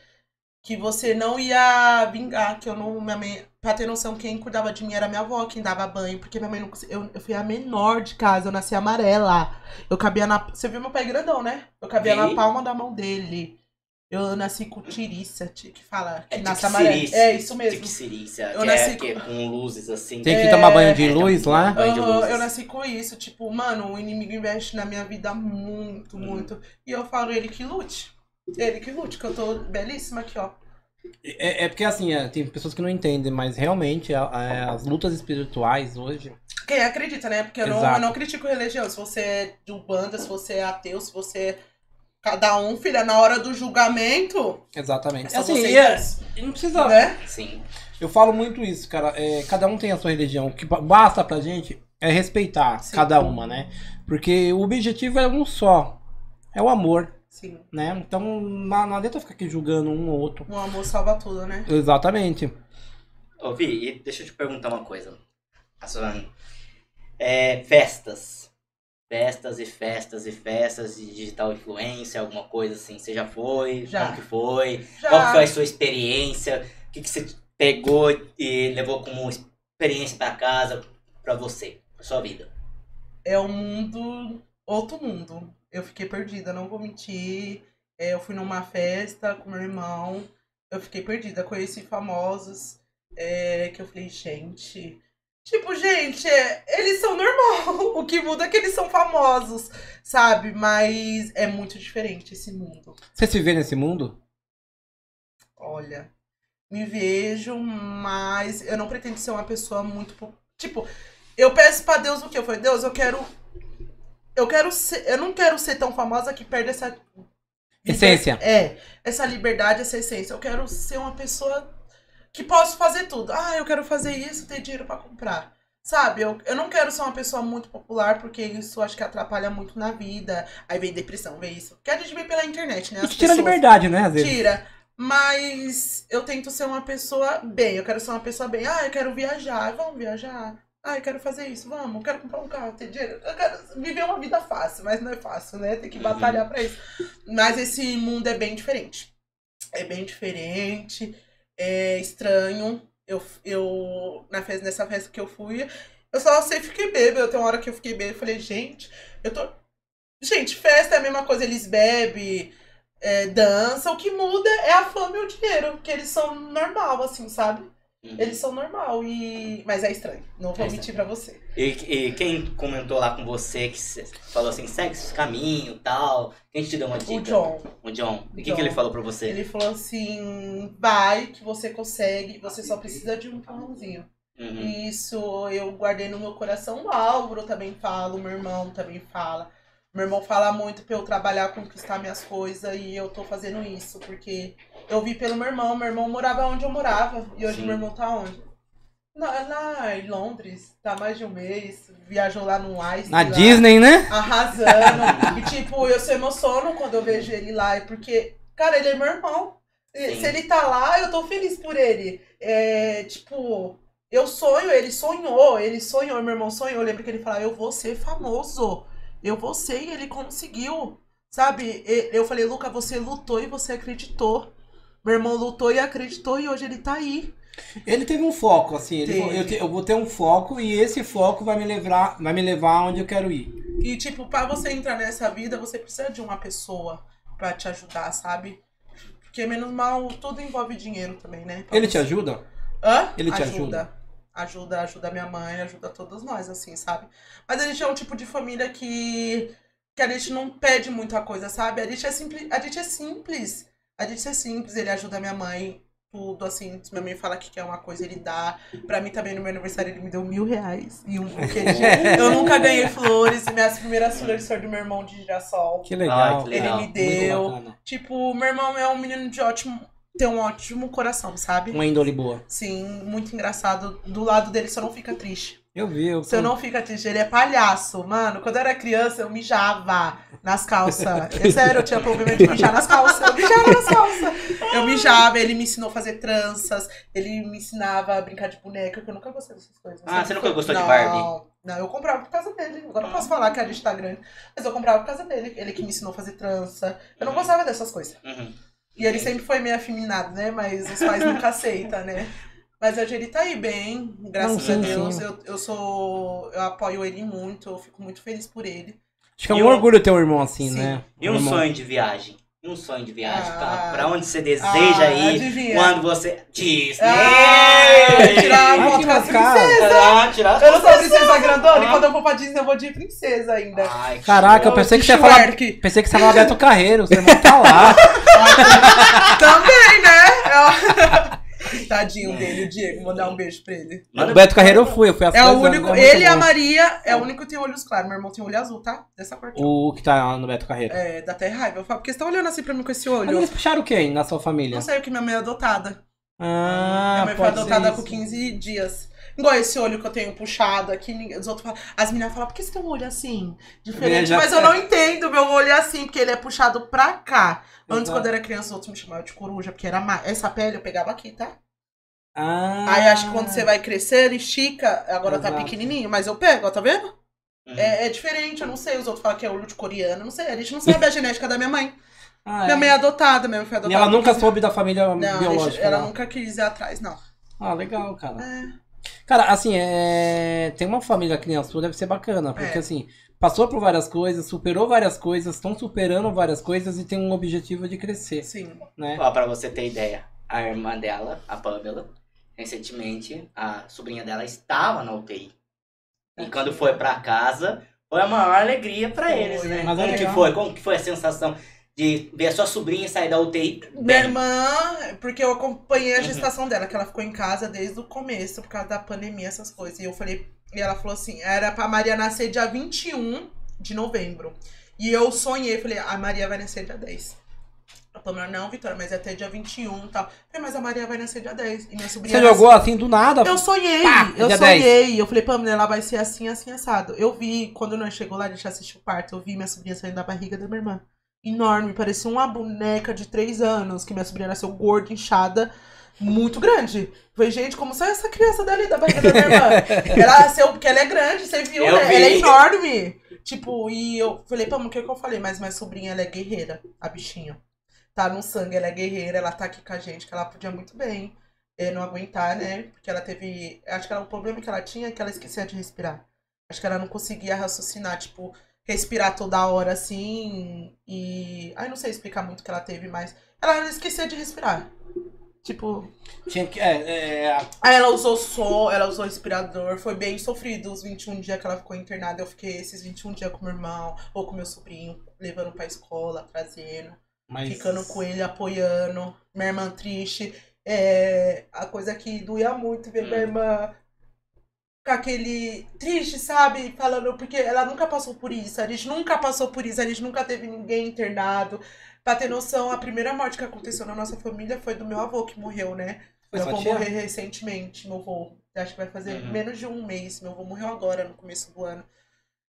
S4: que você não ia vingar, que eu não. Minha mãe, pra ter noção, quem cuidava de mim era minha avó, quem dava banho, porque minha mãe não conseguia. Eu, eu fui a menor de casa, eu nasci amarela. Eu cabia na. Você viu meu pai grandão, né? Eu cabia na palma da mão dele. Eu nasci com tiriça, que fala. Que
S1: É
S4: nasce
S1: tiquicirícia.
S4: É isso mesmo.
S1: Tiquicirícia,
S4: Eu
S1: que,
S4: nasci
S1: é, que é com luzes assim.
S2: Tem que
S4: É,
S2: tomar banho de
S1: é,
S2: luz lá.
S1: banho de luzes.
S4: eu nasci com isso, tipo, mano, o inimigo investe na minha vida muito,
S1: Uhum.
S4: muito. E eu falo, ele que lute. Ele que lute, que eu tô belíssima aqui, ó.
S2: É, é porque assim, é, tem pessoas que não entendem, mas realmente a- a- as lutas espirituais hoje.
S4: Quem acredita, né? Porque eu não, eu não critico religião. Se você é de Umbanda, se você é ateu, se você é Cada um, filha, na hora do julgamento.
S2: Exatamente.
S4: É só
S2: assim,
S4: você
S2: e é-
S4: Deus,
S2: e não precisa.
S4: né?
S1: Sim.
S2: Eu falo muito isso, cara. É, cada um tem a sua religião. O que ba- basta pra gente é respeitar
S4: Sim.
S2: cada uma, né? Porque o objetivo é um só. É o amor,
S4: Sim.
S2: né? Então não, não adianta ficar aqui julgando um ou outro.
S4: O amor salva tudo, né?
S2: Exatamente.
S1: Ô, Vi, e deixa eu te perguntar uma coisa. A sua- É, festas. Festas e festas e festas de digital influência, alguma coisa assim. Você já foi?
S4: Já.
S1: Como que foi?
S4: Já.
S1: Qual foi a sua experiência? O que, que você pegou e levou como experiência pra casa, pra você, pra sua vida?
S4: é um mundo, outro mundo. Eu fiquei perdida, não vou mentir. É, eu fui numa festa com meu irmão, eu fiquei perdida. Conheci famosos, é, que eu falei, gente. Tipo, gente, é, eles são normal. O que muda é que eles são famosos, sabe? Mas é muito diferente esse mundo.
S2: Você se vê nesse mundo?
S4: Olha, me vejo, mas eu não pretendo ser uma pessoa muito. po- Tipo, eu peço pra Deus o quê? Eu falei, Deus, eu quero. Eu quero ser. Eu não quero ser tão famosa que perde essa.
S2: Essência.
S4: É, essa liberdade, essa essência. Eu quero ser uma pessoa que posso fazer tudo. Ah, eu quero fazer isso, ter dinheiro pra comprar. Sabe, eu, eu não quero ser uma pessoa muito popular, porque isso acho que atrapalha muito na vida. Aí vem depressão, vem isso. Porque a gente vê pela internet, né? As
S2: te tira a liberdade, né? Às vezes.
S4: Tira. Mas eu tento ser uma pessoa bem. Eu quero ser uma pessoa bem. Ah, eu quero viajar. Vamos viajar. Ah, eu quero fazer isso. Vamos. Eu quero comprar um carro, ter dinheiro. Eu quero viver uma vida fácil, mas não é fácil, né? Tem que
S1: Uhum.
S4: batalhar pra isso. Mas esse mundo é bem diferente. É bem diferente. É estranho. Eu, eu na festa, nessa festa que eu fui, eu só sei fiquei bêbada. Eu tenho uma hora que eu fiquei bêbada. Eu falei, gente, eu tô. Gente, festa é a mesma coisa, eles bebem, é, dançam. O que muda é a fama e o dinheiro, que eles são normal, assim, sabe?
S1: Uhum.
S4: Eles são normal e. Mas é estranho. Não vou
S1: É
S4: mentir pra você.
S1: E, e quem comentou lá com você que falou assim, segue esse caminho tal? Quem te deu uma dica?
S4: O John,
S1: O John. E o que, que ele falou pra você?
S4: ele falou assim: vai, que você consegue, você só precisa de um empurrãozinho.
S1: Uhum.
S4: E Isso eu guardei no meu coração. O Álvaro também fala, o meu irmão também fala. Meu irmão fala muito pra eu trabalhar, conquistar minhas coisas e eu tô fazendo isso, porque eu vi pelo meu irmão. Meu irmão morava onde eu morava e hoje
S1: Sim.
S4: meu irmão tá onde? Na, lá em Londres, tá mais de um mês, viajou lá no Ice.
S2: Na
S4: lá,
S2: Disney, né?
S4: Arrasando. e tipo, eu se emociono quando eu vejo ele lá, porque, cara, ele é meu irmão. E
S1: Sim.
S4: Se ele tá lá, eu tô feliz por ele. É, tipo, eu sonho, ele sonhou, ele sonhou, meu irmão sonhou. Eu lembro que ele falava, eu vou ser famoso. Eu vou ser, e ele conseguiu. Sabe? Eu falei, Luca, você lutou e você acreditou. Meu irmão lutou e acreditou e hoje ele tá aí.
S2: Ele teve um foco, assim. Ele eu, te- eu vou ter um foco e esse foco vai me levar, vai me levar onde eu quero ir.
S4: E, tipo, pra você entrar nessa vida, você precisa de uma pessoa pra te ajudar, sabe? Porque, menos mal, tudo envolve dinheiro também, né? Pra
S2: Ele te ajuda?
S4: Hã?
S2: Ele te
S4: ajuda. Ajuda, ajuda minha mãe, ajuda todos nós, assim, sabe? Mas a gente é um tipo de família que, que a gente não pede muita coisa, sabe? A gente é simples. A gente é simples. A gente é simples, ele ajuda minha mãe, tudo, assim. Se minha mãe fala que quer uma coisa, ele dá. Pra mim também, no meu aniversário, ele me deu mil reais. E um buquê de... Eu nunca ganhei flores. Minhas primeiras flores foram do meu irmão de girassol.
S2: Que legal.
S1: Ai, que legal.
S4: Ele me deu. Tipo, meu irmão é um menino de ótimo. Tem um ótimo coração, sabe?
S2: Uma índole boa.
S4: Sim, muito engraçado. Do lado dele você não fica triste.
S2: Eu vi, eu
S4: Você não fica triste. Ele é palhaço. Mano, quando eu era criança, eu mijava nas calças. É sério, eu tinha problema de mijar nas calças. Eu mijava nas calças. Eu mijava, ele me ensinou a fazer tranças. Ele me ensinava a brincar de boneca, que eu nunca gostei dessas coisas.
S1: Ah, você nunca gostou de
S4: não,
S1: Barbie?
S4: Não, eu comprava por causa dele. Agora eu posso falar que a gente tá grande. Mas eu comprava por causa dele. Ele que me ensinou a fazer trança. Eu não gostava dessas coisas.
S1: Uhum.
S4: E ele sempre foi meio afeminado, né? Mas os pais nunca aceitam, né? Mas hoje ele tá aí bem, graças
S2: Não, sim,
S4: a Deus.
S2: sim.
S4: Eu, eu sou. Eu apoio ele muito, eu fico muito feliz por ele.
S2: Acho que é um
S1: E o-
S2: orgulho ter um irmão assim,
S4: Sim.
S2: né?
S1: E um
S2: irmão.
S1: sonho de viagem? E um sonho de viagem?
S4: Ah.
S1: pra, pra onde você deseja
S4: Ah,
S1: ir
S4: adivinha?
S1: quando você. Disney!
S4: Ah, tirar a foto
S2: que
S4: com as princesas.
S1: Ah, tirar
S4: Eu não sou princesa grandona, e
S1: Ah.
S4: quando eu for pra Disney eu vou de princesa ainda.
S1: Ai, que
S2: Caraca, eu pensei que
S4: de
S2: você ia falar. Pensei que você ia falar Beto Carreiro, seu irmão tá lá.
S4: Também, né? Tadinho dele, o Diego, mandar um beijo pra ele.
S2: O Beto Carreiro eu fui, eu fui
S4: É o
S2: anos,
S4: único,
S2: muito
S4: ele e a. Maria é o único que tem olhos claros. Meu irmão tem olho azul, tá? Dessa cor.
S2: O que tá lá no Beto Carreiro.
S4: É, dá até raiva. Eu falo, porque você tá olhando assim pra mim com esse
S2: Mas
S4: olho.
S2: eles puxaram quem na sua família?
S4: Não sei o que minha mãe é adotada.
S2: Ah,
S4: minha mãe foi adotada com 15 dias. Igual esse olho que eu tenho puxado aqui, os outros falam, as meninas falam, por que você tem um olho assim? Diferente,
S2: Já-
S4: mas eu não entendo meu olho é assim, porque ele é puxado pra cá. Antes,
S2: Exato.
S4: quando eu era criança, os outros me chamavam de coruja, porque era ma... essa pele eu pegava aqui, tá?
S2: Ah.
S4: Aí acho que quando você vai crescer, ele estica, agora tá
S2: Exato.
S4: pequenininho, mas eu pego, ó, tá vendo?
S1: Uhum.
S4: É, é diferente, eu não sei, os outros falam que é olho de coreano, não sei, a gente não sabe a genética da minha mãe.
S2: Ah,
S4: Minha
S2: é.
S4: mãe é adotada, minha mãe foi
S2: E
S4: adotada.
S2: ela
S4: com
S2: nunca
S4: 15
S2: soube da família
S4: Não,
S2: biológica.
S4: gente- ela
S2: não.
S4: nunca quis ir atrás, não.
S2: Ah, legal, cara.
S4: É.
S2: Cara, assim, é... tem uma família criança sua, deve ser bacana, porque
S4: É.
S2: assim, passou por várias coisas, superou várias coisas, estão superando várias coisas e tem um objetivo de crescer,
S4: Sim.
S2: né?
S1: Ó, pra você ter ideia, a irmã dela, a Pamela, recentemente, a sobrinha dela estava na UTI. E quando foi pra casa, foi a maior alegria pra
S4: Foi,
S1: eles, né?
S2: mas é
S1: Como que foi? Como que foi a sensação de ver a sua sobrinha sair da UTI?
S4: Minha
S1: bem?
S4: irmã, porque eu acompanhei a
S1: Uhum.
S4: gestação dela, que ela ficou em casa desde o começo, por causa da pandemia, essas coisas. E eu falei, e ela falou assim, era pra Maria nascer dia 21 de novembro. E eu sonhei, falei, a Maria vai nascer dia 10. A Pamela, não, Vitória, mas é até dia 21 e tal. Falei, mas a Maria vai nascer dia 10. E minha sobrinha
S2: Você jogou assim do nada?
S4: Eu sonhei,
S2: Pá,
S4: eu sonhei. Eu falei, Pamela, ela vai ser assim, assim, assado. Eu vi, quando nós chegou lá, a gente assistiu o parto, eu vi minha sobrinha saindo da barriga da minha irmã. Enorme, parecia uma boneca de três anos, que minha sobrinha nasceu gorda, inchada, muito grande. Falei, gente, como saiu essa criança dali da barriga da minha irmã? ela nasceu porque ela é grande, você viu,
S1: Eu
S4: né?
S1: vi.
S4: Ela é enorme. Tipo, e eu falei, Pamela, o que, que eu falei? Mas minha sobrinha, ela é guerreira, a bichinha. Tá no sangue, ela é guerreira, ela tá aqui com a gente, que ela podia muito bem eh, não aguentar, né? Porque ela teve. Acho que ela, o problema que ela tinha é que ela esquecia de respirar. Acho que ela não conseguia raciocinar, tipo, respirar toda hora assim. E. Ai, não sei explicar muito o que ela teve, mas. Ela esquecia de respirar. Tipo.
S2: Tinha que, é, é,
S4: Aí ela usou só, ela usou respirador. Foi bem sofrido os 21 dias que ela ficou internada. Eu fiquei esses 21 dias com meu irmão ou com meu sobrinho, levando pra escola, trazendo
S2: mas...
S4: ficando com ele, apoiando. Minha irmã triste. É, a coisa que doía muito ver minha
S1: Hum.
S4: irmã com aquele triste, sabe? Falando, porque ela nunca passou por isso. A gente nunca passou por isso. A gente nunca teve ninguém internado. Pra ter noção, a primeira morte que aconteceu na nossa família foi do meu avô que morreu, né?
S2: Foi
S4: meu avô morreu recentemente, meu avô. Acho que vai fazer
S1: Uhum.
S4: menos de um mês. Meu avô morreu agora, no começo do ano.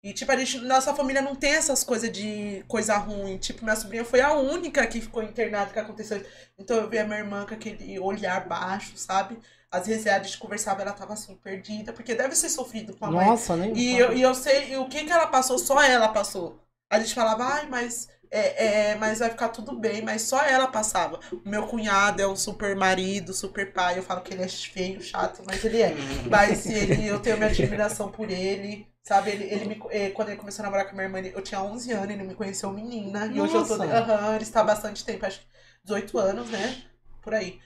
S4: E, tipo, a gente, nossa família não tem essas coisas de coisa ruim. Tipo, minha sobrinha foi a única que ficou internada que aconteceu. Então eu vi a minha irmã com aquele olhar baixo, sabe? Às vezes a gente conversava, ela tava assim, perdida, porque deve ser sofrido com a mãe.
S2: Nossa, nem
S4: E eu, e eu sei, e o que que ela passou, só ela passou. A gente falava, ai, mas, é, é, mas vai ficar tudo bem, mas só ela passava. O meu cunhado é um super marido, super pai. Eu falo que ele é feio, chato, mas ele é. Mas ele, eu tenho minha admiração por ele. Sabe, ele, ele me, eh, quando ele começou a namorar com a minha irmã, eu tinha 11 anos, ele me conheceu menina. E hoje eu tô.
S2: Nossa.
S4: Aham, ele está há bastante tempo, acho que 18 anos, né? Por aí.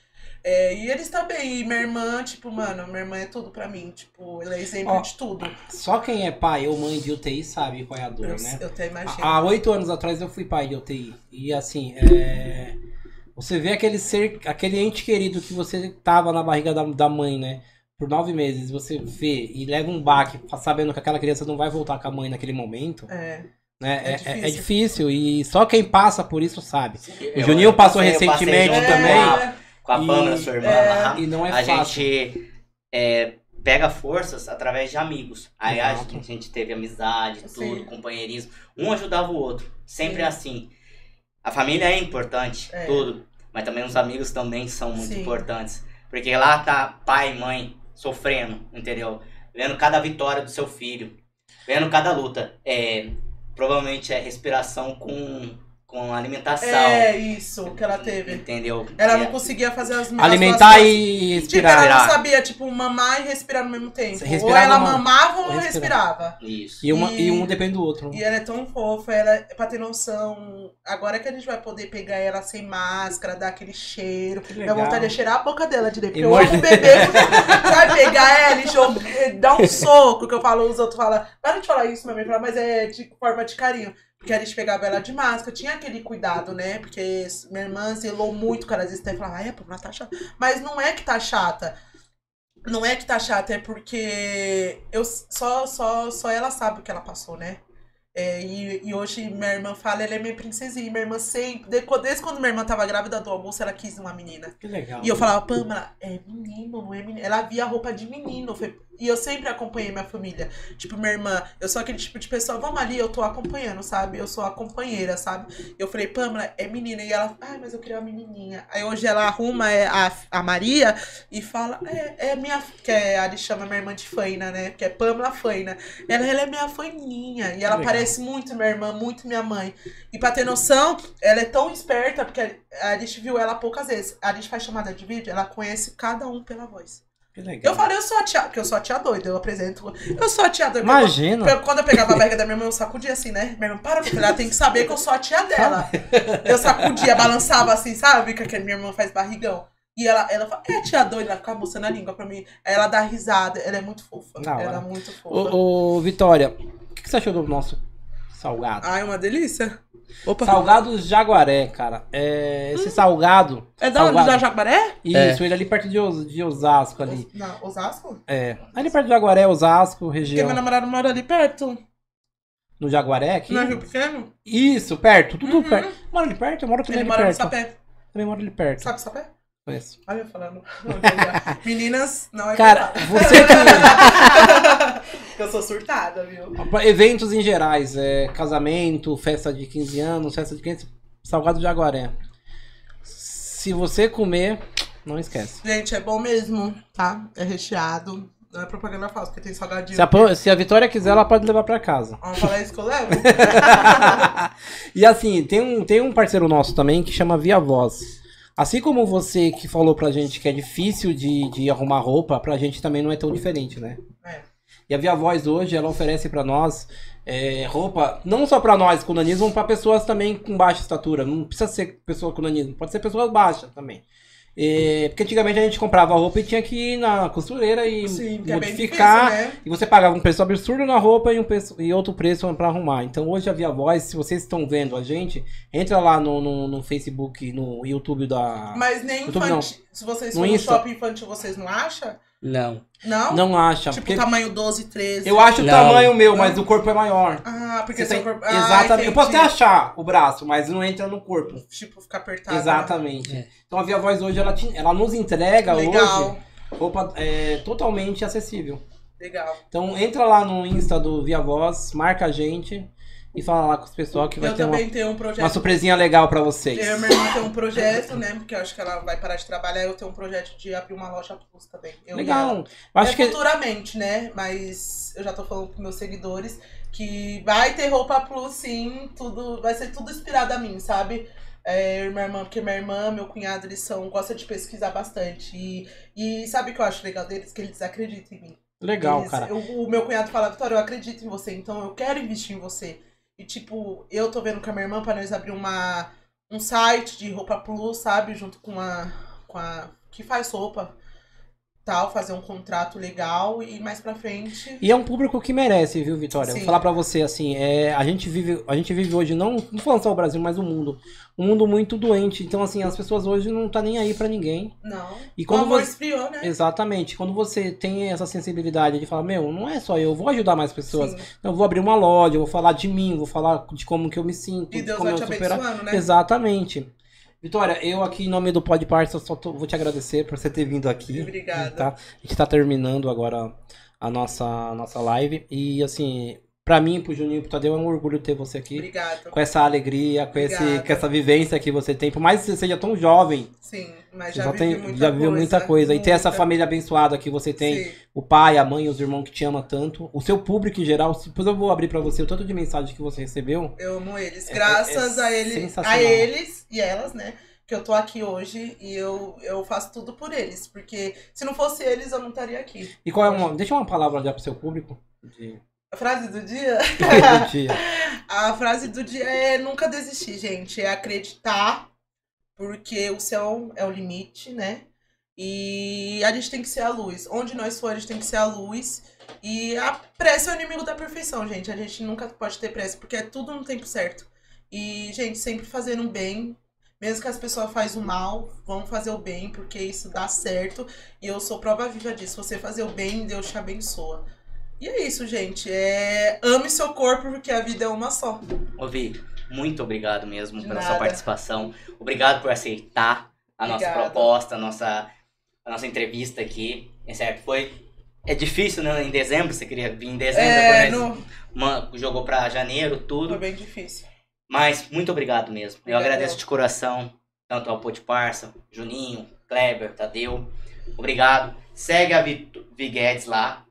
S4: É, e ele está bem. E minha irmã, tipo, mano, minha irmã é tudo pra mim. Tipo, ela é exemplo
S2: Ó,
S4: de tudo.
S2: Só quem é pai ou mãe de UTI sabe qual é a dor,
S4: Eu,
S2: né?
S4: eu até imagino.
S2: Há oito anos atrás eu fui pai de UTI. E assim, é... você vê aquele ser, aquele ente querido que você tava na barriga da, da mãe, né? Por nove meses, você vê e leva um baque sabendo que aquela criança não vai voltar com a mãe naquele momento,
S4: É.
S2: né?
S4: É
S2: É, é- é
S4: difícil.
S2: difícil. E só quem passa por isso sabe. O Juninho passou recentemente
S1: junto
S2: também.
S1: Com a,
S2: E-
S1: Pamela, sua irmã
S4: é,
S1: lá.
S2: E não é
S1: a
S2: fácil.
S1: gente é, pega forças através de amigos. Aí a gente, a gente teve amizade, tudo,
S4: Sim.
S1: companheirismo. Um ajudava o outro. Sempre
S4: Sim.
S1: assim. A família é importante,
S4: É.
S1: tudo. Mas também os amigos também são muito
S4: Sim.
S1: importantes. Porque lá tá pai e mãe sofrendo, entendeu? Vendo cada vitória do seu filho. Vendo cada luta. É, provavelmente é respiração com, com alimentação.
S4: É isso que ela teve.
S1: Entendeu?
S4: Ela não conseguia fazer as as
S2: Alimentar
S4: coisas.
S2: e
S4: Tipo,
S2: respirar.
S4: ela não sabia, tipo, mamar e respirar no mesmo tempo.
S2: Você
S4: Ou
S2: respirava,
S4: ela mamava ou
S2: Ou
S4: respirava.
S1: Isso.
S2: E, uma,
S4: E-
S2: e um depende do outro.
S4: E ela é tão fofa, ela, pra ter noção, agora que a gente vai poder pegar ela sem máscara, dar aquele cheiro.
S2: Legal.
S4: vontade é cheirar a boca dela direito, porque
S2: E
S4: eu amo bebê. Sabe, pegar ela e jogar, dar um soco, que eu falo, os outros falam, para de falar isso, minha mãe fala, mas é de forma de carinho. Porque a gente pegava ela de máscara, tinha aquele cuidado, né? Porque minha irmã zelou muito, cara, às vezes até falava, ai, a Pamela tá chata. Mas não é que tá chata. Não é que tá chata, é porque eu só, só, só ela sabe o que ela passou, né? É, e, e hoje minha irmã fala, ela é minha princesinha. Minha irmã sempre, desde quando minha irmã tava grávida do almoço, ela quis uma menina.
S2: Que legal.
S4: E eu falava, Pamela, é menino, não é menino. Ela via roupa de menino. E eu sempre acompanhei minha família. Tipo, minha irmã, eu sou aquele tipo de pessoa, vamos ali, eu tô acompanhando, sabe? Eu sou a companheira, sabe? Eu falei, Pamela, é menina. E ela, ai, mas eu queria uma menininha. Aí hoje ela arruma é, a, a Maria e fala, é, é minha. Que é, a chama minha irmã de Faina, né? Que é Pamela Faina. Ela, ela é minha Faininha. E ela
S2: Legal.
S4: Parece muito minha irmã, muito minha mãe. E pra ter noção, ela é tão esperta, porque a gente viu ela poucas vezes. A gente faz chamada de vídeo, ela conhece cada um pela voz.
S2: Que legal.
S4: Eu falei, eu sou a tia, porque eu sou a tia doida, eu apresento. Eu sou a tia doida.
S2: Imagina.
S4: Eu- quando eu pegava a barriga da minha irmã, eu sacudia assim, né? Minha irmã, para, filha, ela tem que saber que eu sou a tia dela. Eu sacudia, balançava assim, sabe? Que aquele minha irmã faz barrigão. E ela, ela fala, é tia doida, ela fica mostrando a língua pra mim. Aí ela dá risada, ela é muito fofa.
S2: Da
S4: ela é muito fofa.
S2: Ô, ô, Vitória, o que, que você achou do nosso salgado?
S4: Ai, uma delícia. Opa.
S2: Salgado Jaguaré, cara. É, esse salgado.
S4: É da onde? Da Jacaré?
S2: Isso, ele ali perto de, Os- de Osasco ali.
S4: Não, Osasco?
S2: É. Ali perto de Jaguaré, Osasco,
S4: Porque
S2: região.
S4: meu namorado mora ali perto.
S2: No Jaguaré aqui.
S4: Não é Rio Pequeno?
S2: Isso, perto, tudo
S4: Uhum.
S2: perto. Mora ali perto? Eu moro também
S4: Ele
S2: ali
S4: mora no
S2: perto.
S4: Sapé.
S2: Também moro ali perto.
S4: Sabe Sapé?
S2: Conheço.
S4: Olha eu falando. Meninas, não é
S2: Cara,
S4: verdade.
S2: você que.
S4: Eu sou surtada, viu?
S2: Eventos em gerais, é, casamento, festa de 15 anos, festa de 15, salgado de Jaguaré. Se você comer, não esquece.
S4: Gente, é bom mesmo, tá? É recheado. Não é propaganda falsa, porque tem salgadinho.
S2: Se a, se a Vitória quiser, ela pode levar pra casa.
S4: Vamos falar isso que eu levo?
S2: e assim, tem um, tem um parceiro nosso também que chama Via Voz. Assim como você que falou pra gente que é difícil de, de arrumar roupa, pra gente também não é tão diferente, né?
S4: É.
S2: E a Via Voz hoje, ela oferece pra nós é, roupa, não só pra nós com nanismo, pra pessoas também com baixa estatura. Não precisa ser pessoa com nanismo, pode ser pessoas baixas também. É, porque antigamente a gente comprava roupa e tinha que ir na costureira e
S4: Sim, é
S2: modificar.
S4: difícil, né?
S2: E você pagava um preço absurdo na roupa e, um preço, e outro preço pra arrumar. Então hoje a Via Voz, se vocês estão vendo a gente, entra lá no, no, no Facebook, no YouTube da.
S4: Mas nem
S2: Eu tô- não.
S4: infantil. Se vocês
S2: No
S4: forem no shopping infantil, vocês não acham?
S3: Não.
S4: Não?
S2: Não acha.
S4: Tipo
S2: porque
S4: tamanho 12, 13.
S2: eu acho o
S3: Não.
S2: tamanho meu,
S4: Não.
S2: mas o corpo é maior.
S4: Ah, porque
S2: Você
S4: seu
S2: tem-
S4: corpo. Ah,
S2: Exatamente. eu posso até
S4: entendi.
S2: achar o braço, mas não entra no corpo.
S4: Tipo, ficar apertado. né?
S2: Exatamente.
S3: É.
S2: Então a Via Voz hoje, ela, te- ela nos entrega
S4: Legal.
S2: hoje roupa é, totalmente acessível.
S4: Legal.
S2: Então entra lá no Insta do Via Voz, marca a gente e fala lá com os pessoal que vai
S4: Eu
S2: ter uma,
S4: um projeto.
S2: uma surpresinha legal pra vocês.
S4: Eu minha irmã tem um projeto, né? Porque eu acho que ela vai parar de trabalhar. Eu tenho um projeto de abrir uma loja plus também. Eu.
S2: Legal. Acho
S4: é
S2: que
S4: futuramente, né? Mas eu já tô falando pros meus seguidores que vai ter roupa plus, sim. Tudo, vai ser tudo inspirado a mim, sabe? É, minha irmã, porque minha irmã, meu cunhado, eles são, gostam de pesquisar bastante. E, e sabe o que eu acho legal deles? Que eles acreditam em mim.
S2: legal,
S4: Eles-
S2: cara.
S4: eu- o meu cunhado fala, Vitória, eu acredito em você, então eu quero investir em você. E tipo, eu tô vendo com a minha irmã pra nós abrir uma, um site de roupa plus, sabe? Junto com a, com a que faz roupa, tal, fazer um contrato legal e mais pra frente.
S2: E é um público que merece, viu, Vitória?
S4: Sim.
S2: Vou falar pra você assim, é, a gente vive, a gente vive hoje não, não falando só o Brasil, mas o mundo, um mundo muito doente. Então assim, as pessoas hoje não tá nem aí pra ninguém.
S4: Não.
S2: E
S4: o
S2: quando
S4: amor
S2: você
S4: esfriou, né?
S2: Exatamente. Quando você tem essa sensibilidade de falar, meu, não é só eu, vou ajudar mais pessoas.
S4: Sim.
S2: Eu vou abrir uma loja, eu vou falar de mim, vou falar de como que eu me sinto,
S4: E
S2: de
S4: Deus
S2: como
S4: vai
S2: eu
S4: te
S2: superar.
S4: né?
S2: Exatamente. Vitória, eu aqui em nome do Pod Parça só tô- vou te agradecer por você ter vindo aqui.
S4: Obrigada.
S2: Tá? A gente tá terminando agora a nossa, a nossa live. E assim, pra mim, pro Juninho e pro Tadeu, é um orgulho ter você aqui.
S4: Obrigada.
S2: Com essa alegria, com, esse, com essa vivência que você tem. Por mais que você seja tão jovem,
S4: Sim, mas já,
S2: já, tem,
S4: muita
S2: já viveu
S4: coisa,
S2: muita coisa. E ter essa
S4: muita.
S2: família abençoada que você tem.
S4: Sim.
S2: O pai, a mãe, os irmãos que te amam tanto. O seu público em geral. Depois eu vou abrir pra você o tanto de mensagem que você recebeu.
S4: Eu amo eles.
S2: É-
S4: Graças
S2: é
S4: a eles,
S2: sensacional.
S4: a eles e elas, né? Que eu tô aqui hoje e eu, eu faço tudo por eles. Porque se não fosse eles, eu não estaria aqui.
S2: E qual é uma. Deixa uma palavra já pro seu público. De,
S4: A frase do dia?
S2: do dia.
S4: A frase do dia é nunca desistir, gente. É acreditar, porque o céu é o limite, né? E a gente tem que ser a luz. Onde nós for, a gente tem que ser a luz. E a pressa é o inimigo da perfeição, gente. A gente nunca pode ter pressa, porque é tudo no tempo certo. E, gente, sempre fazendo bem. Mesmo que as pessoas façam o mal, vamos fazer o bem, porque isso dá certo. E eu sou prova viva disso. Você fazer o bem, Deus te abençoa. E é isso, gente. É... Ame seu corpo, porque a vida é uma só.
S1: Ouvi, muito obrigado mesmo
S4: De
S1: pela
S4: nada.
S1: sua participação. Obrigado por aceitar a nossa
S4: Obrigada.
S1: proposta, a nossa, a nossa entrevista aqui. É certo, foi. É difícil, né? Em dezembro, você queria vir em dezembro,
S4: É,
S1: depois
S4: no...
S1: uma- jogou pra janeiro, tudo.
S4: foi bem difícil.
S1: Mas muito obrigado mesmo. Eu
S4: Obrigada.
S1: agradeço de coração, tanto ao Pô de Parça, Juninho, Kleber, Tadeu. Obrigado. Segue a Vi, Vi Guedes lá,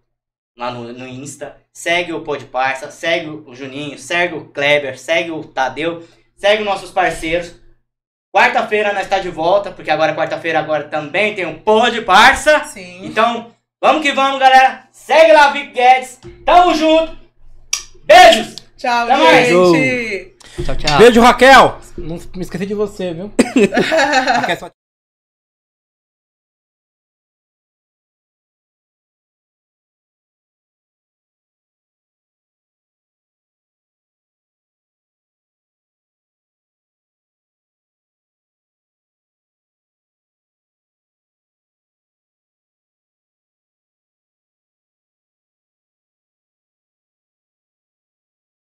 S1: lá no, no Insta. Segue o Pô de Parça, segue o Juninho, segue o Kleber, segue o Tadeu, segue os nossos parceiros. Quarta-feira nós está de volta, porque agora quarta-feira agora também tem um Pô de Parça.
S4: Sim.
S1: Então, vamos que vamos, galera. Segue lá, Vi Guedes. Tamo junto. Beijos!
S4: Tchau,
S1: Até mais.
S4: gente.
S3: Tchau, tchau.
S2: Beijo, Raquel! Não me esqueci de você, viu? Raquel, só